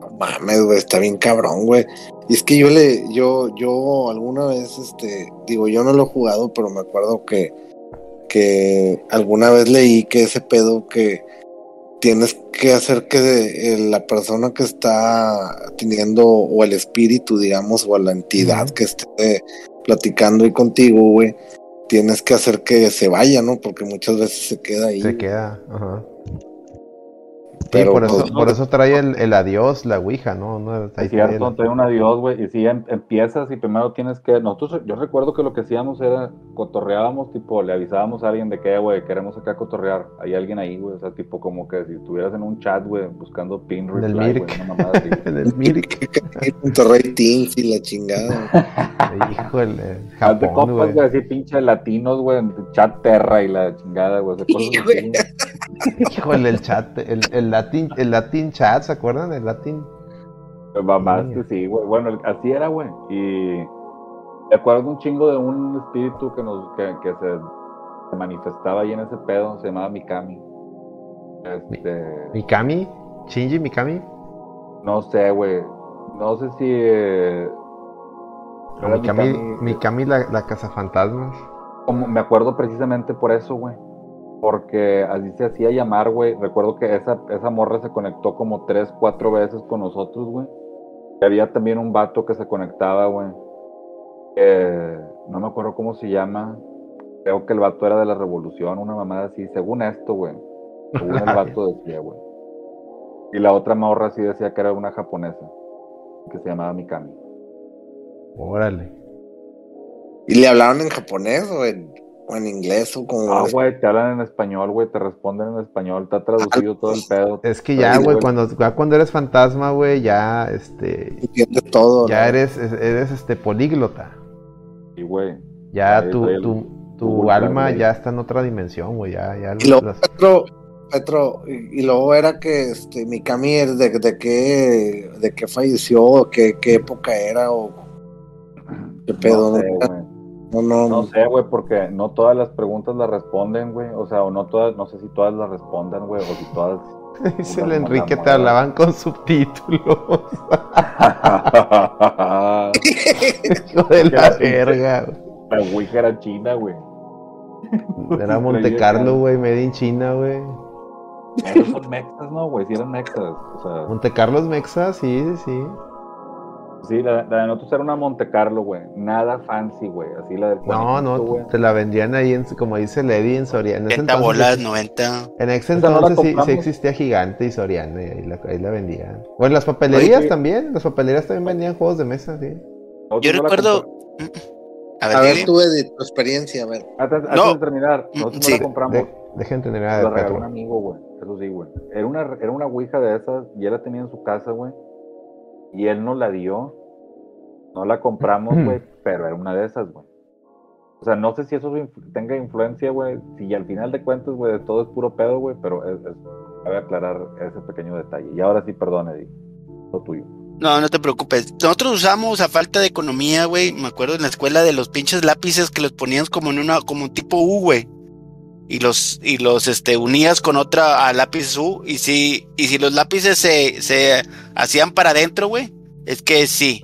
No mames, güey, está bien cabrón, güey. Y es que yo le, yo, yo alguna vez, este, digo, yo no lo he jugado, pero me acuerdo que, que alguna vez leí que ese pedo que, tienes que hacer que eh, la persona que está teniendo, o el espíritu, digamos, o la entidad que esté platicando ahí contigo, güey, tienes que hacer que se vaya, ¿no? Porque muchas veces se queda ahí. Se queda, ajá. Sí, Pero, por eso, pues, por eso trae el, el adiós, la ouija, ¿no? no Es trae cierto, el- trae un adiós, güey. Y si em- empiezas y primero tienes que. Nosotros, yo recuerdo que lo que hacíamos era cotorreábamos, tipo, le avisábamos a alguien de que, güey, queremos acá cotorrear. Hay alguien ahí, güey. O sea, tipo, como que si estuvieras en un chat, güey, buscando pin reply, Mirk. güey, una mamada así. en el Mirk. Monterrey Teams y la chingada. Híjole, Japón, compas, güey. así pinche latinos, güey, en chat terra y la chingada, güey. Híjole, el chat, el, el latin, el latin chat, ¿se acuerdan? El latin. Mamaste, Sí. sí, güey. Bueno, el- así era, güey. Y me acuerdo un chingo de un espíritu que nos que, que se, manifestaba ahí en ese pedo, se llamaba Mikami. Este, Mikami, Shinji Mikami. no sé, güey. No sé si eh, Mikami, Mikami, Mikami la, la cazafantasmas. como me acuerdo precisamente por eso, güey. Porque así se hacía llamar, güey. Recuerdo que esa, esa morra se conectó como tres, cuatro veces con nosotros, güey. Y había también un vato que se conectaba, güey. que no me acuerdo cómo se llama. Creo que el vato era de la revolución, una mamada así. Según esto, güey. Según el vato decía, güey. Y la otra morra sí decía que era una japonesa. Que se llamaba Mikami. Órale. ¿Y le hablaron en japonés o en, o en inglés o como... Ah, güey, te hablan en español, güey, te responden en español, está traducido todo el pedo. Es que ya, güey, cuando, ya cuando eres fantasma, güey, ya, este, entiende todo. ya ¿no? eres, eres, este, políglota. Y, güey, Ya Ahí tu, tu, tu alma ya está en otra dimensión, güey, ya, ya. Y luego, las- Petro, Petro, y, y luego era que este, Mikami, ¿de, de qué, de qué falleció? ¿Qué, qué época era? ¿O qué pedo? no sé. No, no, No sé, güey, porque no todas las preguntas las responden, güey. O sea, o no todas, no sé si todas las respondan, güey, o si todas. Dice el Enrique, te hablaban con subtítulos. la Hijo de la verga. Ouija era china, güey. Era Monte Carlo, güey, made in China, güey. Son mexas, ¿no, güey? Sí eran mexas. O sea, Monte Carlo es Mexa, sí, sí, sí. Sí, la, la de nosotros era una Monte Carlo, güey. Nada fancy, güey. Así la del No, conejito, güey. no, te la vendían ahí, en, como dice Lady, en Soriana. En ese 70 entonces, bolas, 90. en ese no entonces sí, sí existía Gigante y Soriana, y ahí la, ahí la vendían. Bueno, las papelerías Oye, también, las papelerías también vendían juegos de mesa, sí. Yo no recuerdo. A ver, A ver, tú, Edith, tu experiencia, a ver. Antes, antes No. de terminar, nosotros no Sí. la compramos. De- dejen tener a de un amigo, güey. Eso sí, güey. Era una, era una ouija de esas y él la tenía en su casa, güey. Y él nos la dio. No la compramos, güey, pero era una de esas, güey. O sea, no sé si eso influ- tenga influencia, güey. Si al final de cuentas, güey, de todo es puro pedo, güey, pero es, es, cabe aclarar ese pequeño detalle. Y ahora sí, perdón, Eddie. Lo tuyo. No, no te preocupes. Nosotros usamos a falta de economía, güey. Me acuerdo en la escuela de los pinches lápices que los ponías como en una, como tipo U, güey. Y los, y los este, unías con otra a lápiz U. Y si, y si los lápices se, se hacían para adentro, güey, es que sí.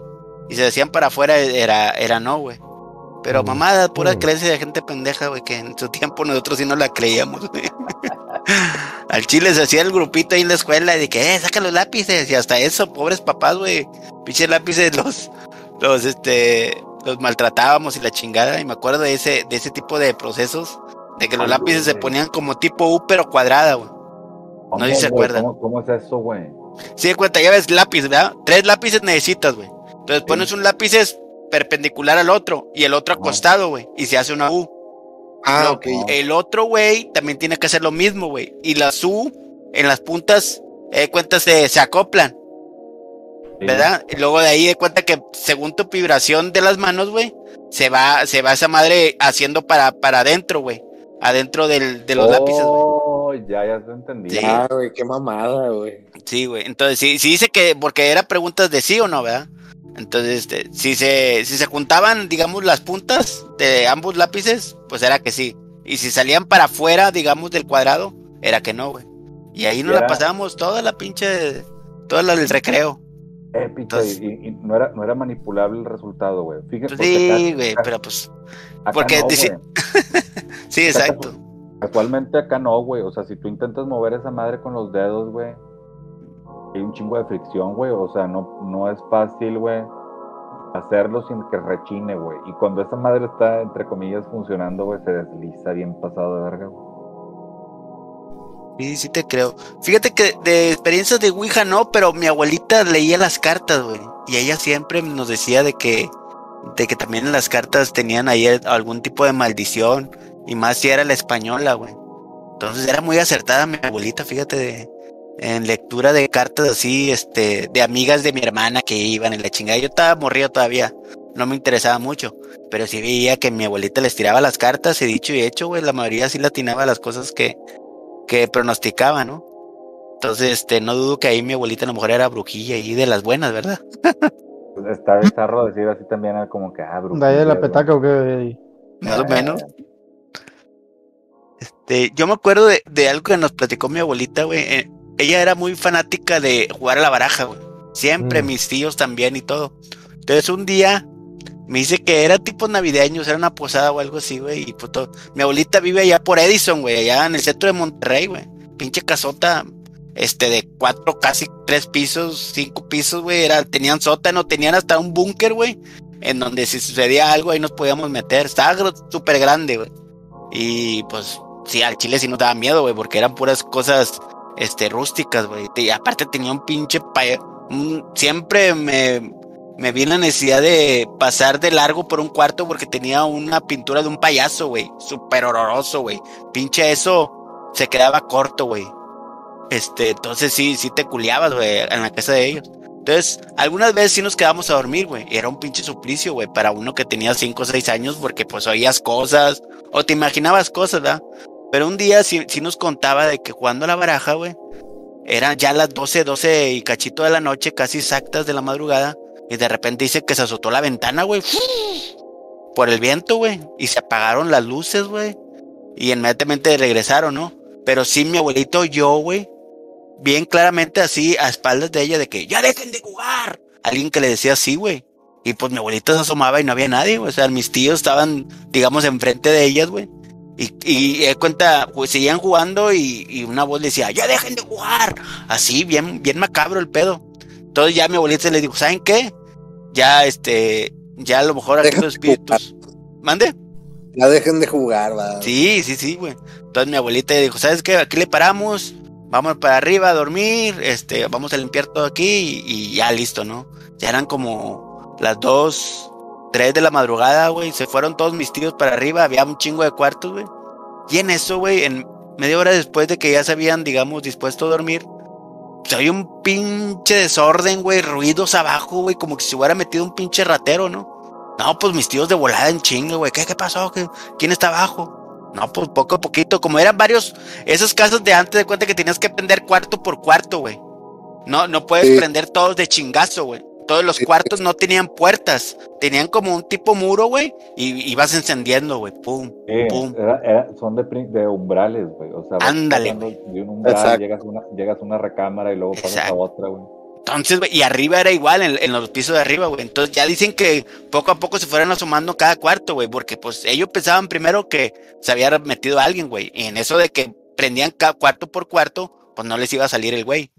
Y se hacían para afuera, era, era no, güey. Pero Mm. mamada, pura Mm. creencia de gente pendeja, güey, que en su tiempo nosotros sí no la creíamos, güey. Al chile se hacía el grupito ahí en la escuela de que, eh, saca los lápices. Y hasta eso, pobres papás, güey. Pinches lápices los, los, este, los maltratábamos y la chingada. Y me acuerdo de ese, de ese tipo de procesos. De que los lápices se ponían como tipo U, pero cuadrada, güey. ¿Cómo, sé si se acuerdan. ¿Cómo, cómo es eso, güey? Si de cuenta, ya ves lápiz, ¿verdad? Tres lápices necesitas, güey. Entonces pones un lápiz es perpendicular al otro y el otro acostado, güey. Y se hace una U. Ah, ok. El otro, güey, también tiene que hacer lo mismo, güey. Y las U en las puntas, eh, de cuenta, se, se acoplan, Sí. ¿verdad? Y luego de ahí de cuenta que según tu vibración de las manos, güey, se va, se va esa madre haciendo para, para adentro, güey. Adentro del, de los lápices, güey. Oh, ya, ya te entendí. Sí. Ah, güey, qué mamada, güey. Sí, güey. Entonces, sí, sí dice que, porque era preguntas de sí o no, ¿verdad? Entonces, este, si se, si se juntaban, digamos, las puntas de ambos lápices, pues era que sí. Y si salían para afuera, digamos, del cuadrado, era que no, güey. Y ahí nos Y la era- pasábamos toda la pinche, toda la del recreo. Épico, Entonces- y, y- no, era, no era manipulable el resultado, güey. Fíjate, Pues sí, güey, pero pues, porque no, dice- sí, exacto. Casualmente acá no, güey. O sea, si tú intentas mover esa madre con los dedos, güey, hay un chingo de fricción, güey. O sea, no, no es fácil, güey, hacerlo sin que rechine, güey. Y cuando esa madre está, entre comillas, funcionando, güey, se desliza bien pasado de verga, güey. Sí, sí te creo. Fíjate que de experiencias de Ouija no, pero mi abuelita leía las cartas, güey. Y ella siempre nos decía de que, de que también las cartas tenían ahí algún tipo de maldición. Y más si era la española, güey. Entonces era muy acertada mi abuelita, fíjate, de, en lectura de cartas así, este, de amigas de mi hermana que iban en la chingada. Yo estaba morrido todavía, no me interesaba mucho, pero sí veía que mi abuelita les tiraba las cartas y dicho y hecho, güey, la mayoría sí latinaba las cosas que, que pronosticaba, ¿no? Entonces, este, no dudo que ahí mi abuelita a lo mejor era brujilla y de las buenas, ¿verdad? Pues está bizarro decir así también, como que, ah, brujilla. ¿De ahí de la petaca o qué? Más o menos. Este, yo me acuerdo de, de algo que nos platicó mi abuelita, güey. eh, ella era muy fanática de jugar a la baraja, güey. Siempre, Mm. mis tíos también y todo. Entonces un día me dice que era tipo navideños, era una posada o algo así, güey. Y todo. Mi abuelita vive allá por Edison, güey, allá en el centro de Monterrey, güey. Pinche casota, este, de cuatro, casi tres pisos, cinco pisos, güey. Era, tenían sótano, tenían hasta un búnker, güey. En donde si sucedía algo ahí nos podíamos meter. Estaba súper grande, güey. Y pues, sí, al chile sí nos daba miedo, güey, porque eran puras cosas, este, rústicas, güey. Y aparte tenía un pinche un- siempre me, me vi la necesidad de pasar de largo por un cuarto porque tenía una pintura de un payaso, güey. Súper horroroso, güey. Pinche eso se quedaba corto, güey. Este, entonces sí, sí te culiabas, güey, en la casa de ellos. Entonces, algunas veces sí nos quedábamos a dormir, güey. Era un pinche suplicio, güey, para uno que tenía 5 o 6 años porque pues oías cosas o te imaginabas cosas, ¿verdad? Pero un día sí, sí nos contaba de que jugando la baraja, güey, eran ya las 12, 12 y cachito de la noche, casi exactas de la madrugada, y de repente dice que se azotó la ventana, güey, por el viento, güey, y se apagaron las luces, güey, y inmediatamente regresaron, ¿no? Pero sí, mi abuelito oyó, güey, bien claramente así, a espaldas de ella, de que ya dejen de jugar. Alguien que le decía así, güey. Y pues mi abuelita se asomaba y no había nadie, güey. O sea, mis tíos estaban, digamos, enfrente de ellas, güey. Y, y de cuenta, pues seguían jugando y, y una voz decía, ya dejen de jugar. Así, bien, bien macabro el pedo. Entonces ya mi abuelita le dijo, ¿saben qué? Ya, este, ya a lo mejor aquí los espíritus. ¿Mande? Ya dejen de jugar, va. Sí, sí, sí, güey. Entonces mi abuelita dijo, ¿sabes qué? Aquí le paramos, vamos para arriba a dormir, este, vamos a limpiar todo aquí y, y ya listo, ¿no? Ya eran como las dos, tres de la madrugada, güey. Se fueron todos mis tíos para arriba, había un chingo de cuartos, güey. Y en eso, güey, en media hora después de que ya se habían, digamos, dispuesto a dormir, hay un pinche desorden, güey, ruidos abajo, güey, como que se hubiera metido un pinche ratero, ¿no? No, pues mis tíos de volada en chingo, güey. ¿Qué, ¿Qué pasó? ¿Qué- ¿Quién está abajo? No, pues poco a poquito. Como eran varios, esas casas de antes de cuenta que tenías que prender cuarto por cuarto, güey. No, no puedes Sí. prender todos de chingazo, güey. Todos los cuartos no tenían puertas. Tenían como un tipo muro, güey. Y ibas encendiendo, güey. Pum, Sí, pum. era- era- son de, prin- de umbrales, güey. O sea, Ándale, de un umbral, llegas a, una, llegas a una recámara y luego pasas Exacto. a otra, güey. Entonces, güey, y arriba era igual, en, en los pisos de arriba, güey. Entonces ya dicen que poco a poco se fueron asomando cada cuarto, güey, porque pues ellos pensaban primero que se había metido alguien, güey. Y en eso de que prendían cada cuarto por cuarto, pues no les iba a salir el güey.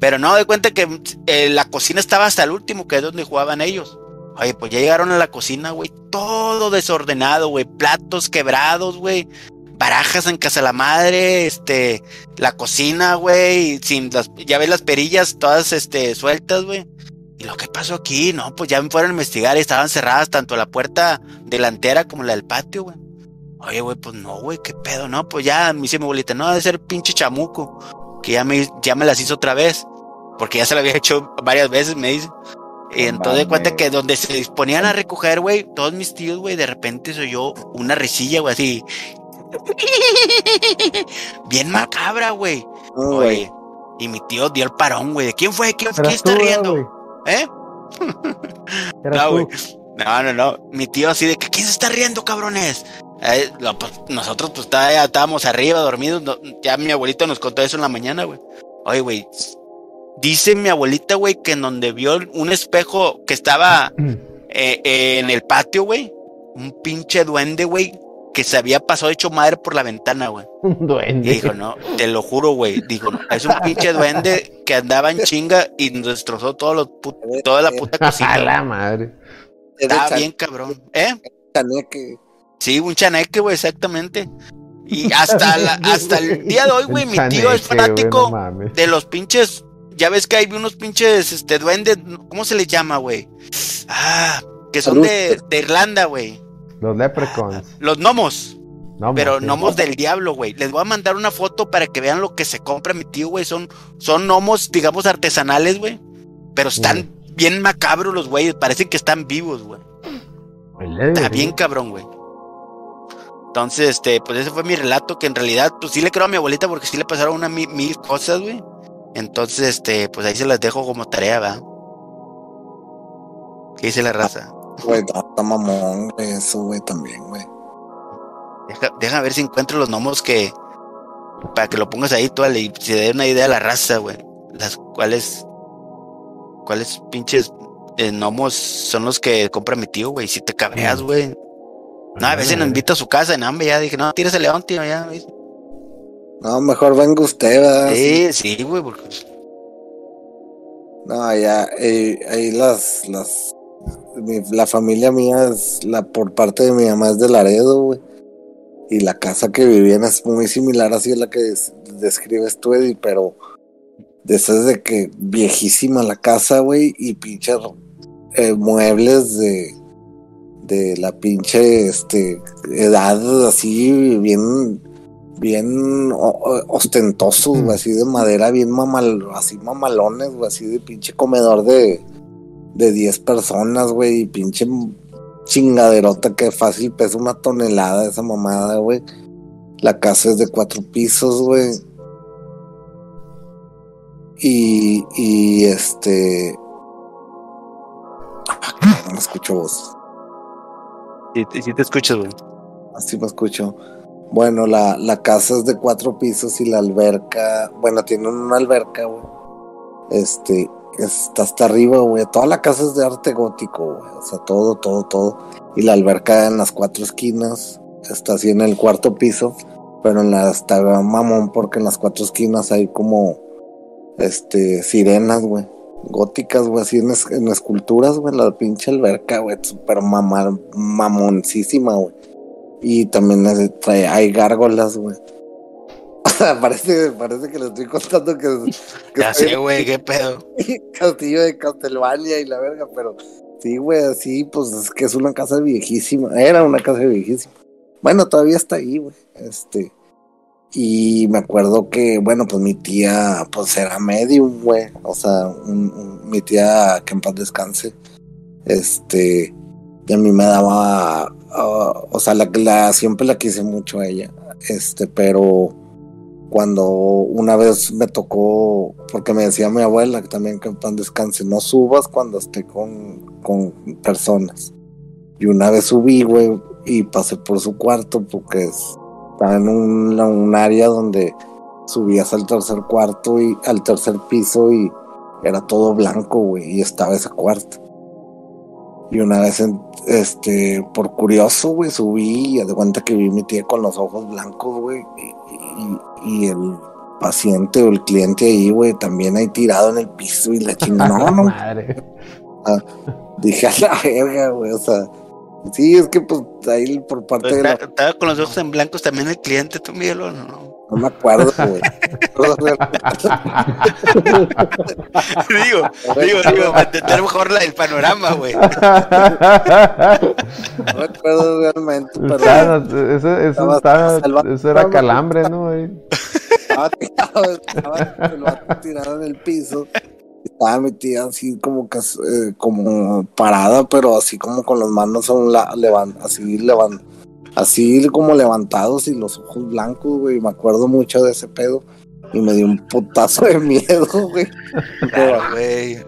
Pero no, de cuenta que eh, la cocina estaba hasta el último, que es donde jugaban ellos. Oye, pues ya llegaron a la cocina, güey, todo desordenado, güey, platos quebrados, güey, barajas en casa de la madre, este, la cocina, güey, sin las, ya ves las perillas todas, este, sueltas, güey. ¿Y lo que pasó aquí? No, pues ya me fueron a investigar y estaban cerradas tanto la puerta delantera como la del patio, güey. Oye, güey, pues no, güey, qué pedo, no, pues ya me dice mi abuelita, no, debe ser pinche chamuco, que ya me, ya me las hizo otra vez, porque ya se lo había hecho varias veces, me dice. Y entonces de cuenta que donde se disponían a recoger, güey, todos mis tíos, güey, de repente se oyó una risilla, güey, así. Bien macabra, güey. Oye, y mi tío dio el parón, güey. ¿De quién fue? ¿Quién, está tú, ¿verdad, riendo? ¿Eh? No, güey. No, no, no. Mi tío así de que ¿quién se está riendo, cabrones? Eh, lo- pues, nosotros pues está- ya estábamos arriba dormidos. no- ya mi abuelito nos contó eso en la mañana, güey. Oye, güey. Dice mi abuelita, güey, que en donde vio un espejo que estaba eh, eh, en el patio, güey. Un pinche duende, güey. que se había pasado hecho madre por la ventana, güey. Un Y duende. dijo, no, te lo juro, güey. Dijo, no, es un pinche duende que andaba en chinga y nos destrozó todo toda la puta A cocina. la güey. madre. Estaba bien cabrón. ¿Eh? Chaneque. Sí, un chaneque, güey, exactamente. Y hasta, la- hasta el día de hoy, güey, mi tío es fanático no de los pinches. Ya ves que hay unos pinches este, duendes. ¿Cómo se les llama, güey? Ah, que son de, de Irlanda, güey. Los leprechauns. Los gnomos. No, Pero gnomos del diablo, güey. Les voy a mandar una foto para que vean lo que se compra mi tío, güey. Son, son gnomos, digamos, artesanales, güey. Pero están bien macabros los güeyes. Parecen que están vivos, güey. Está bien cabrón, güey. Entonces, este, pues ese fue mi relato, que en realidad, pues sí le creo a mi abuelita porque sí le pasaron una mil, mil cosas, güey. Entonces, este, pues ahí se las dejo como tarea, ¿va? ¿Qué dice la raza? Güey, está mamón, güey, eso, güey, también, güey. Deja, deja ver si encuentro los gnomos que. Para que lo pongas ahí, tú, y se dé una idea a la raza, güey. Las cuales. ¿Cuáles pinches eh, gnomos son los que compra mi tío, güey? Si te cabreas, güey. No, a veces nos invita a su casa en hambre, ya dije, no, tírese león, tío, ya. No, mejor venga usted, ¿verdad? Sí, sí, güey, porque No, ya, eh, ahí las, las, mi- la familia mía es, la por parte de mi mamá es de Laredo, güey. Y la casa que vivían es muy similar así a la que des- describes tú, Eddie, pero de esas de que viejísima la casa, güey, y pinches eh, muebles de, de la pinche, este, edad así, bien, bien ostentosos, güey, así de madera, bien mamal, así mamalones, güey, así de pinche comedor de, de 10 personas, güey, y pinche chingaderota que fácil pesa una tonelada esa mamada, güey. La casa es de cuatro pisos, güey. Y, y este. Ah, No escucho voz. Sí, sí te escuchas, güey. Así me escucho. Bueno, la, la casa es de cuatro pisos y la alberca, bueno, tiene una alberca, güey. Este, está hasta arriba, güey. Toda la casa es de arte gótico, güey. O sea, todo, todo, todo. Y la alberca en las cuatro esquinas está así en el cuarto piso, pero en la está mamón porque en las cuatro esquinas hay como, este, sirenas, güey. Góticas, güey, así en, es- en esculturas, güey. La pinche alberca, güey, súper mamoncísima, güey. Y también es- trae, hay gárgolas, güey. parece, parece que le estoy contando que, que Ya sé, güey, qué pedo. castillo de Castelvania y la verga, pero sí, güey, así, pues es que es una casa viejísima. Era una casa viejísima. Bueno, todavía está ahí, güey. Este. Y me acuerdo que, bueno, pues mi tía, pues era medium, güey. O sea, un- mi tía, que en paz descanse, este, y a mí me daba, ah, o sea, la, la, siempre la quise mucho a ella, este, pero cuando una vez me tocó, porque me decía mi abuela que también que en paz descanse, no subas cuando esté con, con personas. Y una vez subí, güey, y pasé por su cuarto porque es- estaba en un, un área donde subías al tercer cuarto y al tercer piso y era todo blanco, güey, y estaba ese cuarto. Y una vez, en- este, por curioso, güey, subí y de cuenta que vi a mi tía con los ojos blancos, güey, y, y- y el paciente o el cliente ahí, güey, también ahí tirado en el piso y la chingada. No, no, Madre. dije a la verga, güey, o sea, sí, es que pues ahí por parte de la Estaba con los ojos en blancos también el cliente, tú, Miguel, ¿o no? No me acuerdo, güey. digo, digo, digo, para entender mejor la- el panorama, güey. No me acuerdo realmente, pero eso, eso, Estaba- eso era calambre, ¿no? Ahí. estaba tirado, estaba tirado en el piso. Estaba mi tía así como que eh, como parada, pero así como con las manos a un lado, levan, así levan, así como levantados y los ojos blancos, güey. Me acuerdo mucho de ese pedo y me dio un putazo de miedo, güey. Claro, güey.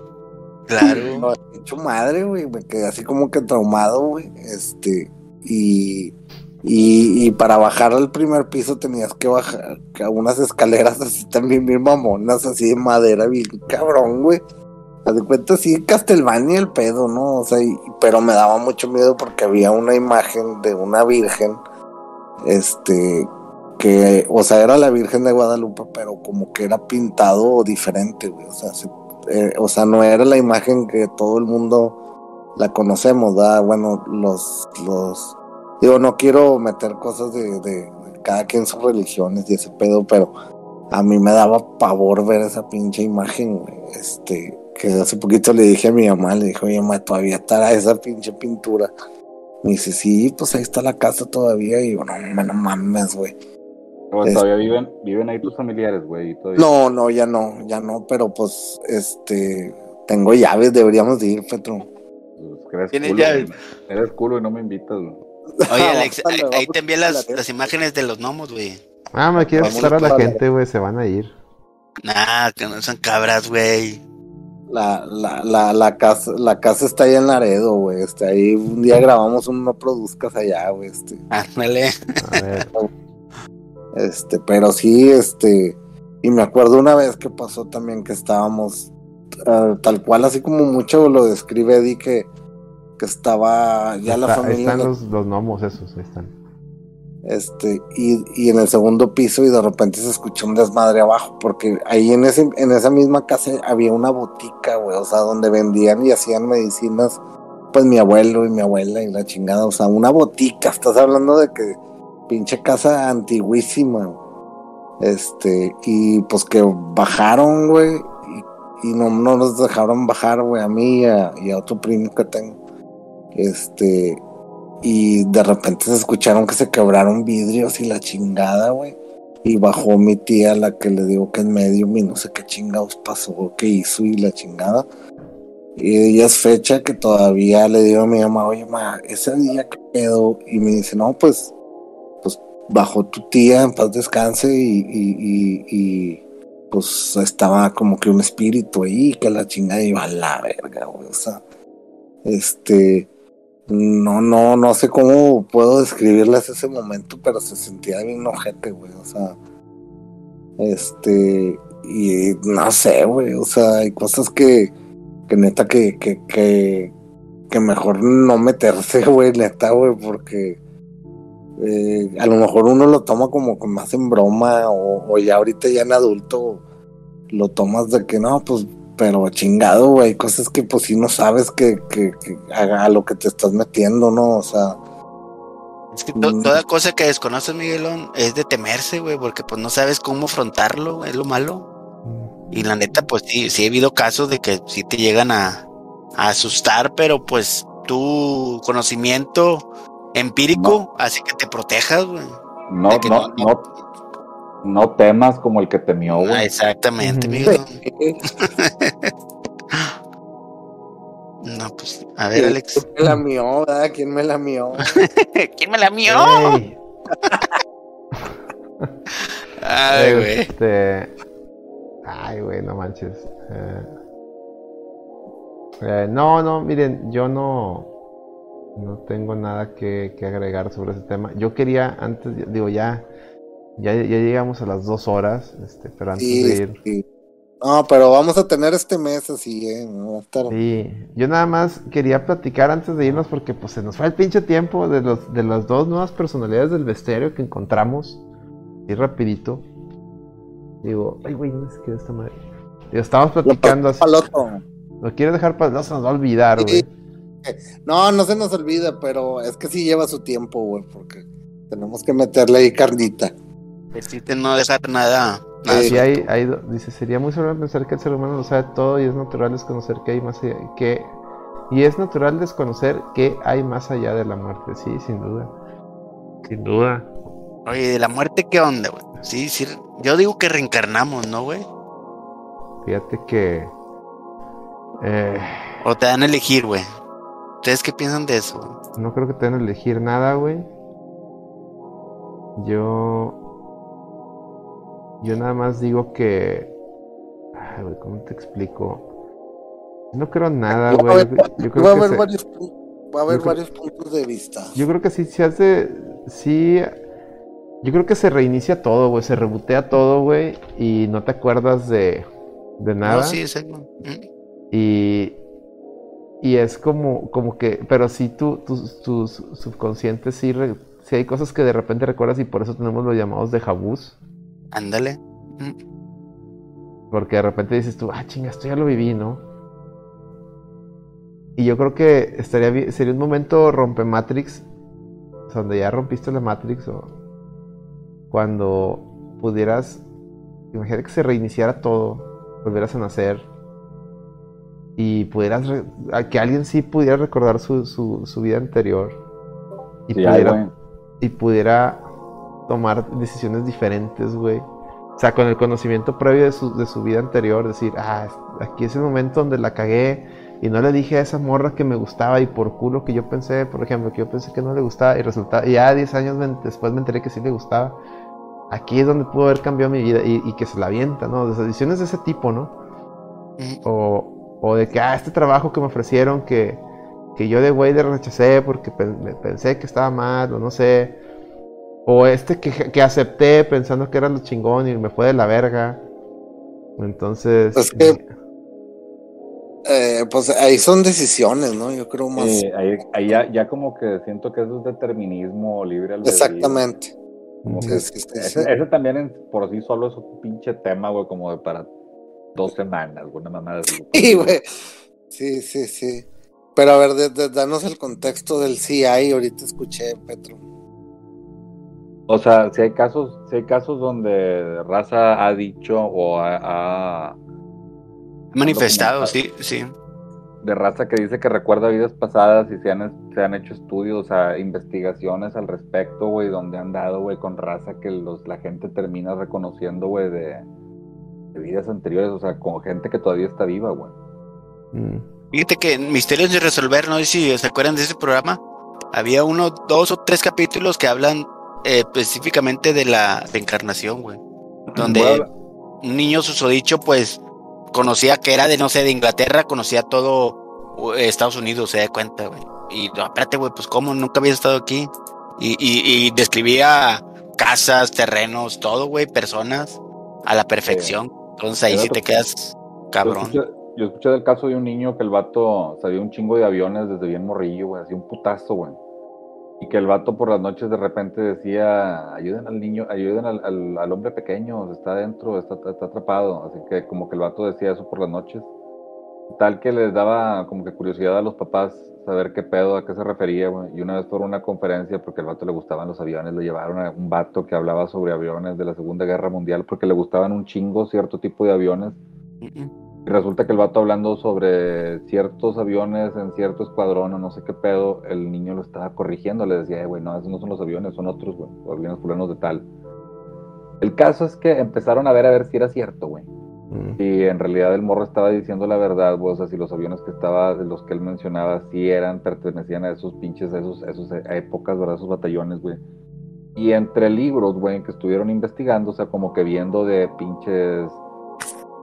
Claro. No, hecho madre, güey. Me quedé así como que traumado, güey. Este, y, y, para bajar al primer piso tenías que bajar a unas escaleras así también bien mamonas, así de madera, bien cabrón, güey. Haz de cuenta, sí, Castelvania el pedo, ¿no? O sea, pero me daba mucho miedo porque había una imagen de una virgen este, que, o sea, era la Virgen de Guadalupe, pero como que era pintado diferente, güey. O sea, se- eh, o sea, no era la imagen que todo el mundo la conocemos, ¿verdad? Bueno, los, digo, no quiero meter cosas de, de, de cada quien sus religiones y ese pedo, pero a mí me daba pavor ver esa pinche imagen, güey. Este, que hace poquito le dije a mi mamá, le dije, oye, mamá, todavía estará esa pinche pintura. Me dice, sí, pues ahí está la casa todavía. Y yo, no, no mames, güey. O Es- todavía viven, viven ahí tus familiares, güey. No, no, ya no, ya no, pero pues, este, tengo llaves, deberíamos de ir, Petro. Pues, que eres ¿Tienes culo, llaves? Eres culo y no me invitas, güey. Oye, Alex, ahí, Vamos, ahí te envié las, las imágenes de los gnomos, güey. Ah, me quieres Vamos estar a la gente, güey, se van a ir. Nah, que no son cabras, güey. La, la, la, la casa, la casa está allá en Laredo, güey. Este, ahí un día grabamos un no produzcas allá, güey. Este, Ándale. A ver, este, pero sí, este, y me acuerdo una vez que pasó también que estábamos ah, tal cual, así como mucho lo describe Eddie que, que estaba ya la está- familia. están los, los gnomos esos, ahí están. este y, y en el segundo piso y de repente se escuchó un desmadre abajo porque ahí en ese en esa misma casa había una botica güey o sea donde vendían y hacían medicinas pues mi abuelo y mi abuela y la chingada o sea una botica estás hablando de que pinche casa antiguísima güey. este y pues que bajaron güey y, y no, no nos dejaron bajar güey a mí y a, y a otro primo que tengo este y de repente se escucharon que se quebraron vidrios y la chingada, güey. Y bajó mi tía, la que le digo que es medium y no sé qué chingados pasó, qué hizo y la chingada. Y ella es fecha que todavía le digo a mi mamá, oye, ma, ese día que pedo. Y me dice, no, pues, pues bajó tu tía, en paz descanse y, y, y, y, pues estaba como que un espíritu ahí, que la chingada iba a la verga, güey. O sea, este no, no, no sé cómo puedo describirles ese momento, pero se sentía bien ojete, güey, o sea, este, y no sé, güey, o sea, hay cosas que, que neta que, que, que, que mejor no meterse, güey, neta, güey, porque eh, a lo mejor uno lo toma como más en broma, o, o ya ahorita ya en adulto lo tomas de que no, pues pero chingado, güey, cosas que pues si no sabes que, que, que a, a lo que te estás metiendo, ¿no? O sea, Es que to- Mm. toda cosa que desconoces, Miguelón, es de temerse, güey, porque pues no sabes cómo afrontarlo, es lo malo. Y la neta, pues sí, sí ha habido casos de que sí te llegan a, a asustar, pero pues tu conocimiento empírico hace que te protejas, güey. No, no, no- no, no temas como el que temió, Ah, güey. exactamente, Ujú. Miguelón. No, pues, a ver, Alex. ¿quién me la mió, verdad? ¿Quién me la mió? ¿Quién me la mió? Ay, güey. Este. Ay, güey, no manches. Eh, eh, no, no, miren, yo no. No tengo nada que, que agregar sobre ese tema. Yo quería, antes, digo, ya. Ya, ya llegamos a las dos horas, este, pero antes Sí, de ir. sí. No, pero vamos a tener este mes así, ¿eh? No va a estar... Sí, yo nada más quería platicar antes de irnos porque pues se nos fue el pinche tiempo de los de las dos nuevas personalidades del bestiario que encontramos. Y rapidito. Digo, ay güey, no qué es esta madre. Digo, estábamos platicando así. Lo quiero dejar para no se nos va a olvidar, Sí. güey. No, no se nos olvida, pero es que sí lleva su tiempo, güey, porque tenemos que meterle ahí carnita. Decirte no dejar nada. nada Sí. Hay, hay, dice, sería muy sobreviable pensar que el ser humano lo sabe todo y es natural desconocer que hay más allá, que, y es natural desconocer que hay más allá de la muerte, sí, sin duda. Sin duda. Oye, de la muerte, ¿qué onda, güey? Sí, sí. Yo digo que reencarnamos, ¿no, güey? Fíjate que... Eh, O te dan a elegir, güey. ¿Ustedes qué piensan de eso? güey? no creo que tengan que elegir nada, güey. Yo... Yo nada más digo que... Ay, güey, ¿cómo te explico? No creo nada, güey. Yo creo va a que haber se- varios, va a haber creo- varios puntos de vista. Yo creo que sí se hace. Sí. Yo creo que se reinicia todo, güey. Se rebotea todo, güey. Y no te acuerdas de. De nada. No, sí, exacto. Y. Y es como, como que. Pero sí, tu, tu, tu subconsciente sí, re- si hay cosas que de repente recuerdas y por eso tenemos los llamados de jabús. Ándale. Mm. Porque de repente dices tú, ah, chinga, esto ya lo viví, ¿no? Y yo creo que estaría sería un momento rompe Matrix, donde ya rompiste la Matrix o cuando pudieras, imagínate que se reiniciara todo, volvieras a nacer y pudieras, que alguien sí pudiera recordar su, su, su vida anterior y, Sí, pudiera, y pudiera tomar decisiones diferentes, güey. O sea, con el conocimiento previo de su, de su vida anterior, decir, ah, aquí es el momento donde la cagué y no le dije a esa morra que me gustaba y por culo que yo pensé, por ejemplo, que yo pensé que no le gustaba y resulta, y ya 10 años me- después me enteré que sí le gustaba. Aquí es donde pudo haber cambiado mi vida y, y que se la avienta, ¿no? De decisiones de ese tipo, ¿no? O, o de que, ah, este trabajo que me ofrecieron que, que yo de güey le rechacé porque pensé que estaba mal o no sé. O este que, que acepté pensando que era lo chingón y me fue de la verga. Entonces... Es que- Eh, pues ahí son decisiones, ¿no? Yo creo más. Eh, ahí ahí ya, ya como que siento que eso es determinismo libre albedrío. Exactamente. Como Sí, que sí, sí, ese, sí. ese también en- por sí solo es un pinche tema, güey, como de para dos semanas, güey, una mamada. Sí, güey. Sí, sí, sí. Pero a ver, de- de- danos el contexto del CI. Ahorita escuché, Petro. O sea, si hay casos, si hay casos donde Raza ha dicho o ha, ha- Manifestado, sí, sí. de raza que dice que recuerda vidas pasadas y se han, se han hecho estudios, o sea, investigaciones al respecto, güey, donde han dado, güey, con raza que los, la gente termina reconociendo, güey, de, de vidas anteriores, o sea, con gente que todavía está viva, güey. Mm. Fíjate que en Misterios de Resolver, no sé si se acuerdan de ese programa, había uno, dos o tres capítulos que hablan eh, específicamente de la reencarnación, güey. Donde Bueno, un niño susodicho, pues, conocía que era de, no sé, de Inglaterra, conocía todo Estados Unidos, se da cuenta, güey. Y no, espérate, güey, pues, ¿cómo? Nunca había estado aquí. Y, y, y describía casas, terrenos, todo, güey, personas a la perfección. Entonces ahí sí te quedas Yo cabrón. escuché, yo escuché del caso de un niño que el vato sabía un chingo de aviones desde bien morrillo, güey, así un putazo, güey. Y que el vato por las noches de repente decía, ayuden al niño, ayuden al, al- hombre pequeño, está adentro, está, está atrapado. Así que como que el vato decía eso por las noches. Tal que les daba como que curiosidad a los papás saber qué pedo, a qué se refería. Y una vez a una conferencia porque al vato le gustaban los aviones, le llevaron a un vato que hablaba sobre aviones de la Segunda Guerra Mundial porque le gustaban un chingo cierto tipo de aviones. Y resulta que el vato hablando sobre ciertos aviones en cierto escuadrón o no sé qué pedo, el niño lo estaba corrigiendo, le decía, "Eh, güey, no, esos no son los aviones, son otros, güey, los aviones fulanos de tal. El caso es que empezaron a ver a ver si era cierto, güey. Mm. Y en realidad el morro estaba diciendo la verdad, güey, o sea, si los aviones que estaba, los que él mencionaba, sí eran, pertenecían a esos pinches, a esos, a esos épocas, ¿verdad? Esos batallones, güey. Y entre libros, güey, que estuvieron investigando, o sea, como que viendo de pinches,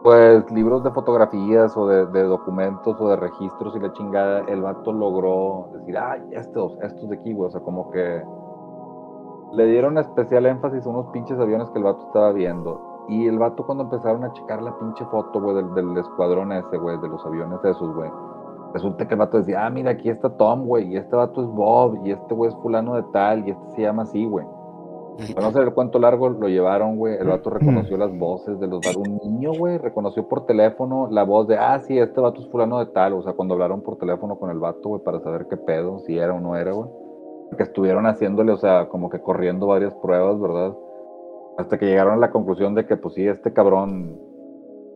pues, libros de fotografías o de, documentos o de registros y la chingada, el vato logró decir, ah, estos, estos de aquí, güey, o sea, como que le dieron especial énfasis a unos pinches aviones que el vato estaba viendo. Y el vato cuando empezaron a checar la pinche foto, güey, del, del escuadrón ese, güey, de los aviones esos, güey. Resulta que el vato decía, ah, mira, aquí está Tom, güey, y este vato es Bob, y este güey es fulano de tal, y este se llama así, güey. Para no hacer el cuento largo, lo llevaron, güey. El vato reconoció las voces de los vatos. Un niño, güey, reconoció por teléfono la voz de, ah, sí, este vato es fulano de tal. O sea, cuando hablaron por teléfono con el vato, güey, para saber qué pedo, si era o no era, güey. Que estuvieron haciéndole, o sea, como que corriendo varias pruebas, ¿verdad? Hasta que llegaron a la conclusión de que, pues sí, este cabrón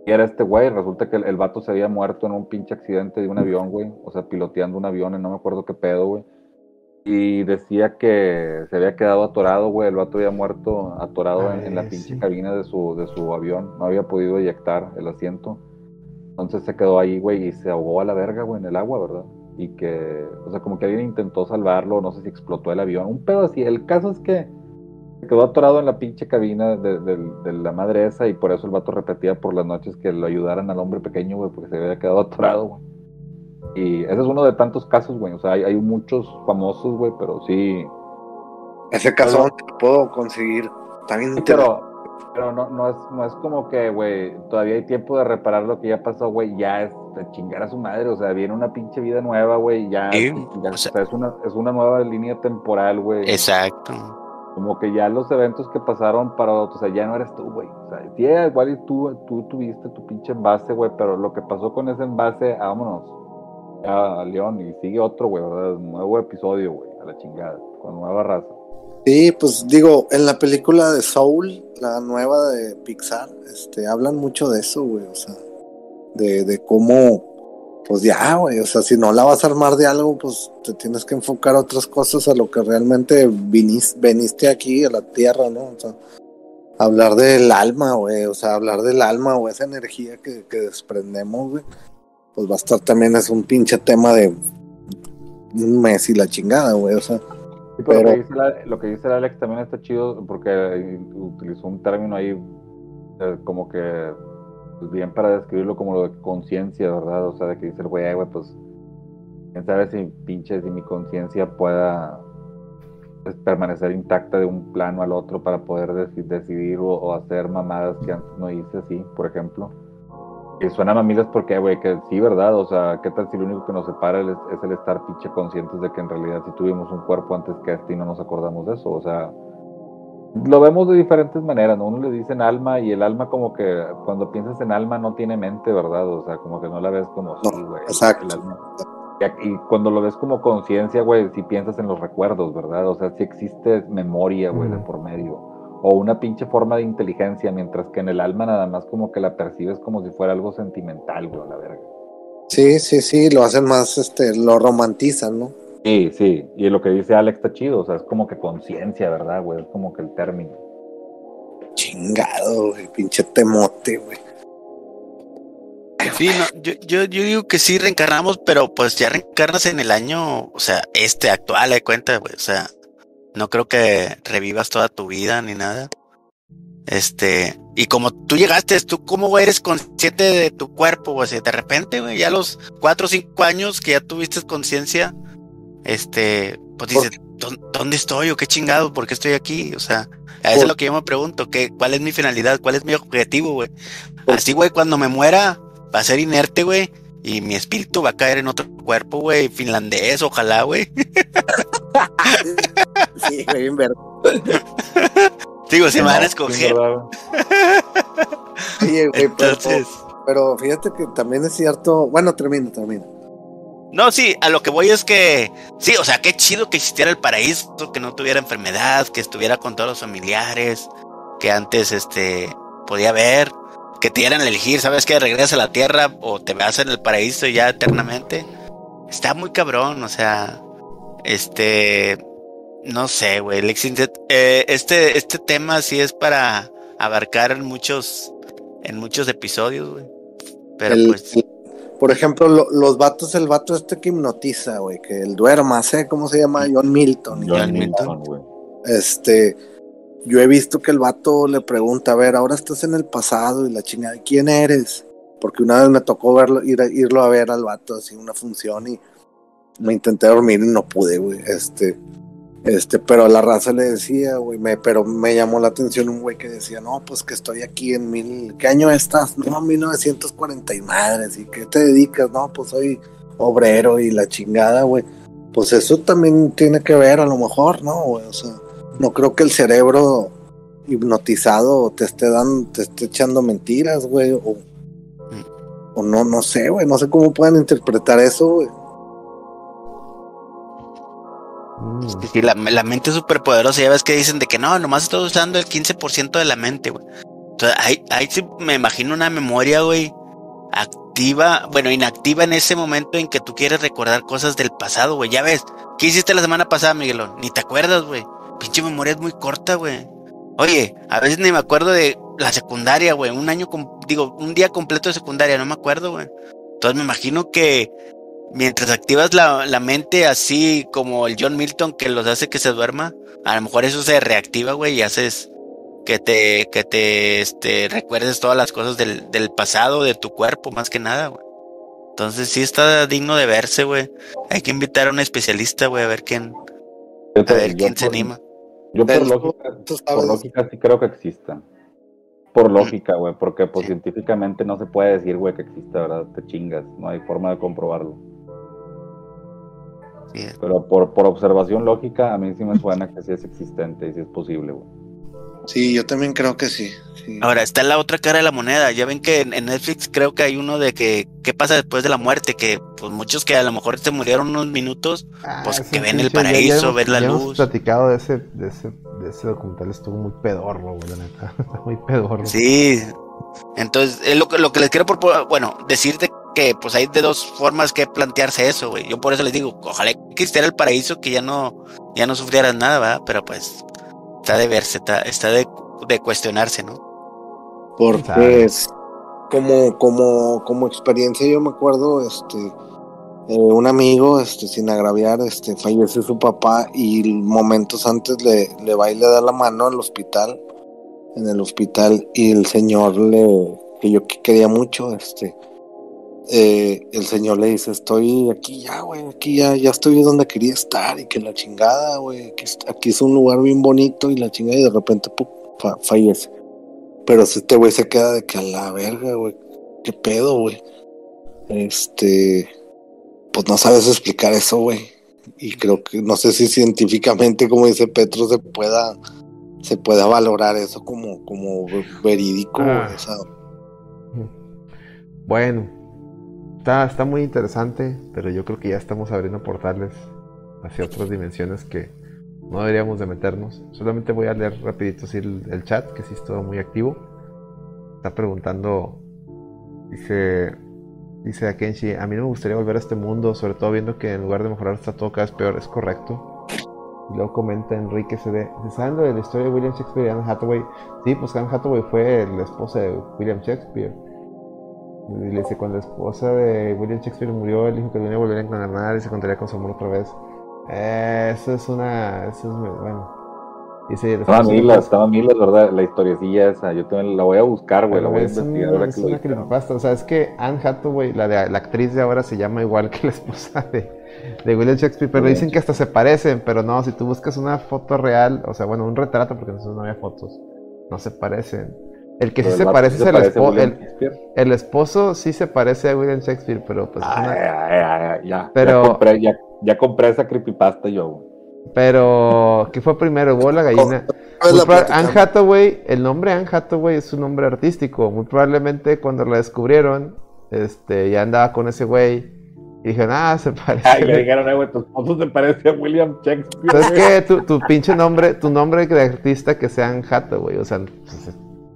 era este güey. Resulta que el, el vato se había muerto en un pinche accidente de un avión, güey. O sea, piloteando un avión, y no me acuerdo qué pedo, güey. Y decía que se había quedado atorado, güey. El vato había muerto atorado en, en la pinche sí. cabina de su, de su avión. No había podido eyectar el asiento. Entonces se quedó ahí, güey, y se ahogó a la verga, güey, en el agua, ¿verdad? Y que, o sea, como que alguien intentó salvarlo, no sé si explotó el avión. Un pedo así. El caso es que se quedó atorado en la pinche cabina de, de- de la madre esa y por eso el vato repetía por las noches que lo ayudaran al hombre pequeño, güey, porque se había quedado atorado, güey. Y ese es uno de tantos casos, güey. O sea, hay, hay muchos famosos, güey, pero sí. Ese caso no te lo puedo conseguir. Sí, interesante. pero, Pero no, no, es, no es como que, güey, todavía hay tiempo de reparar lo que ya pasó, güey, ya es de chingar a su madre, o sea, viene una pinche vida nueva, güey, ya, Sí, ya- o o sea- sea, es, una, es una nueva línea temporal, güey. Exacto. Como que ya los eventos que pasaron para otros, o sea, ya no eres tú, güey. O sea, sí, igual y tú, tú tuviste tu pinche envase, güey, pero lo que pasó con ese envase, ah, vámonos. A León, y sigue otro, güey, ¿verdad? Nuevo episodio, güey, a la chingada, con nueva raza. Sí, pues digo, en la película de Soul, la nueva de Pixar, este, hablan mucho de eso, güey, o sea, de, de cómo, pues ya, güey, o sea, si no la vas a armar de algo, pues te tienes que enfocar a otras cosas, a lo que realmente vinis- veniste aquí, a la tierra, ¿no? O sea, hablar del alma, güey, o sea, hablar del alma o esa energía que, que desprendemos, güey, pues va a estar también, es un pinche tema de un mes y la chingada, güey, o sea. Sí, pero, Pero- Lo, que dice la- lo que dice el Alex también está chido porque utilizó un término ahí eh, como que pues, bien para describirlo como lo de conciencia, ¿verdad? O sea, de que dice el güey, "Ay, güey, pues quién sabe si pinche, si mi conciencia pueda pues, permanecer intacta de un plano al otro para poder deci- decidir o, o hacer mamadas que antes no hice así, por ejemplo. Y suena mamilas porque, güey, que sí, ¿verdad? O sea, ¿qué tal si lo único que nos separa es, es el estar pinche conscientes de que en realidad sí tuvimos un cuerpo antes que este y no nos acordamos de eso? O sea, lo vemos de diferentes maneras, ¿no? Uno le dicen alma y el alma como que cuando piensas en alma no tiene mente, ¿verdad? O sea, como que no la ves como No, sí, güey. exacto. el alma. Y cuando lo ves como conciencia, güey, si piensas en los recuerdos, ¿verdad? O sea, si existe memoria, güey, de por medio o una pinche forma de inteligencia, mientras que en el alma nada más como que la percibes como si fuera algo sentimental, güey, a la verga. Sí, sí, sí, lo hacen más, este, lo romantizan, ¿no? Sí, sí, y lo que dice Alex está chido, o sea, es como que conciencia, ¿verdad, güey? Es como que el término. Chingado, güey, pinche temote, güey. Sí, no, yo, yo, yo digo que sí reencarnamos, pero pues ya reencarnas en el año, o sea, este actual, de cuenta, güey. O sea, no creo que revivas toda tu vida ni nada. Este, y como tú llegaste, tú cómo eres consciente de tu cuerpo, güey. O sea, de repente, güey, ya a los cuatro o cinco años que ya tuviste conciencia, este, pues dices, "¿Dó- ¿dónde estoy o qué chingado? ¿Por qué estoy aquí? O sea, a eso es lo que yo me pregunto, ¿qué, ¿cuál es mi finalidad? ¿Cuál es mi objetivo, güey? Así, güey, cuando me muera, va a ser inerte, güey. Y mi espíritu va a caer en otro cuerpo, güey, finlandés, ojalá, güey. Sí, güey, en verdad. Digo, se me van a escoger. ¿verdad, güey? Sí, güey, pero, Entonces, pero fíjate que también es cierto. Bueno, termino, termino. no, sí, a lo que voy es que, sí, o sea, qué chido que existiera el paraíso, que no tuviera enfermedad, que estuviera con todos los familiares, que antes, este, podía ver, que te dieran a elegir, ¿sabes qué? Regresas a la tierra o te vas en el paraíso ya eternamente. Está muy cabrón, o sea, este, no sé, güey, eh, este, este tema sí es para abarcar en muchos, en muchos episodios, güey. Pero El- pues, el- por ejemplo, lo- los vatos, el vato este que hipnotiza, güey, que el duerma, ¿sé cómo se llama? John Milton. John John Milton. Milton, güey. Este, yo he visto que el vato le pregunta, a ver, ahora estás en el pasado y la chingada, ¿quién eres? Porque una vez me tocó verlo, ir irlo a ver al vato así una función y me intenté dormir y no pude, güey. Este, este, pero la raza le decía, güey, me, pero me llamó la atención un güey que decía, no, pues que estoy aquí en mil, ¿qué año estás? No, 1940 y madres, ¿y qué te dedicas? No, pues soy obrero y la chingada, güey. Pues eso también tiene que ver a lo mejor, ¿no, güey? O sea, no creo que el cerebro hipnotizado te esté dando, te esté echando mentiras, güey, o, no, no sé, güey, no sé cómo pueden interpretar eso, güey. Sí, la, la mente es súper poderosa. Ya ves que dicen de que no, nomás estoy usando el 15% de la mente, güey. Entonces, ahí, ahí sí me imagino una memoria, güey, activa, bueno, inactiva en ese momento en que tú quieres recordar cosas del pasado, güey. Ya ves, ¿qué hiciste la semana pasada, Miguelón? Ni te acuerdas, güey. Pinche memoria es muy corta, güey. Oye, a veces ni me acuerdo de la secundaria, güey. Un año, digo, un día completo de secundaria, no me acuerdo, güey. Entonces me imagino que mientras activas la, la mente así como el John Milton que los hace que se duerma, a lo mejor eso se reactiva, güey, y haces que te, que te, este, recuerdes todas las cosas del, del pasado, de tu cuerpo, más que nada, güey. Entonces sí está digno de verse, güey. Hay que invitar a un especialista, güey, a ver quién, a Fíjate, ver yo quién se por- anima. Yo por lógica, por lógica sí creo que exista. por lógica, güey, porque pues científicamente no se puede decir, güey, que existe, ¿verdad? Te chingas, no hay forma de comprobarlo. Sí. Pero por, por observación lógica, a mí sí me suena que sí es existente y sí es posible, güey. Sí, yo también creo que sí. sí. Ahora está la otra cara de la moneda. Ya ven que en en Netflix creo que hay uno de que qué pasa después de la muerte, que pues muchos que a lo mejor se murieron unos minutos, pues ese que ven el pinche- ya- ya paraíso, ver la ya hemos luz. platicado de ese, de ese, de ese documental, estuvo muy pedorro, güey, la neta. Está muy pedorro. Sí. Entonces, es lo que, lo que les quiero proponer, bueno, decirte que pues hay de dos formas que plantearse eso, güey. Yo por eso les digo, ojalá que existiera el paraíso que ya no, ya no sufrieras nada, ¿verdad? Pero pues está de verse, está, está de, de cuestionarse, ¿no? Porque es como, como, como experiencia, yo me acuerdo, este, eh, un amigo, este, sin agraviar, este, falleció su papá y momentos antes le, le va y le da la mano al hospital, en el hospital, y el señor le, que yo que quería mucho, este, eh, el señor le dice, estoy aquí ya, güey, aquí ya, ya estoy donde quería estar, y que la chingada, güey, aquí, es- aquí es un lugar bien bonito, y la chingada, y de repente, ¡pum! fa- fallece. Pero si este güey se queda de que a la verga, güey. ¿Qué pedo, güey? Este. Pues no sabes explicar eso, güey. Y creo que no sé si científicamente, como dice Petro, se pueda se pueda valorar eso como, como verídico. Ah. Bueno, está, está muy interesante, pero yo creo que ya estamos abriendo portales hacia otras dimensiones que no deberíamos de meternos. Solamente voy a leer rapidito el, chat, que sí estuvo muy activo. Está preguntando, dice, dice Akenshi, a mí no me gustaría volver a este mundo, sobre todo viendo que en lugar de mejorar está todo cada vez peor, ¿es correcto? Y luego comenta Enrique CD, ¿se saben de la historia de William Shakespeare y Anne Hathaway? Sí, pues Anne Hathaway fue la esposa de William Shakespeare. Y le dice, cuando la esposa de William Shakespeare murió, él dijo que no iba a encarnar y se encontraría con su amor otra vez. Eh, eso es una... Eso es, bueno. Dice, Estaba Milas, estaba Milas, ¿verdad? La historiecilla esa. Yo también la voy a buscar, güey. La voy a es, un- investigar ahora es que una creepypasta. O sea, es que Anne Hathaway, la, de, la actriz de ahora, se llama igual que la esposa de, de William Shakespeare. Pero dicen que hasta se parecen. Pero no, si tú buscas una foto real, o sea, bueno, un retrato, porque entonces no había fotos, no se parecen. El que sí se parece es el, parece a espo- William el, el esposo, sí se parece a William Shakespeare, pero pues es Ah, una- ya, ya, ya, ya. Pero- Ya compré, ya, ya compré esa creepypasta yo. Pero, ¿qué fue primero? ¿Hubo la gallina? pues la proba-. Anne Hathaway, el nombre Anne Hathaway es un nombre artístico. Muy probablemente cuando la descubrieron, este, ya andaba con ese güey. Y dijeron, ah, se parece. Ay, le dijeron, eh, güey, tu esposo se parece a William Shakespeare. ¿Sabes güey. qué? Tu, tu pinche nombre, tu nombre de artista que sea Anne Hathaway. O sea, pues,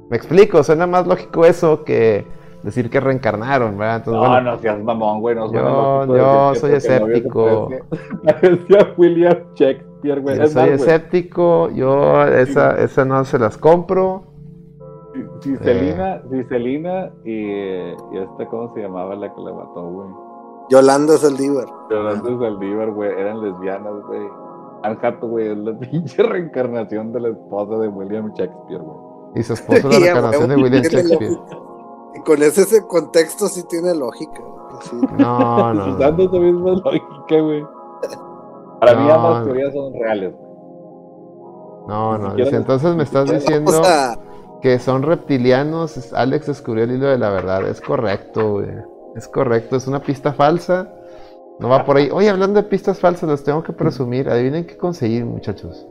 me explico, suena más lógico eso que decir que reencarnaron, ¿verdad? Entonces, No, bueno, no seas mamón, güey. No Yo- yo soy escéptico. parece- Parece a William Shakespeare, güey. yo Es soy güey, escéptico, yo esa, esa no se las compro. Si, si Celina, si Celina y, y esta, ¿cómo se llamaba la que la mató, güey? Yolanda Saldívar. Yolanda Saldívar, güey, eran lesbianas, güey. Anne Hathaway es la pinche reencarnación de la esposa de William Shakespeare, güey. Y su esposo la reencarnación de William Shakespeare. Y con ese, ese contexto sí tiene lógica. sí. No, no. Usando esa misma lógica, güey. Para mí ambas teorías son reales, güey. No, no. dice, entonces me estás diciendo O sea, que son reptilianos. Alex descubrió el hilo de la verdad. Es correcto, güey. Es correcto. Es una pista falsa. No va por ahí. Oye, hablando de pistas falsas, los tengo que presumir. Adivinen qué conseguir, muchachos.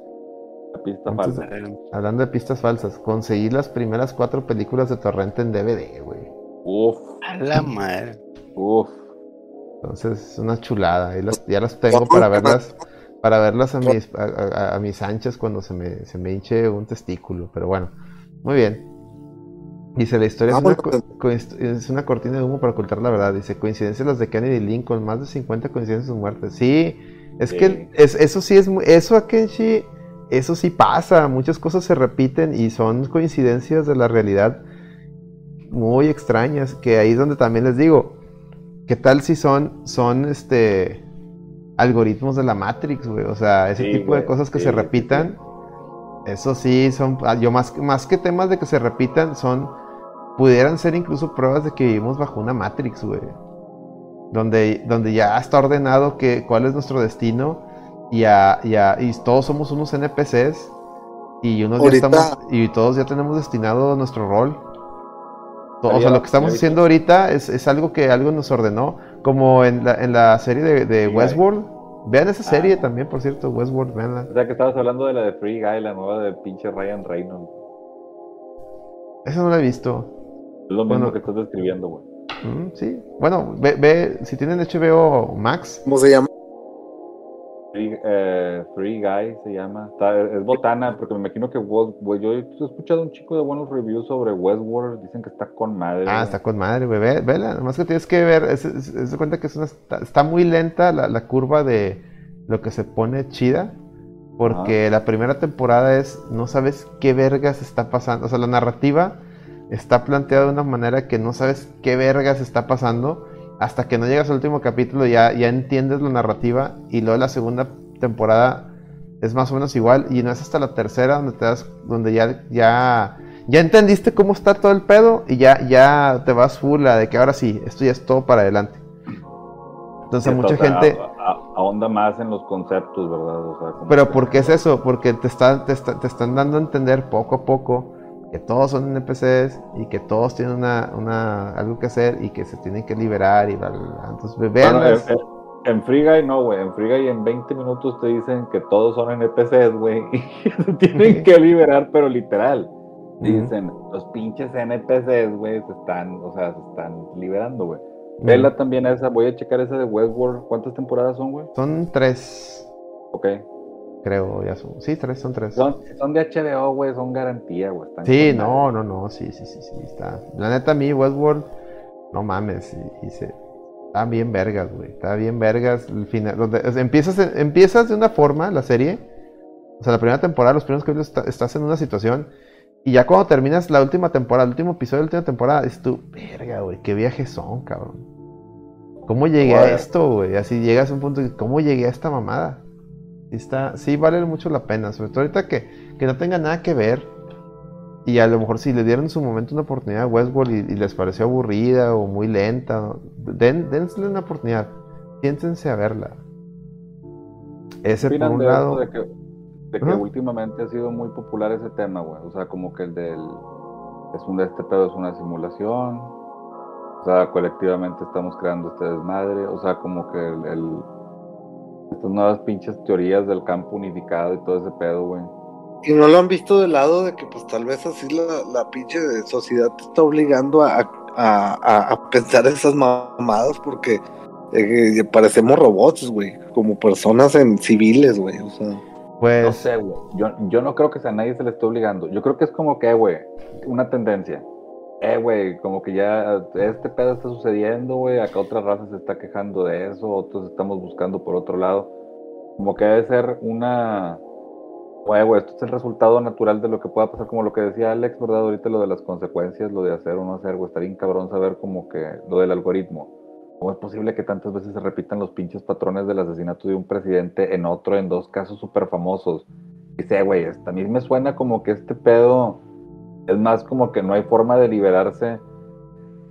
La pista Entonces- falsa. Hablando de pistas falsas, conseguí las primeras cuatro películas de Torrente en DVD, güey. Uf, A la madre. uf. Entonces es una chulada. Ahí las- ya las tengo para verlas, para verlas a mis, a, a- a mis anchas cuando se me, se me hinche un testículo. Pero bueno, muy bien. Dice, la historia es, una, bueno. co- coinc- es una cortina de humo para ocultar la verdad. Dice, coincidencias las de Kennedy y Lincoln, más de 50 coincidencias en sus muertes. Sí, es Sí. que es, eso sí es, mu- eso a Kenshi, eso sí pasa. Muchas cosas se repiten y son coincidencias de la realidad muy extrañas. Que ahí es donde también les digo, ¿qué tal si son, son este algoritmos de la Matrix, güey? O sea, ese Sí, tipo de cosas que sí, se sí, repitan. Eso sí, son. ah, Yo más, más que temas de que se repitan, son. Pudieran ser incluso pruebas de que vivimos bajo una Matrix, güey. Donde, donde ya está ordenado que, cuál es nuestro destino. Y, a- y a- y todos somos unos NPCs. Y unos ya estamos, y todos ya tenemos destinado nuestro rol. O sea, lo que estamos había- haciendo ahorita es, es algo que algo nos ordenó. Como en la, en la serie de, Westworld. Vean esa Ah. serie también, por cierto, Westworld, veanla. O sea que estabas hablando de la de Free Guy, la nueva de pinche Ryan Reynolds. Esa no la he visto. Es lo mismo Bueno. que estás describiendo, güey. Mm, sí. Bueno, ve, ve, si tienen HBO Max, ¿Cómo se llama? Free, eh, Free Guy se llama. Está- es botana, porque me imagino que West- yo he escuchado un chico de buenos reviews sobre Westworld. Dicen que está con madre. Ah, está con madre, güey. Ve, vela. Nomás que tienes que ver. Es, es- es de cuenta que es una, está, está muy lenta la, la curva de lo que se pone chida. Porque la primera temporada es. No sabes qué vergas está pasando. O sea, la narrativa está planteada de una manera que no sabes qué vergas está pasando. Hasta que no llegas al último capítulo ya, ya entiendes la narrativa. Y luego la segunda temporada es más o menos igual. Y no es hasta la tercera donde te das. Donde ya. ya ya entendiste cómo está todo el pedo y ya, ya te vas full a de que ahora sí, esto ya es todo para adelante. Entonces Sí, mucha o sea, gente... a- a- ahonda más en los conceptos, ¿verdad? O sea, como Pero ¿por qué es eso? Porque te, está- te, está- te están dando a entender poco a poco que todos son NPCs y que todos tienen una, una, algo que hacer y que se tienen que liberar y bla, bla, bla. Entonces, Bueno, veanlas. en, Free Guy no, güey. En Free Guy en 20 minutos te dicen que todos son NPCs, güey. Y se tienen que liberar, pero literal. Dicen, los pinches NPCs, güey, se están, o sea, se están liberando, güey. Ujú. Vela también esa, voy a checar esa de Westworld. ¿Cuántas temporadas son, güey? Son tres, Ok. Creo, ya son. Sí, tres, son tres. Son, son de HBO, güey, son garantía, güey. Sí, no, no, no, sí, sí, sí, sí, está. La neta, a mí, Westworld, no mames, y, y se, está bien vergas, güey, está bien vergas. El final, donde- o sea, empiezas, empiezas de una forma la serie, o sea, la primera temporada, los primeros capítulos, está- estás en una situación, y ya cuando terminas la última temporada, el último episodio de la última temporada, es tú, verga, güey, qué viajes son, cabrón. ¿Cómo llegué a esto, güey? Así llegas a un punto, ¿cómo llegué a esta mamada? Está, sí vale mucho la pena, sobre todo ahorita que, que no tenga nada que ver. Y a lo mejor si le dieron en su momento una oportunidad a Westworld y, y les pareció aburrida o muy lenta, den, denle una oportunidad. Piénsense a verla. Ese por un de lado. de que, de que Ajá. últimamente ha sido muy popular ese tema, güey? O sea, como que el del. Es un, este pedo es una simulación. O sea, colectivamente estamos creando este desmadre. O sea, como que el. el- estas nuevas pinches teorías del campo unificado y todo ese pedo, güey. Y no lo han visto del lado de que pues tal vez así la, la pinche sociedad te está obligando a, a, a- a pensar esas mamadas porque eh, parecemos robots, güey, como personas en civiles, güey, o sea. No Pues sé, güey. Yo, yo no creo que a nadie se le esté obligando. Yo creo que es como que, güey, una tendencia. Eh, güey, como que ya este pedo está sucediendo, güey. Acá otra raza se está quejando de eso, otros estamos buscando por otro lado. Como que debe ser una. Güey, güey, esto es el resultado natural de lo que pueda pasar, como lo que decía Alex, ¿verdad? Ahorita lo de las consecuencias, lo de hacer o no hacer, güey. Está bien cabrón saber como que lo del algoritmo. ¿Cómo es posible que tantas veces se repitan los pinches patrones del asesinato de un presidente en otro, en dos casos súper famosos? Dice, güey, a mí me suena como que este pedo es más como que no hay forma de liberarse.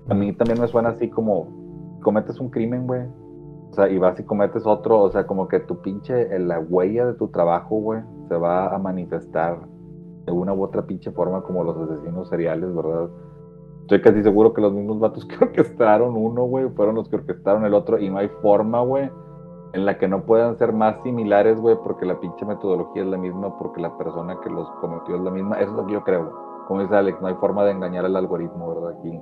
A mí también me suena así como cometes un crimen, güey. O sea, y vas y cometes otro, o sea, como que tu pinche, en la huella de tu trabajo, güey, se va a manifestar de una u otra pinche forma como los asesinos seriales, ¿verdad? Estoy casi seguro que los mismos vatos que orquestaron uno, güey, fueron los que orquestaron el otro y no hay forma, güey, en la que no puedan ser más similares, güey, porque la pinche metodología es la misma, porque la persona que los cometió es la misma. Eso es lo que yo creo. Como dice Alex, no hay forma de engañar al algoritmo, ¿verdad? Aquí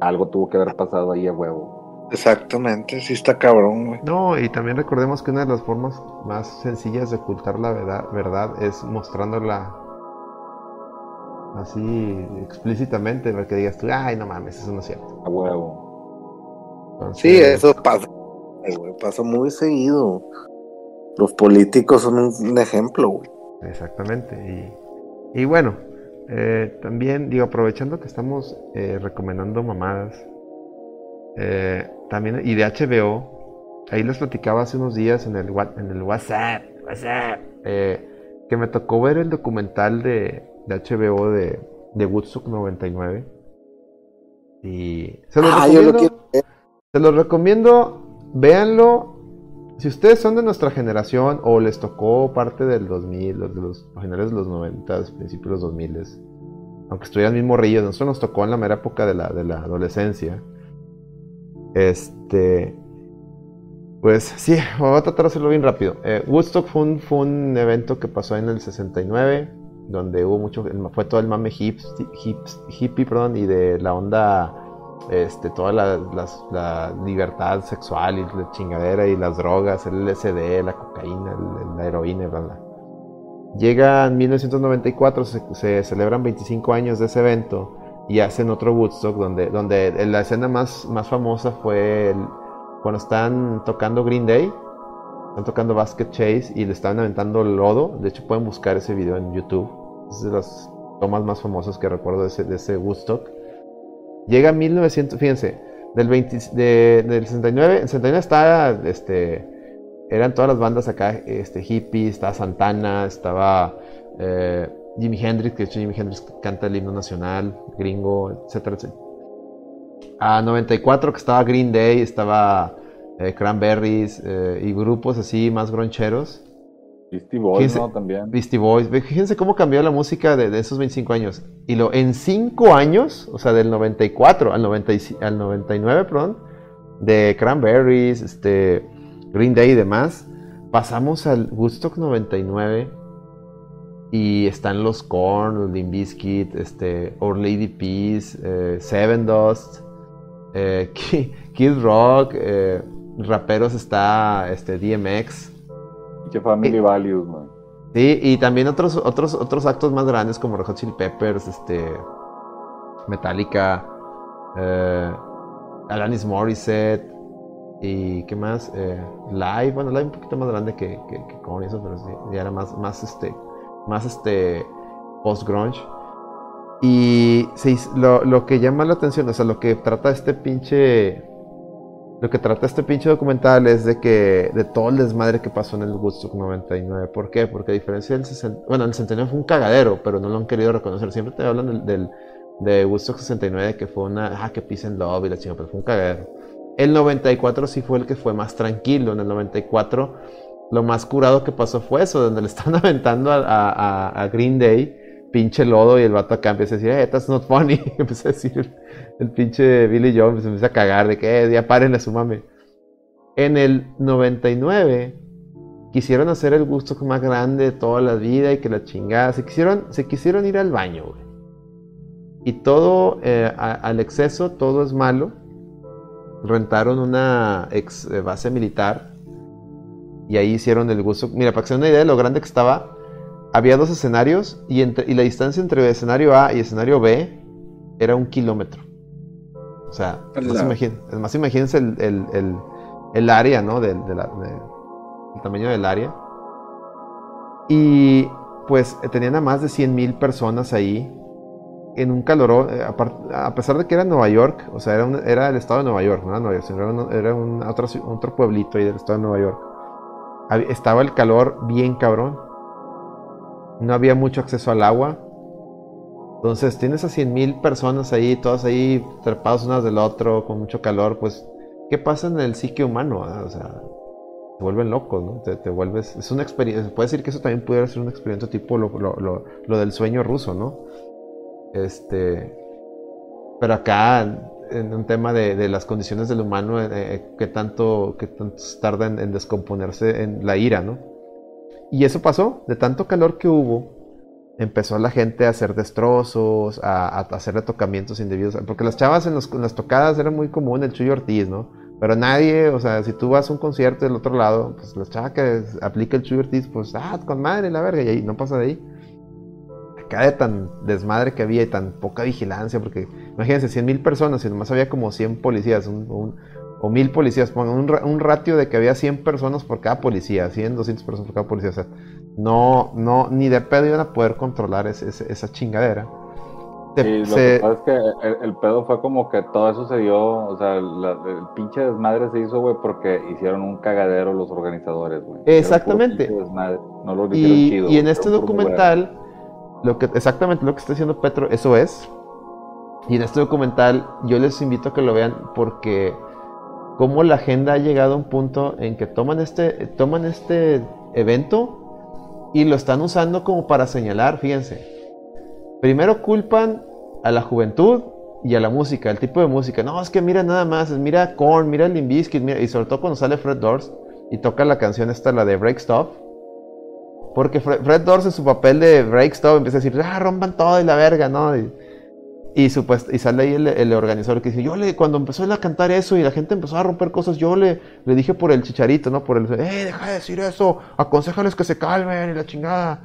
algo tuvo que haber pasado ahí a huevo. Exactamente, sí está cabrón, güey. No, y también recordemos que una de las formas más sencillas de ocultar la verdad, verdad es mostrándola así explícitamente, para que digas tú, ay, no mames, eso no es cierto. A huevo. Entonces, Sí, eso pasa, güey, pasa muy seguido. Los políticos son un, un ejemplo, güey. Exactamente. Y, y bueno, eh, también digo, aprovechando que estamos eh, recomendando mamadas, eh, también, y de HBO, ahí les platicaba hace unos días en el, en el WhatsApp, WhatsApp, que me tocó ver el documental de, de HBO de, de Woodstock 99. Y se los Ah, yo lo recomiendo. quiero ver. Se los recomiendo, véanlo. Si ustedes son de nuestra generación o les tocó parte del 2000, los de los finales de los 90, principios de los 2000, aunque estuvieran mismo río, nosotros nos tocó en la mera época de la, de la adolescencia. Este. Pues sí, voy a tratar de hacerlo bien rápido. Eh, Woodstock fue un, evento que pasó en el 69, donde hubo mucho, fue todo el mame hippie, perdón, y de la onda este, toda la, libertad sexual y la chingadera y las drogas, el LSD, la cocaína, la heroína, bla, Llega en 1994, se, celebran 25 años de ese evento y hacen otro Woodstock donde, donde la escena más, más famosa fue cuando están tocando Green Day, están tocando Basket Chase y le están aventando lodo. De hecho, pueden buscar ese video en YouTube. Es de las tomas más famosas que recuerdo de ese, de ese Woodstock. Llega 1900, fíjense, del, 20, del 69, en 69 está, este, eran todas las bandas acá, este, hippie, estaba Santana, estaba eh, Jimi Hendrix, que de hecho Jimi Hendrix canta el himno nacional, gringo, etcétera. A 94 que estaba Green Day, estaba eh, Cranberries eh, y grupos así más groncheros. Beastie Boys, ¿no? También. Beastie Boys. Fíjense cómo cambió la música de, esos 25 años. Y lo, en 5 años, o sea, del 94 al, 90, al 99, perdón, de Cranberries, este, Green Day y demás, pasamos al Woodstock 99 y están los Korn, los Limp Bizkit, este, Our Lady Peace, eh, Seven Dust, eh, Kid Rock, eh, raperos está este, DMX, Family Values, man. Sí, y también otros, otros, otros actos más grandes como Red Hot Chili Peppers, este, Metallica, eh, Alanis Morissette y qué más, eh, Live, bueno, Live un poquito más grande que, con eso, pero sí, ya era más, más este, más este post grunge. Y sí, lo, lo que llama la atención, o sea, lo que trata este pinche lo que trata este pinche documental es de que de todo el desmadre que pasó en el Woodstock 99. ¿Por qué? Porque a diferencia del 60, bueno, el 69 fue un cagadero, pero no lo han querido reconocer. Siempre te hablan del, del de Woodstock 69 que fue una, ah, que pisen love y la chingada, pero fue un cagadero. El 94 sí fue el que fue más tranquilo. En el 94 lo más curado que pasó fue eso, donde le están aventando a, a, a Green Day pinche lodo y el vato acá empieza a decir, hey, that's not funny. empieza a decir el, pinche Billy Jones, se empieza a cagar de que eh, ya paren a su mame. En el 99 quisieron hacer el gusto más grande de toda la vida y que la chingada. Se quisieron, se quisieron ir al baño, güey. Y todo, eh, al exceso, todo es malo. Rentaron una ex eh, base militar y ahí hicieron el gusto. Mira, para que se den una idea de lo grande que estaba, había dos escenarios y, la distancia entre escenario A y escenario B era un kilómetro. O sea, más, imagínense el, área, ¿no? Del, el tamaño del área. Y pues tenían a más de 100.000 personas ahí en un calor, eh, a pesar de que era Nueva York, o sea, era, era el estado de Nueva York, no era Nueva York, era, un, otro, otro pueblito ahí del estado de Nueva York. Estaba el calor bien cabrón no había mucho acceso al agua. Entonces tienes a 100.000 personas ahí, todas ahí trepadas unas del otro, con mucho calor, pues, ¿qué pasa en el psique humano? Ah? O sea, te vuelven locos, ¿no? Te, vuelves, es una experiencia, puede decir que eso también pudiera ser un experimento tipo lo, lo, del sueño ruso, ¿no? Este, pero acá, en un tema de, las condiciones del humano, eh, eh, que tanto, que tanto tarda en descomponerse en la ira, ¿no? Y eso pasó, de tanto calor que hubo, empezó la gente a hacer destrozos, a, hacer retocamientos indebidos. Porque las chavas en, las tocadas era muy común el Chuyo Ortiz, ¿no? Pero nadie, o sea, si tú vas a un concierto del otro lado, pues la chava que aplica el Chuyo Ortiz, pues, ah, con madre la verga, y ahí no pasa de ahí. Acá de tan desmadre que había y tan poca vigilancia, porque imagínense, 100 mil personas y nomás había como 100 policías, un, o mil policías, pongan un, ratio de que había 100 personas por cada policía, 100, 200 personas por cada policía. O sea, no, no, ni de pedo iban a poder controlar esa chingadera. Sí, lo que pasa es que el, pedo fue como que todo eso se dio, o sea, el pinche desmadre se hizo, güey, porque hicieron un cagadero los organizadores, güey. Exactamente. No lo y, chido, y en este documental, lo que, exactamente lo que está diciendo Petro, eso es. Y en este documental yo les invito a que lo vean porque cómo la agenda ha llegado a un punto en que toman este, toman este evento y lo están usando como para señalar, fíjense. Primero culpan a la juventud y a la música, el tipo de música. No, es que mira nada más, mira Korn, mira Limp Bizkit, mira, y sobre todo cuando sale Fred Doors y toca la canción esta, la de Break Stuff. Porque Fred, Fred en su papel de Break Stuff empieza a decir, ah, rompan todo y la verga, ¿no? Y, supuest- y sale ahí el, el organizador que dice, yo le, cuando empezó él a cantar eso y la gente empezó a romper cosas, yo le, le dije por el chicharito, ¿no? Por el, eh, deja de decir eso, aconsejales que se calmen y la chingada.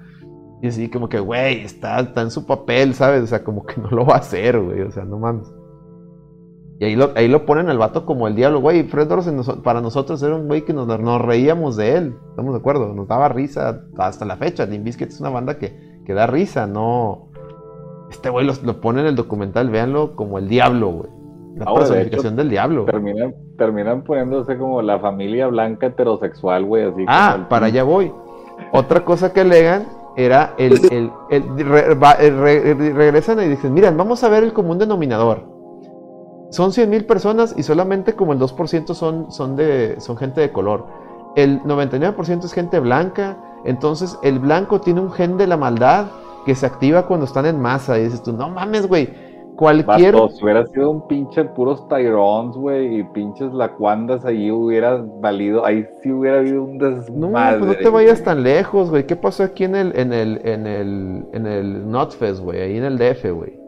Y así como que, güey, está, está en su papel, ¿sabes? O sea, como que no lo va a hacer, güey, o sea, no mames. Y ahí lo, ahí lo ponen al vato como el diablo, güey. Fred Doors en noso- para nosotros era un güey que nos, nos reíamos de él, estamos de acuerdo, nos daba risa hasta la fecha. Limp es una banda que, que da risa, no... Este güey lo, lo pone en el documental, véanlo como el diablo, güey. La Ah, güey, de personificación del diablo. Terminan, terminan poniéndose como la familia blanca heterosexual, güey, así Ah, como el- para allá voy. Otra cosa que alegan era el... el, el- re- va- el re- re- regresan y dicen, miren, vamos a ver el común denominador. Son 100 mil personas y solamente como el 2% son, son, de, son gente de color. El 99% es gente blanca. Entonces el blanco tiene un gen de la maldad que se activa cuando están en masa. Y dices tú, no mames, güey. Cualquier... Si hubiera sido un pinche puros Tyrons, güey, y pinches lacuandas ahí hubiera valido, ahí sí hubiera habido un No, desmadre. pues no te vayas tan lejos, güey. ¿Qué pasó aquí en el, en el, en el, en el Notfest, güey? Ahí en el DF, güey.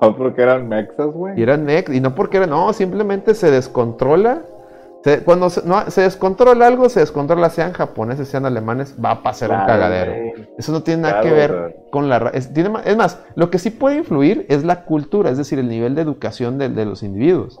Porque eran mexas, güey. Y eran next, y no porque era, no, simplemente se descontrola. Se- cuando se, no, se descontrola algo, se descontrola, sean japoneses, sean alemanes, va a pasar un cagadero. güey. Eso no tiene nada Claro, que ver con la... Es, tiene es más, lo que sí puede influir es la cultura, es decir, el nivel de educación de, de los individuos.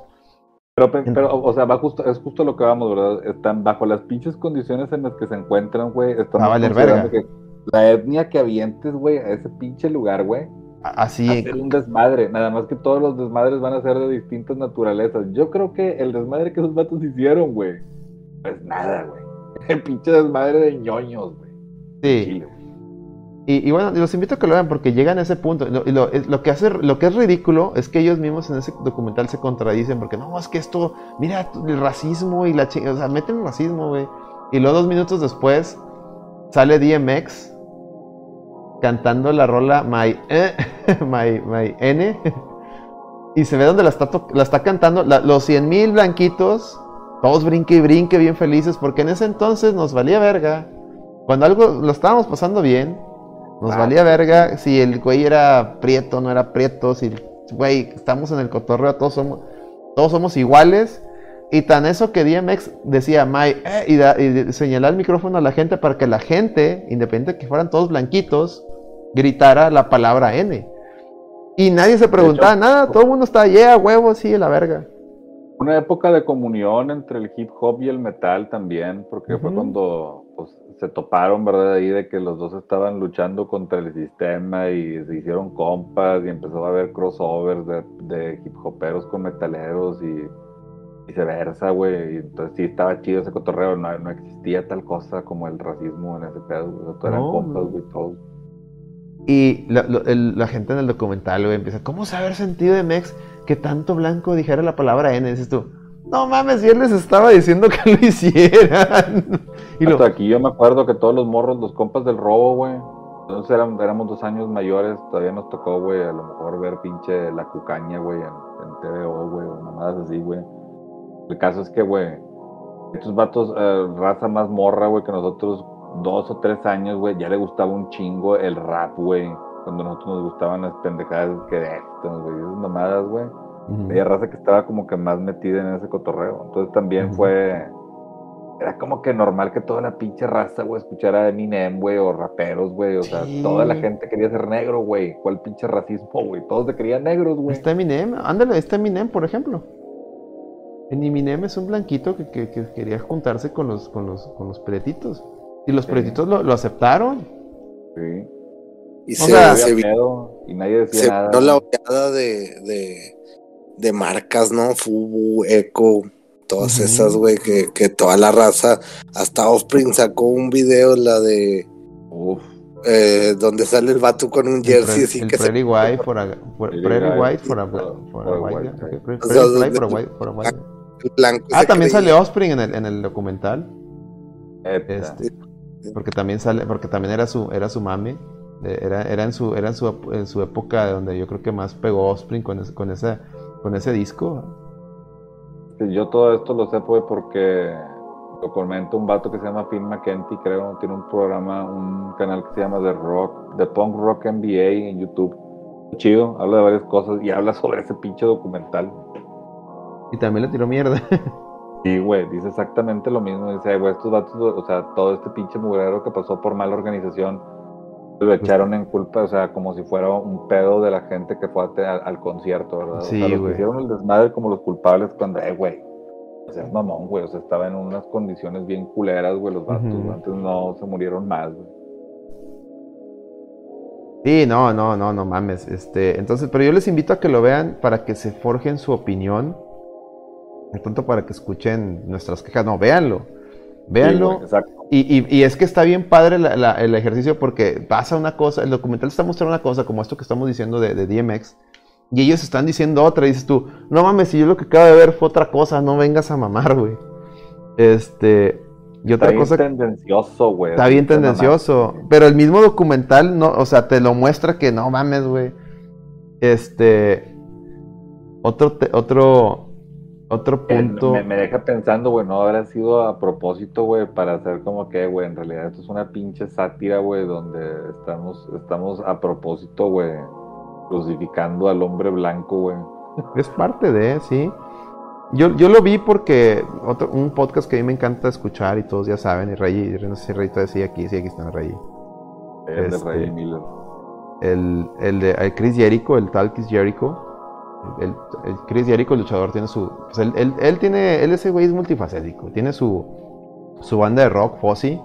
Pero, pe- pero, o sea, va justo, es justo lo que vamos, ¿verdad? Están bajo las pinches condiciones en las que se encuentran, güey. Estamos Va a valer verga. que la etnia que avientes, güey, a ese pinche lugar, güey, Así, ser un desmadre. Nada más que todos los desmadres van a ser de distintas naturalezas. Yo creo que el desmadre que esos vatos hicieron, güey, pues nada, güey. El pinche desmadre de ñoños, güey. sí. Chile, güey. Y, y bueno, los invito a que lo vean porque llegan a ese punto. Lo, y lo, lo que hace, lo que es ridículo es que ellos mismos en ese documental se contradicen porque no, es que esto, mira, el racismo y la chingada, o sea, meten racismo, güey. Y luego dos minutos después sale DMX cantando la rola My, eh, my, my N. Y se ve donde la está, la está cantando. la- los 100 mil blanquitos, todos brinque y brinque, bien felices, porque en ese entonces nos valía verga. Cuando algo lo estábamos pasando bien, nos Ah, valía verga si el güey era prieto, no era prieto, si, güey, estamos en el cotorreo, todos somos, todos somos iguales. Y tan eso que DMX decía, my, eh", y, da- y de- señalaba el micrófono a la gente para que la gente, independiente de que fueran todos blanquitos, gritara la palabra N. Y nadie se preguntaba hecho, nada, todo el mundo estaba, yeah, huevo, sí, la verga. Una época de comunión entre el hip hop y el metal también, porque fue cuando pues, se toparon, ¿verdad? Ahí de que los dos estaban luchando contra el sistema y se hicieron compas y empezó a haber crossovers de, de hip hoperos con metaleros y viceversa, güey. Entonces sí estaba chido ese cotorreo, no, no existía tal cosa como el racismo en ese pedo, o sea, todos eran compas, güey, todos. Y la, lo- gente en el documental, güey, empieza, ¿cómo se haber sentido de Mex que tanto blanco dijera la palabra N? Dices tú, no mames, y él les estaba diciendo que lo hicieran. y lo, Hasta aquí yo me acuerdo que todos los morros, los compas del robo, güey. Entonces éramos, éramos dos años mayores, todavía nos tocó, güey, a lo mejor ver pinche la cucaña, güey, en, en TVO, güey, o mamadas así, güey. El caso es que, güey, estos vatos, eh, raza más morra, güey, que nosotros, dos o tres años, güey, ya le gustaba un chingo el rap, güey. Cuando nosotros nos gustaban las pendejadas que de estos, güey, esas mamadas, güey. Había raza que estaba como que más metida en ese cotorreo. Entonces también fue. Era como que normal que toda la pinche raza, güey, escuchara Eminem, güey, o raperos, güey. O sea, toda la gente quería ser negro, güey. ¿Cuál pinche racismo, güey? Todos se querían negros, güey. Está Eminem, ándale, está Eminem, por ejemplo. En Eminem es un blanquito que, que- que quería juntarse con los, con los, con los pretitos. Y los Sí. lo, lo aceptaron. Sí. Y O se, sea, se pedo y nadie decía se nada. la oleada de, de, de marcas, ¿no? Fubu, Eco, todas esas, güey, que, que toda la raza, hasta Offspring sacó un video, la de Uf. eh, donde sale el vato con un El, jersey pre- así el que se Prairie Prairie White for a, a white Prairie for a white, for a white guy. blanco. Ah, se también creía. sale Offspring en el, en el documental. Este, porque también sale, porque también era su, era su mami. Eh, Era, era en su, era en su, en su época donde yo creo que más pegó Offspring con ese, con ese, con ese disco. Yo todo esto lo sé pues, porque lo comenta un vato que se llama Phil McKenty, creo, tiene un programa, un canal que se llama The Rock, The Punk Rock NBA en YouTube. Chido, habla de varias cosas y habla sobre ese pinche documental. Y también le tiró mierda. Sí, güey, dice exactamente lo mismo. Dice, "Ay, güey, estos vatos, o sea, todo este pinche mugrero que pasó por mala organización, lo echaron en culpa, o sea, como si fuera un pedo de la gente que fue a al, concierto, ¿verdad? Sí, o sea, los que hicieron el desmadre como los culpables cuando, eh, güey, o sea, es mamón, güey, o sea, estaba en unas condiciones bien culeras, güey, los vatos, antes no se murieron más, güey. Sí, no, no, no, no mames. Este, entonces, pero yo les invito a que lo vean para que se forjen su opinión. No tanto para que escuchen nuestras quejas. No, véanlo. Sí, Véanlo. exacto. Y, y- y es que está bien padre la- la- el ejercicio porque pasa una cosa, el documental está mostrando una cosa como esto que estamos diciendo de, de DMX y ellos están diciendo otra y dices tú, no mames, si yo lo que acabo de ver fue otra cosa, no vengas a mamar, güey. Este, y Está otra bien cosa tendencioso, güey. está bien tendencioso, pero el mismo documental, no, o sea, te lo muestra que no mames, güey. Este, otro, te- otro, otro Eh, punto. Me, me deja pensando, güey, no habrá sido a propósito, güey, para hacer como que, güey, en realidad esto es una pinche sátira, güey, donde estamos, estamos a propósito, güey, crucificando al hombre blanco, güey. Es parte de, sí. Yo, yo lo vi porque otro, un podcast que a mí me encanta escuchar y todos ya saben, y Rey, no sé si Rey todavía sigue aquí, sí, aquí está Rey. El de Este, Ray Miller. El, el de el Chris Jericho, el tal Chris Jericho. El, Chris Jericho, el luchador, tiene su. pues, él, él- él tiene. Él ese güey es multifacético. Tiene su. Su banda de rock, Fozzy.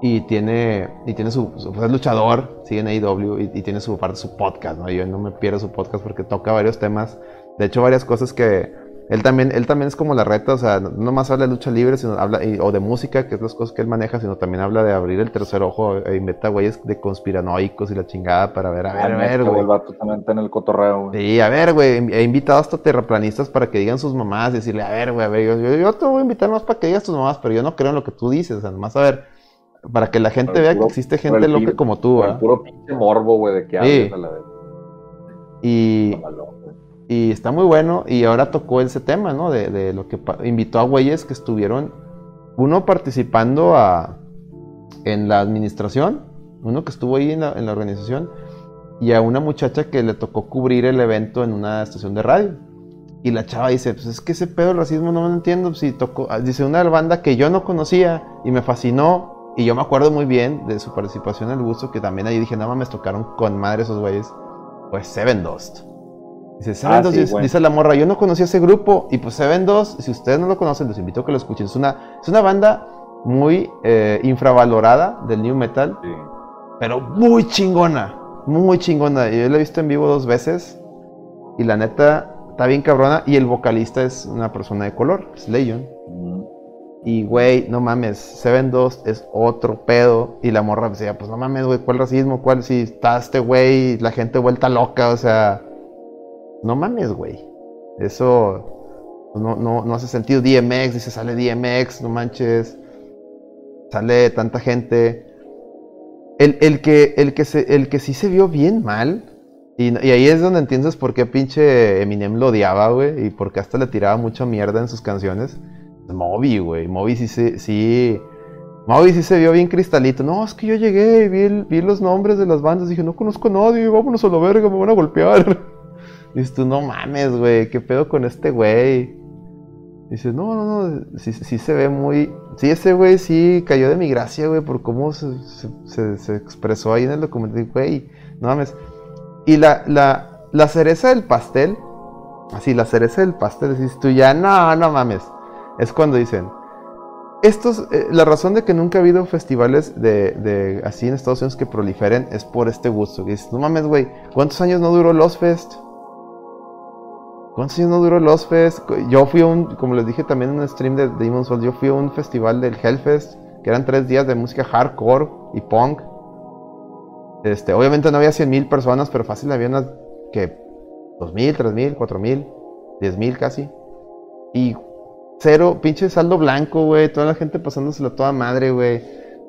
Y tiene. Y tiene su. su- pues, es luchador, sigue en AEW. Y, y tiene su parte, su podcast, ¿no? Yo no me pierdo su podcast porque toca varios temas. De hecho, varias cosas que. Él también, él también es como la reta, o sea, no nomás habla de lucha libre, sino habla, y- o de música, que es las cosas que él maneja, sino también habla de abrir el tercer ojo, e inventa güeyes de conspiranoicos y la chingada para ver, a ver, a ver, güey. Está en el cotorreo, güey. Sí, a ver, güey, he invitado hasta terraplanistas para que digan sus mamás, decirle, a ver, güey, a ver, yo, yo- yo te voy a invitar más para que digas tus mamás, pero yo no creo en lo que tú dices, o sea, nomás a ver, para que la gente vea que existe gente loca como tú, el puro pinche morbo, güey, de que hables a la vez. Y. y está muy bueno, y ahora tocó ese tema, ¿no? De, de lo que invitó a güeyes que estuvieron, uno participando a, en la administración, uno que estuvo ahí en la, organización, y a una muchacha que le tocó cubrir el evento en una estación de radio. Y la chava dice, pues es que ese pedo del racismo no lo entiendo. Si tocó, ah, dice una banda que yo no conocía y me fascinó. Y yo me acuerdo muy bien de su participación en el gusto, que también ahí dije, nada más me tocaron con madre esos güeyes. Pues Seven Dust. Dice, Seven Ah, sí, dice, la morra, yo no conocía ese grupo. Y pues Seven Dust, si ustedes no lo conocen, los invito a que lo escuchen. Es una, es una banda muy eh, infravalorada del new metal Sí. pero muy chingona. Muy chingona. Yo la he visto en vivo dos veces. Y la neta, está bien cabrona. Y el vocalista es una persona de color, es Legion. Mm. Y güey, no mames, Seven Dust es otro pedo. Y la morra decía, pues no mames, güey, ¿cuál racismo? ¿Cuál si está este güey? La gente vuelta loca, o sea. No mames, güey. Eso no, no, no hace sentido. DMX, dice, sale DMX, no manches. Sale tanta gente. El, el que, el, que se, el que sí se vio bien mal. Y, ahí es donde entiendes por qué pinche Eminem lo odiaba, güey. Y por qué hasta le tiraba mucha mierda en sus canciones. Moby, güey. Moby sí se. Sí, Moby sí se vio bien cristalito. No, es que yo llegué y vi, vi los nombres de las bandas. Dije, no conozco a nadie, vámonos a la verga, me van a golpear. Dices tú, no mames, güey, ¿qué pedo con este güey? Dices, no, no, no, sí, sí se ve muy... Sí, ese güey sí cayó de mi gracia, güey, por cómo se, se- expresó ahí en el documental, güey, no mames. Y la, la, la cereza del pastel, así, la cereza del pastel, dices tú ya, no, no mames. Es cuando dicen, estos, eh, la razón de que nunca ha habido festivales de, de así en Estados Unidos que proliferen es por este gusto. Dices, no mames, güey, ¿cuántos años no duró Lost Fest? ¿Cuántos años no duró Lost Fest? Yo fui a un, como les dije también en un stream de Demon's Souls, yo fui a un festival del Hellfest, que eran tres días de música hardcore y punk. Este, obviamente no había 100 mil personas, pero fácil había unas, que, 2 mil, 3 mil, 4 mil, 10 mil casi. y cero, pinche saldo blanco, güey, toda la gente pasándoselo toda madre, güey.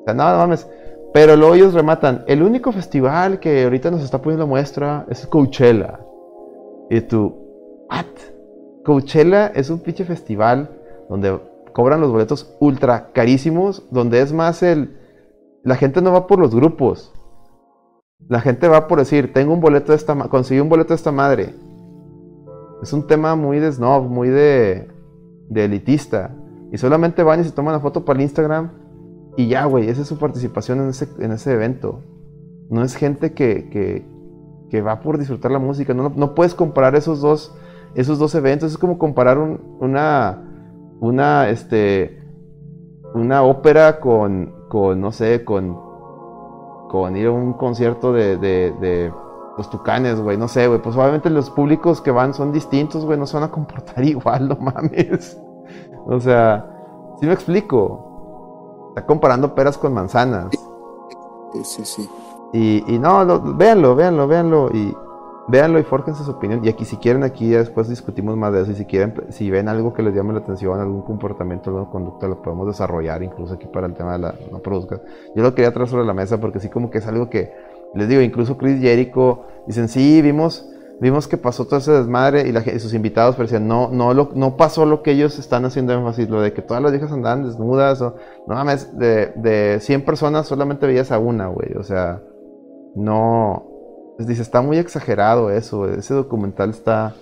O sea, no mames. Pero luego ellos rematan. El único festival que ahorita nos está poniendo muestra es Coachella. Y tú, ¿what? Coachella es un pinche festival donde cobran los boletos ultra carísimos, donde es más el... La gente no va por los grupos. La gente va por decir, tengo un boleto de esta... Conseguí un boleto de esta madre. Es un tema muy de snob, muy de... De elitista. Y solamente van y se toman la foto para el Instagram. Y ya, güey, esa es su participación en ese, en ese evento. No es gente que, que, que va por disfrutar la música. No, no puedes comparar esos dos, esos dos eventos. Es como comparar un, una una, este, una ópera con, con, no sé, con, con ir a un concierto de, de, de los tucanes, güey, no sé, güey, pues obviamente los públicos que van son distintos, güey, no se van a comportar igual, no mames. O sea, si me explico. Está comparando peras con manzanas. Sí, sí, sí. Y, y no, lo, véanlo, véanlo, véanlo. Y, véanlo y fórjense su opinión. Y aquí, si quieren, aquí después discutimos más de eso. Y si quieren, si ven algo que les llame la atención, algún comportamiento, alguna conducta, lo podemos desarrollar incluso aquí para el tema de la no produzca. Yo lo quería traer sobre la mesa porque sí, como que es algo que les digo, incluso Chris Jericho dicen, sí, vimos. Vimos que pasó todo ese desmadre y, sus invitados parecían, no, no, lo, no pasó lo que ellos están haciendo énfasis, lo de que todas las viejas andaban desnudas, o no mames, de, de 100 personas solamente veías a una, güey, o sea, no, dice, está muy exagerado eso, ese documental está...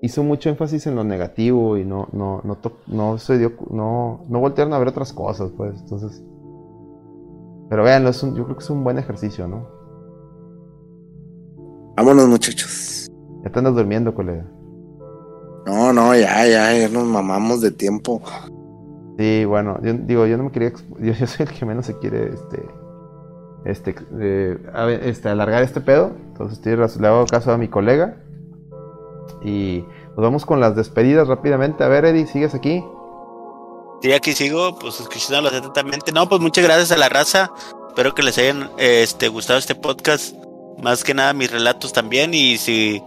Hizo mucho énfasis en lo negativo y no, no, no, no se dio, no, no voltearon a ver otras cosas, pues, entonces... Pero vean, es yo creo que es un buen ejercicio, ¿no? Vámonos, muchachos. Ya te andas durmiendo, colega. No, no, ya, ya, ya nos mamamos de tiempo. Sí, bueno, yo digo, yo no me quería, yo, yo soy el que menos se quiere, este, este, eh, este, alargar este pedo. Entonces estoy, le hago caso a mi colega. Y nos vamos con las despedidas rápidamente. A ver, Eddie, ¿sigues aquí? Sí, aquí sigo, pues escuchándolos atentamente. No, pues muchas gracias a la raza. Espero que les hayan este, gustado este podcast. Más que nada mis relatos también. Y si,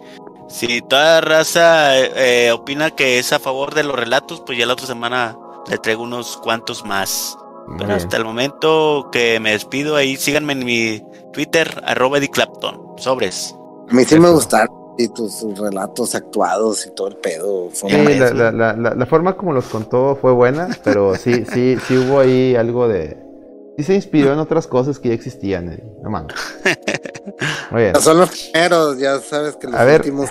si toda raza eh, opina que es a favor de los relatos, pues ya la otra semana le traigo unos cuantos más. Pero hasta el momento que me despido, ahí síganme en mi Twitter, arroba Eddie Clapton. Sobres. A mí sí me gustaron y tus, relatos actuados y todo el pedo. Sí, la, la, la, la, forma como los contó fue buena, pero sí, sí, sí hubo ahí algo de. Sí se inspiró en otras cosas que ya existían, Eddie. No mames. Muy bien. Son los primeros, ya sabes que los A ver, últimos.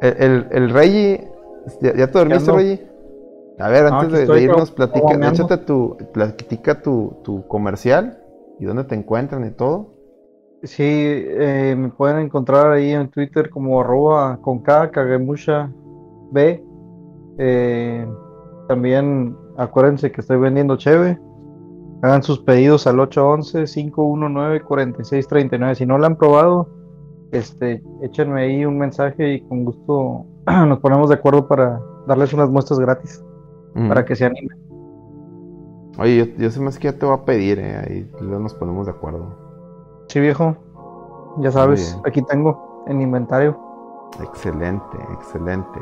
El, el, el Reggie. ¿Ya, ya te dormiste, Reggie? A ver, antes de, de, irnos, platica, échate tu, platica tu, tu, comercial y dónde te encuentran y todo. Sí, eh, me pueden encontrar ahí en Twitter como arroba con K, Kagemusha B. Eh, también acuérdense que estoy vendiendo cheve. Hagan sus pedidos al 811-519-4639. Si no lo han probado, este, échenme ahí un mensaje y con gusto nos ponemos de acuerdo para darles unas muestras gratis para que se anime. Oye, yo, yo sé más que ya te voy a pedir, eh, ahí luego nos ponemos de acuerdo. Sí, viejo. Ya sabes, aquí tengo en inventario. Excelente, excelente.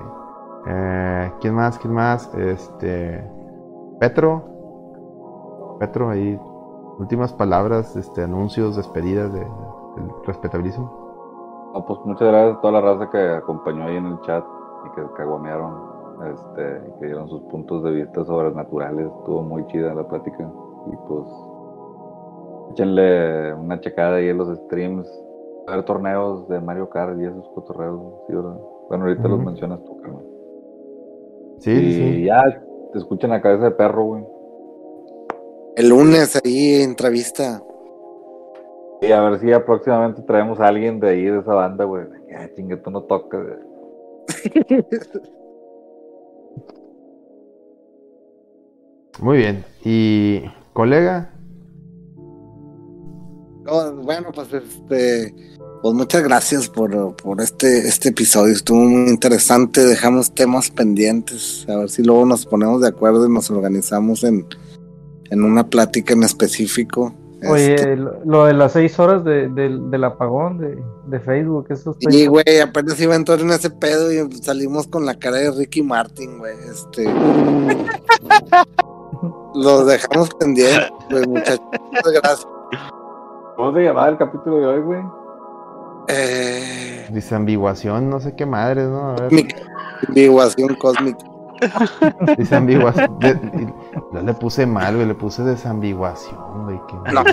Eh, ¿Quién más? ¿Quién más? Este. Petro. Petro, ahí. Últimas palabras, este, anuncios, despedidas de, del respetabilísimo. No, pues muchas gracias a toda la raza que acompañó ahí en el chat y que caguamearon este, que dieron sus puntos de vista sobre naturales. Estuvo muy chida la plática. Y pues, échenle una checada ahí en los streams. A ver torneos de Mario Kart y esos cotorreos. Bueno, ahorita los mencionas tú, carnal. Sí, y sí. ya te escuchan a cabeza de perro, güey. El lunes ahí, entrevista. Y a ver si ya próximamente traemos a alguien de ahí, de esa banda, güey. Ya, chingue, tú no tocas, Muy bien. ¿Y colega? bueno, pues este, pues muchas gracias por, por este, este episodio. Estuvo muy interesante. Dejamos temas pendientes. A ver si luego nos ponemos de acuerdo y nos organizamos en, en una plática en específico. Oye, Este, lo, de las seis horas de, del- del apagón de, de Facebook, eso está Sí, güey, apenas iba a entrar en ese pedo y salimos con la cara de Ricky Martin, güey. Este. Lo dejamos pendiente, güey, muchachos. Muchas gracias. ¿Cómo se llamaba el capítulo de hoy, güey? Eh, Disambiguación, no sé qué madres, ¿no? A ver. cósmica, Ambiguación cósmica. Disambiguación. no le puse mal, güey, le puse desambiguación, güey. que- No,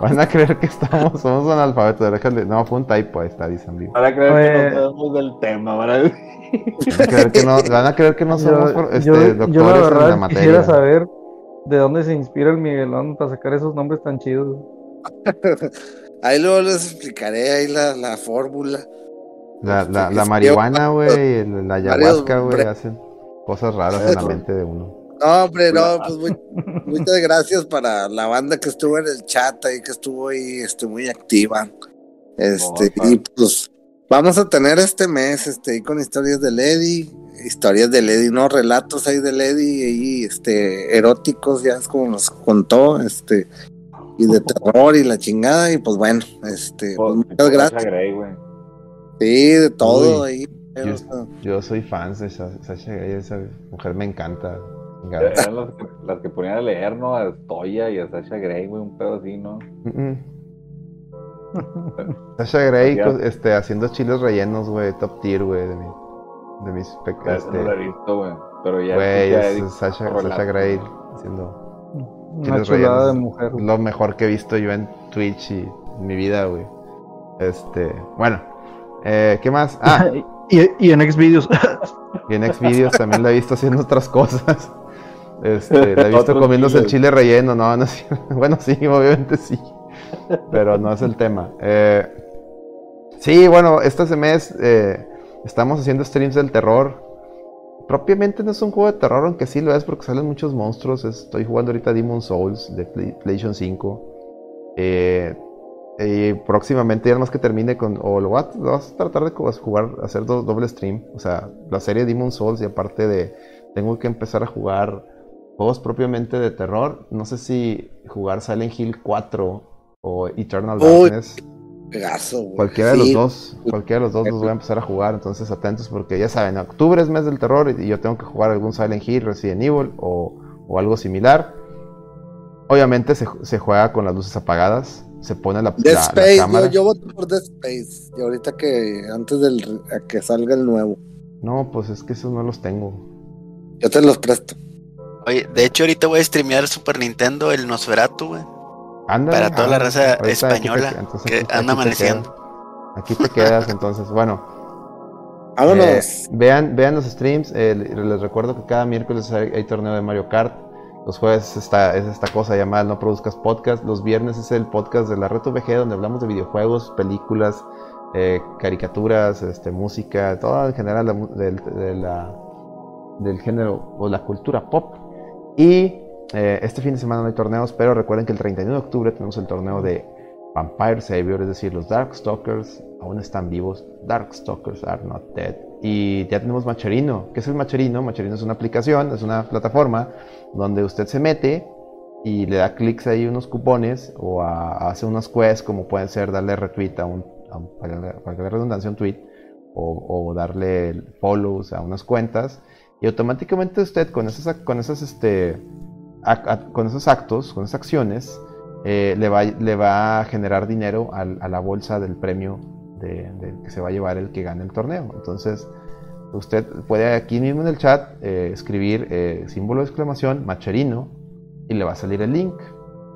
Van a creer que estamos, somos analfabetos. déjale- No, fue un typo, ahí está, disambiguación. Van a creer Oye. que no sabemos del tema, van a Van a creer que no, van a creer que no somos Yo, este, yo- yo doctores la en la materia. quisiera saber de dónde se inspira el Miguelón para sacar esos nombres tan chidos. ahí luego les explicaré ahí la, la fórmula. La, la, Este, la es- marihuana, güey, el- la ayahuasca, güey, hacen cosas raras en la mente de uno. No, hombre, no, pues muy- muchas gracias para la banda que estuvo en el chat ahí, que estuvo ahí este, muy activa. Este, y pues vamos a tener este mes, este, ahí con historias de Lady, historias de Lady, no, relatos ahí de Lady, ahí, este, eróticos, ya es como nos contó, este, y de terror y la chingada, y pues bueno, este, pues, muchas gracias. Grey. Sí, de todo Uy, ahí. yo- soy fan de Sa- Sasha Grey, esa mujer me encanta. Eran las que, las que ponían a leer, ¿no? A Stoya y a Sasha Grey, güey, un pedo así, ¿no? Mm, mm. Sasha Grey este, haciendo chiles rellenos, güey, top tier, güey, de, mi, de mis pecados. eso no lo he visto, güey. Pero ya Güey, es Sasha. Sasha Grey haciendo Una chiles chulada de rellenos. mujer. Lo mejor que he visto yo en Twitch y en mi vida, güey. Este, bueno, eh, ¿qué más? Ah, y, y en Xvideos. y en Xvideos también la he visto haciendo otras cosas. Este, la he visto comiéndose el chile relleno, no, no cierto. Bueno, sí, obviamente sí. Pero no es el tema. Eh, sí, bueno, este mes eh, estamos haciendo streams del terror. Propiamente no es un juego de terror, aunque sí lo es porque salen muchos monstruos. Estoy jugando ahorita Demon Souls de Play- PlayStation 5. Eh, y próximamente, ya más que termine con. O lo lo voy a tratar de jugar, hacer do- doble stream. O sea, la serie Demon Souls y aparte de. Tengo que empezar a jugar juegos propiamente de terror. No sé si jugar Silent Hill 4 o Eternal Darkness. Cualquiera de los dos, cualquiera de los dos los voy a empezar a jugar, entonces atentos porque ya saben, octubre es mes del terror y yo tengo que jugar algún Silent Hill, Resident Evil o, o algo similar. Obviamente se, se juega con las luces apagadas, se pone la, Dead la- la Space, cámara. yo, yo voto por Dead Space. Y ahorita que antes del a que salga el nuevo, No, pues es que esos no los tengo. yo te los presto. Oye, de hecho ahorita voy a streamear Super Nintendo, el Nosferatu, güey. Anda, Para toda la raza te- española entonces que aquí- anda te amaneciendo. quedas. Aquí te quedas, entonces, bueno. Vámonos. Eh, vean, vean los streams. eh, les recuerdo que cada miércoles hay, hay torneo de Mario Kart. Los jueves es esta, es esta cosa llamada No Produzcas Podcast. Los viernes es el podcast de la Reto VG donde hablamos de videojuegos, películas, eh, caricaturas, este, música, todo en general de la- del género o la cultura pop. Y eh, este fin de semana no hay torneos, pero recuerden que el 31 de octubre tenemos el torneo de Vampire Savior, es decir, los Darkstalkers aún están vivos. Darkstalkers are not dead. Y ya tenemos Macherino. ¿Qué es el Macherino? Macherino es una aplicación, es una plataforma donde usted se mete y le da clics ahí unos cupones o hace unos quests como pueden ser darle retweet a un, para redundancia, un tweet o, o darle follows a unas cuentas y automáticamente usted con esas, con esas este, ac- ac- con esos actos, con esas acciones, eh, le, va, le va a generar dinero al- a, la bolsa del premio de, de- que se va a llevar el que gane el torneo. Entonces, usted puede aquí mismo en el chat eh, escribir eh, símbolo de exclamación, Macherino, y le va a salir el link.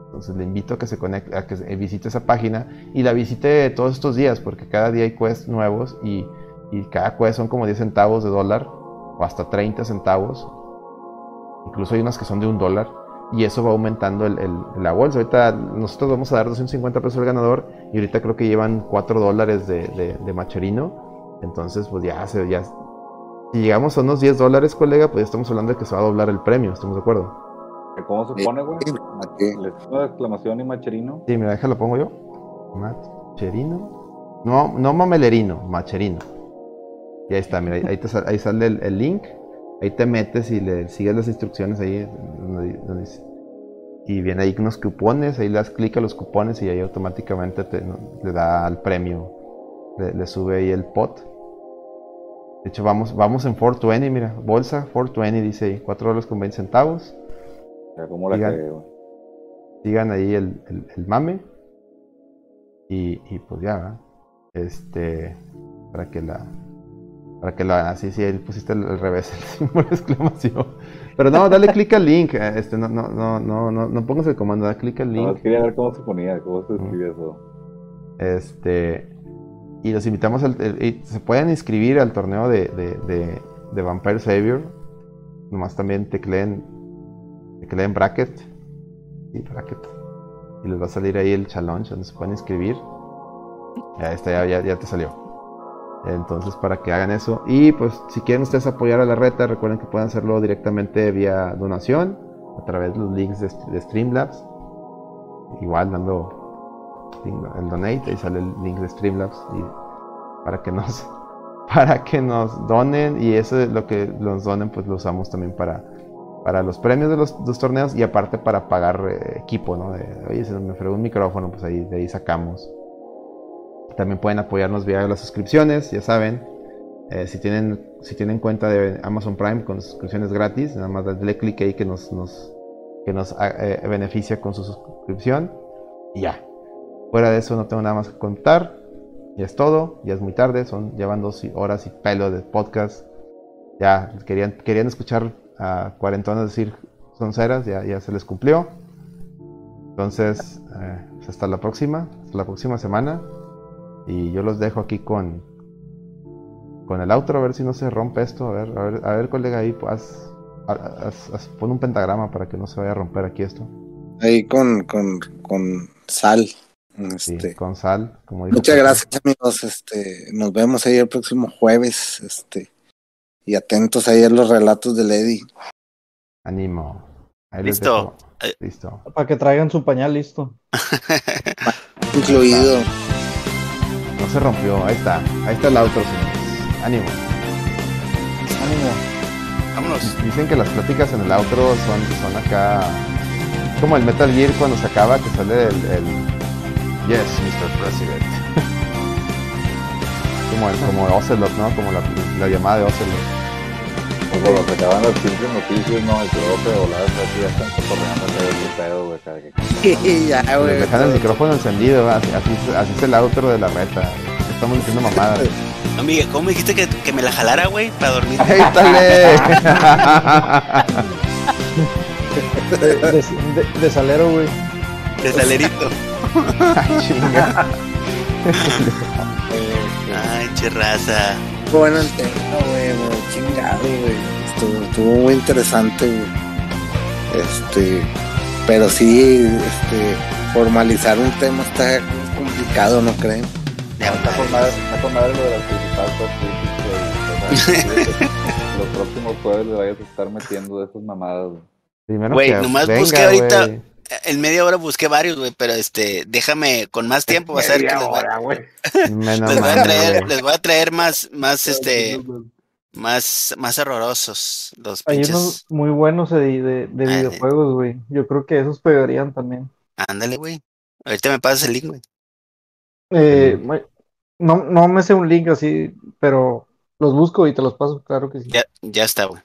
Entonces le invito a que se conecte, a que se- visite esa página y la visite todos estos días, porque cada día hay quests nuevos y, y cada quest son como 10 centavos de dólar o hasta 30 centavos. Incluso hay unas que son de un dólar y eso va aumentando el, el- la bolsa. Ahorita nosotros vamos a dar 250 pesos al ganador y ahorita creo que llevan 4 dólares de, de, de Macherino. Entonces, pues ya, se, ya. Si llegamos a unos 10 dólares, colega, pues ya estamos hablando de que se va a doblar el premio. ¿Estamos de acuerdo? ¿Cómo se pone, güey? Aquí. ¿Le signo de exclamación y macherino? Sí, mira, déjalo pongo yo. Macherino. No, no mamelerino, macherino. Y ahí está, mira, ahí, te sal- ahí sale el, el link. Ahí te metes y le sigues las instrucciones ahí donde, donde dice. y viene ahí unos cupones, ahí le das clic a los cupones y ahí automáticamente te, le da al premio, le, le sube ahí el pot. De hecho, vamos, vamos en 420, mira, bolsa 420 dice ahí, 4 dólares con 20 centavos. ¿Cómo la cagué, güey? Sigan ahí el, el- el mame. Y, y pues ya, ¿verdad? Este, para que la, para que la, así, sí, pusiste al, revés el símbolo de exclamación. Pero no, dale clic al link, eh, este, no, no, no, no, no, no pongas el comando, da clic al No, link. quería ver cómo se ponía, cómo se escribía eso. Este, y los invitamos al, el- y se pueden inscribir al torneo de, de, de, de Vampire Savior. Nomás también tecleen, tecleen bracket. Sí, bracket. Y les va a salir ahí el challenge donde se pueden inscribir. Ya está, ya, ya, ya te salió. Entonces, para que hagan eso. Y pues, si quieren ustedes apoyar a la reta, recuerden que pueden hacerlo directamente vía donación, a través de los links de, Streamlabs. Igual dando el donate, ahí sale el link de Streamlabs para que nos para que nos donen y eso es lo que nos donen pues lo usamos también para para los premios de los, dos torneos y aparte para pagar eh, equipo, ¿no? De, Oye, se me fregó un micrófono, pues ahí de ahí sacamos. También pueden apoyarnos vía las suscripciones, ya saben. Eh, si tienen si tienen cuenta de Amazon Prime con suscripciones gratis, nada más darle clic ahí que nos, que nos eh, beneficia con su suscripción y ya. Fuera de eso no tengo nada más que contar. Ya es todo, ya es muy tarde, son llevan dos horas y pelo de podcast. Ya querían, querían escuchar a cuarentonas decir sonceras, ya, ya se les cumplió. Entonces, eh, pues hasta la próxima, hasta la próxima semana. Y yo los dejo aquí con con el outro, a ver si no se rompe esto. A ver, a ver, a ver colega, ahí haz, haz- haz- pon un pentagrama para que no se vaya a romper aquí esto. Ahí con, con, con sal. Sí, Este, con sal, como dijo Muchas gracias amigos, este, nos vemos ahí el próximo jueves, este, y atentos ahí a los relatos de Lady. Ahí les Listo. Eh. Listo. Para que traigan su pañal listo. Incluido. No se rompió. Ahí está. Ahí está el outro, señores. Ánimo. Ánimo. Vámonos. Dicen que las pláticas en el outro son, son acá. Como el Metal Gear cuando se acaba, que sale el. el yes, Mr. President. como, el, como Ocelot, ¿no? Como la, la llamada de Ocelot. Pues cuando se acaban las pinches noticias, no, y que te volas así, ya están cotorreando de pedo, güey, cada que- ya, güey. dejan el micrófono encendido, así, así, así es el outro de la reta. Estamos diciendo mamadas. No, Miguel, ¿cómo me dijiste que, que me la jalara, güey, para dormir? ¡Ey, dale! De, de, de- de salero, güey. De salerito. Ay, chinga. Ay, che raza. Bueno el tema, güey, muy chingado, güey. Estuvo, estuvo muy interesante, güey. Este, pero sí, este, formalizar un tema está complicado, ¿no creen? Ya, Está madre, madre lo de las principales Los próximos jueves le vayas a estar metiendo de esas mamadas, güey. Primero Güey, que nomás venga, busqué ahorita-. En media hora busqué varios, güey, pero este, déjame con más tiempo, va a ser que les. Menos les voy a traer, les voy a traer más, más, este, más, más horrorosos los Hay pinches. unos muy buenos de, de, de Ah, videojuegos, güey. Yo creo que esos pegarían también. Ándale, güey. Ahorita me pasas el link, güey. Eh, no, no me sé un link así, pero los busco y te los paso, claro que sí. Ya, ya está, güey.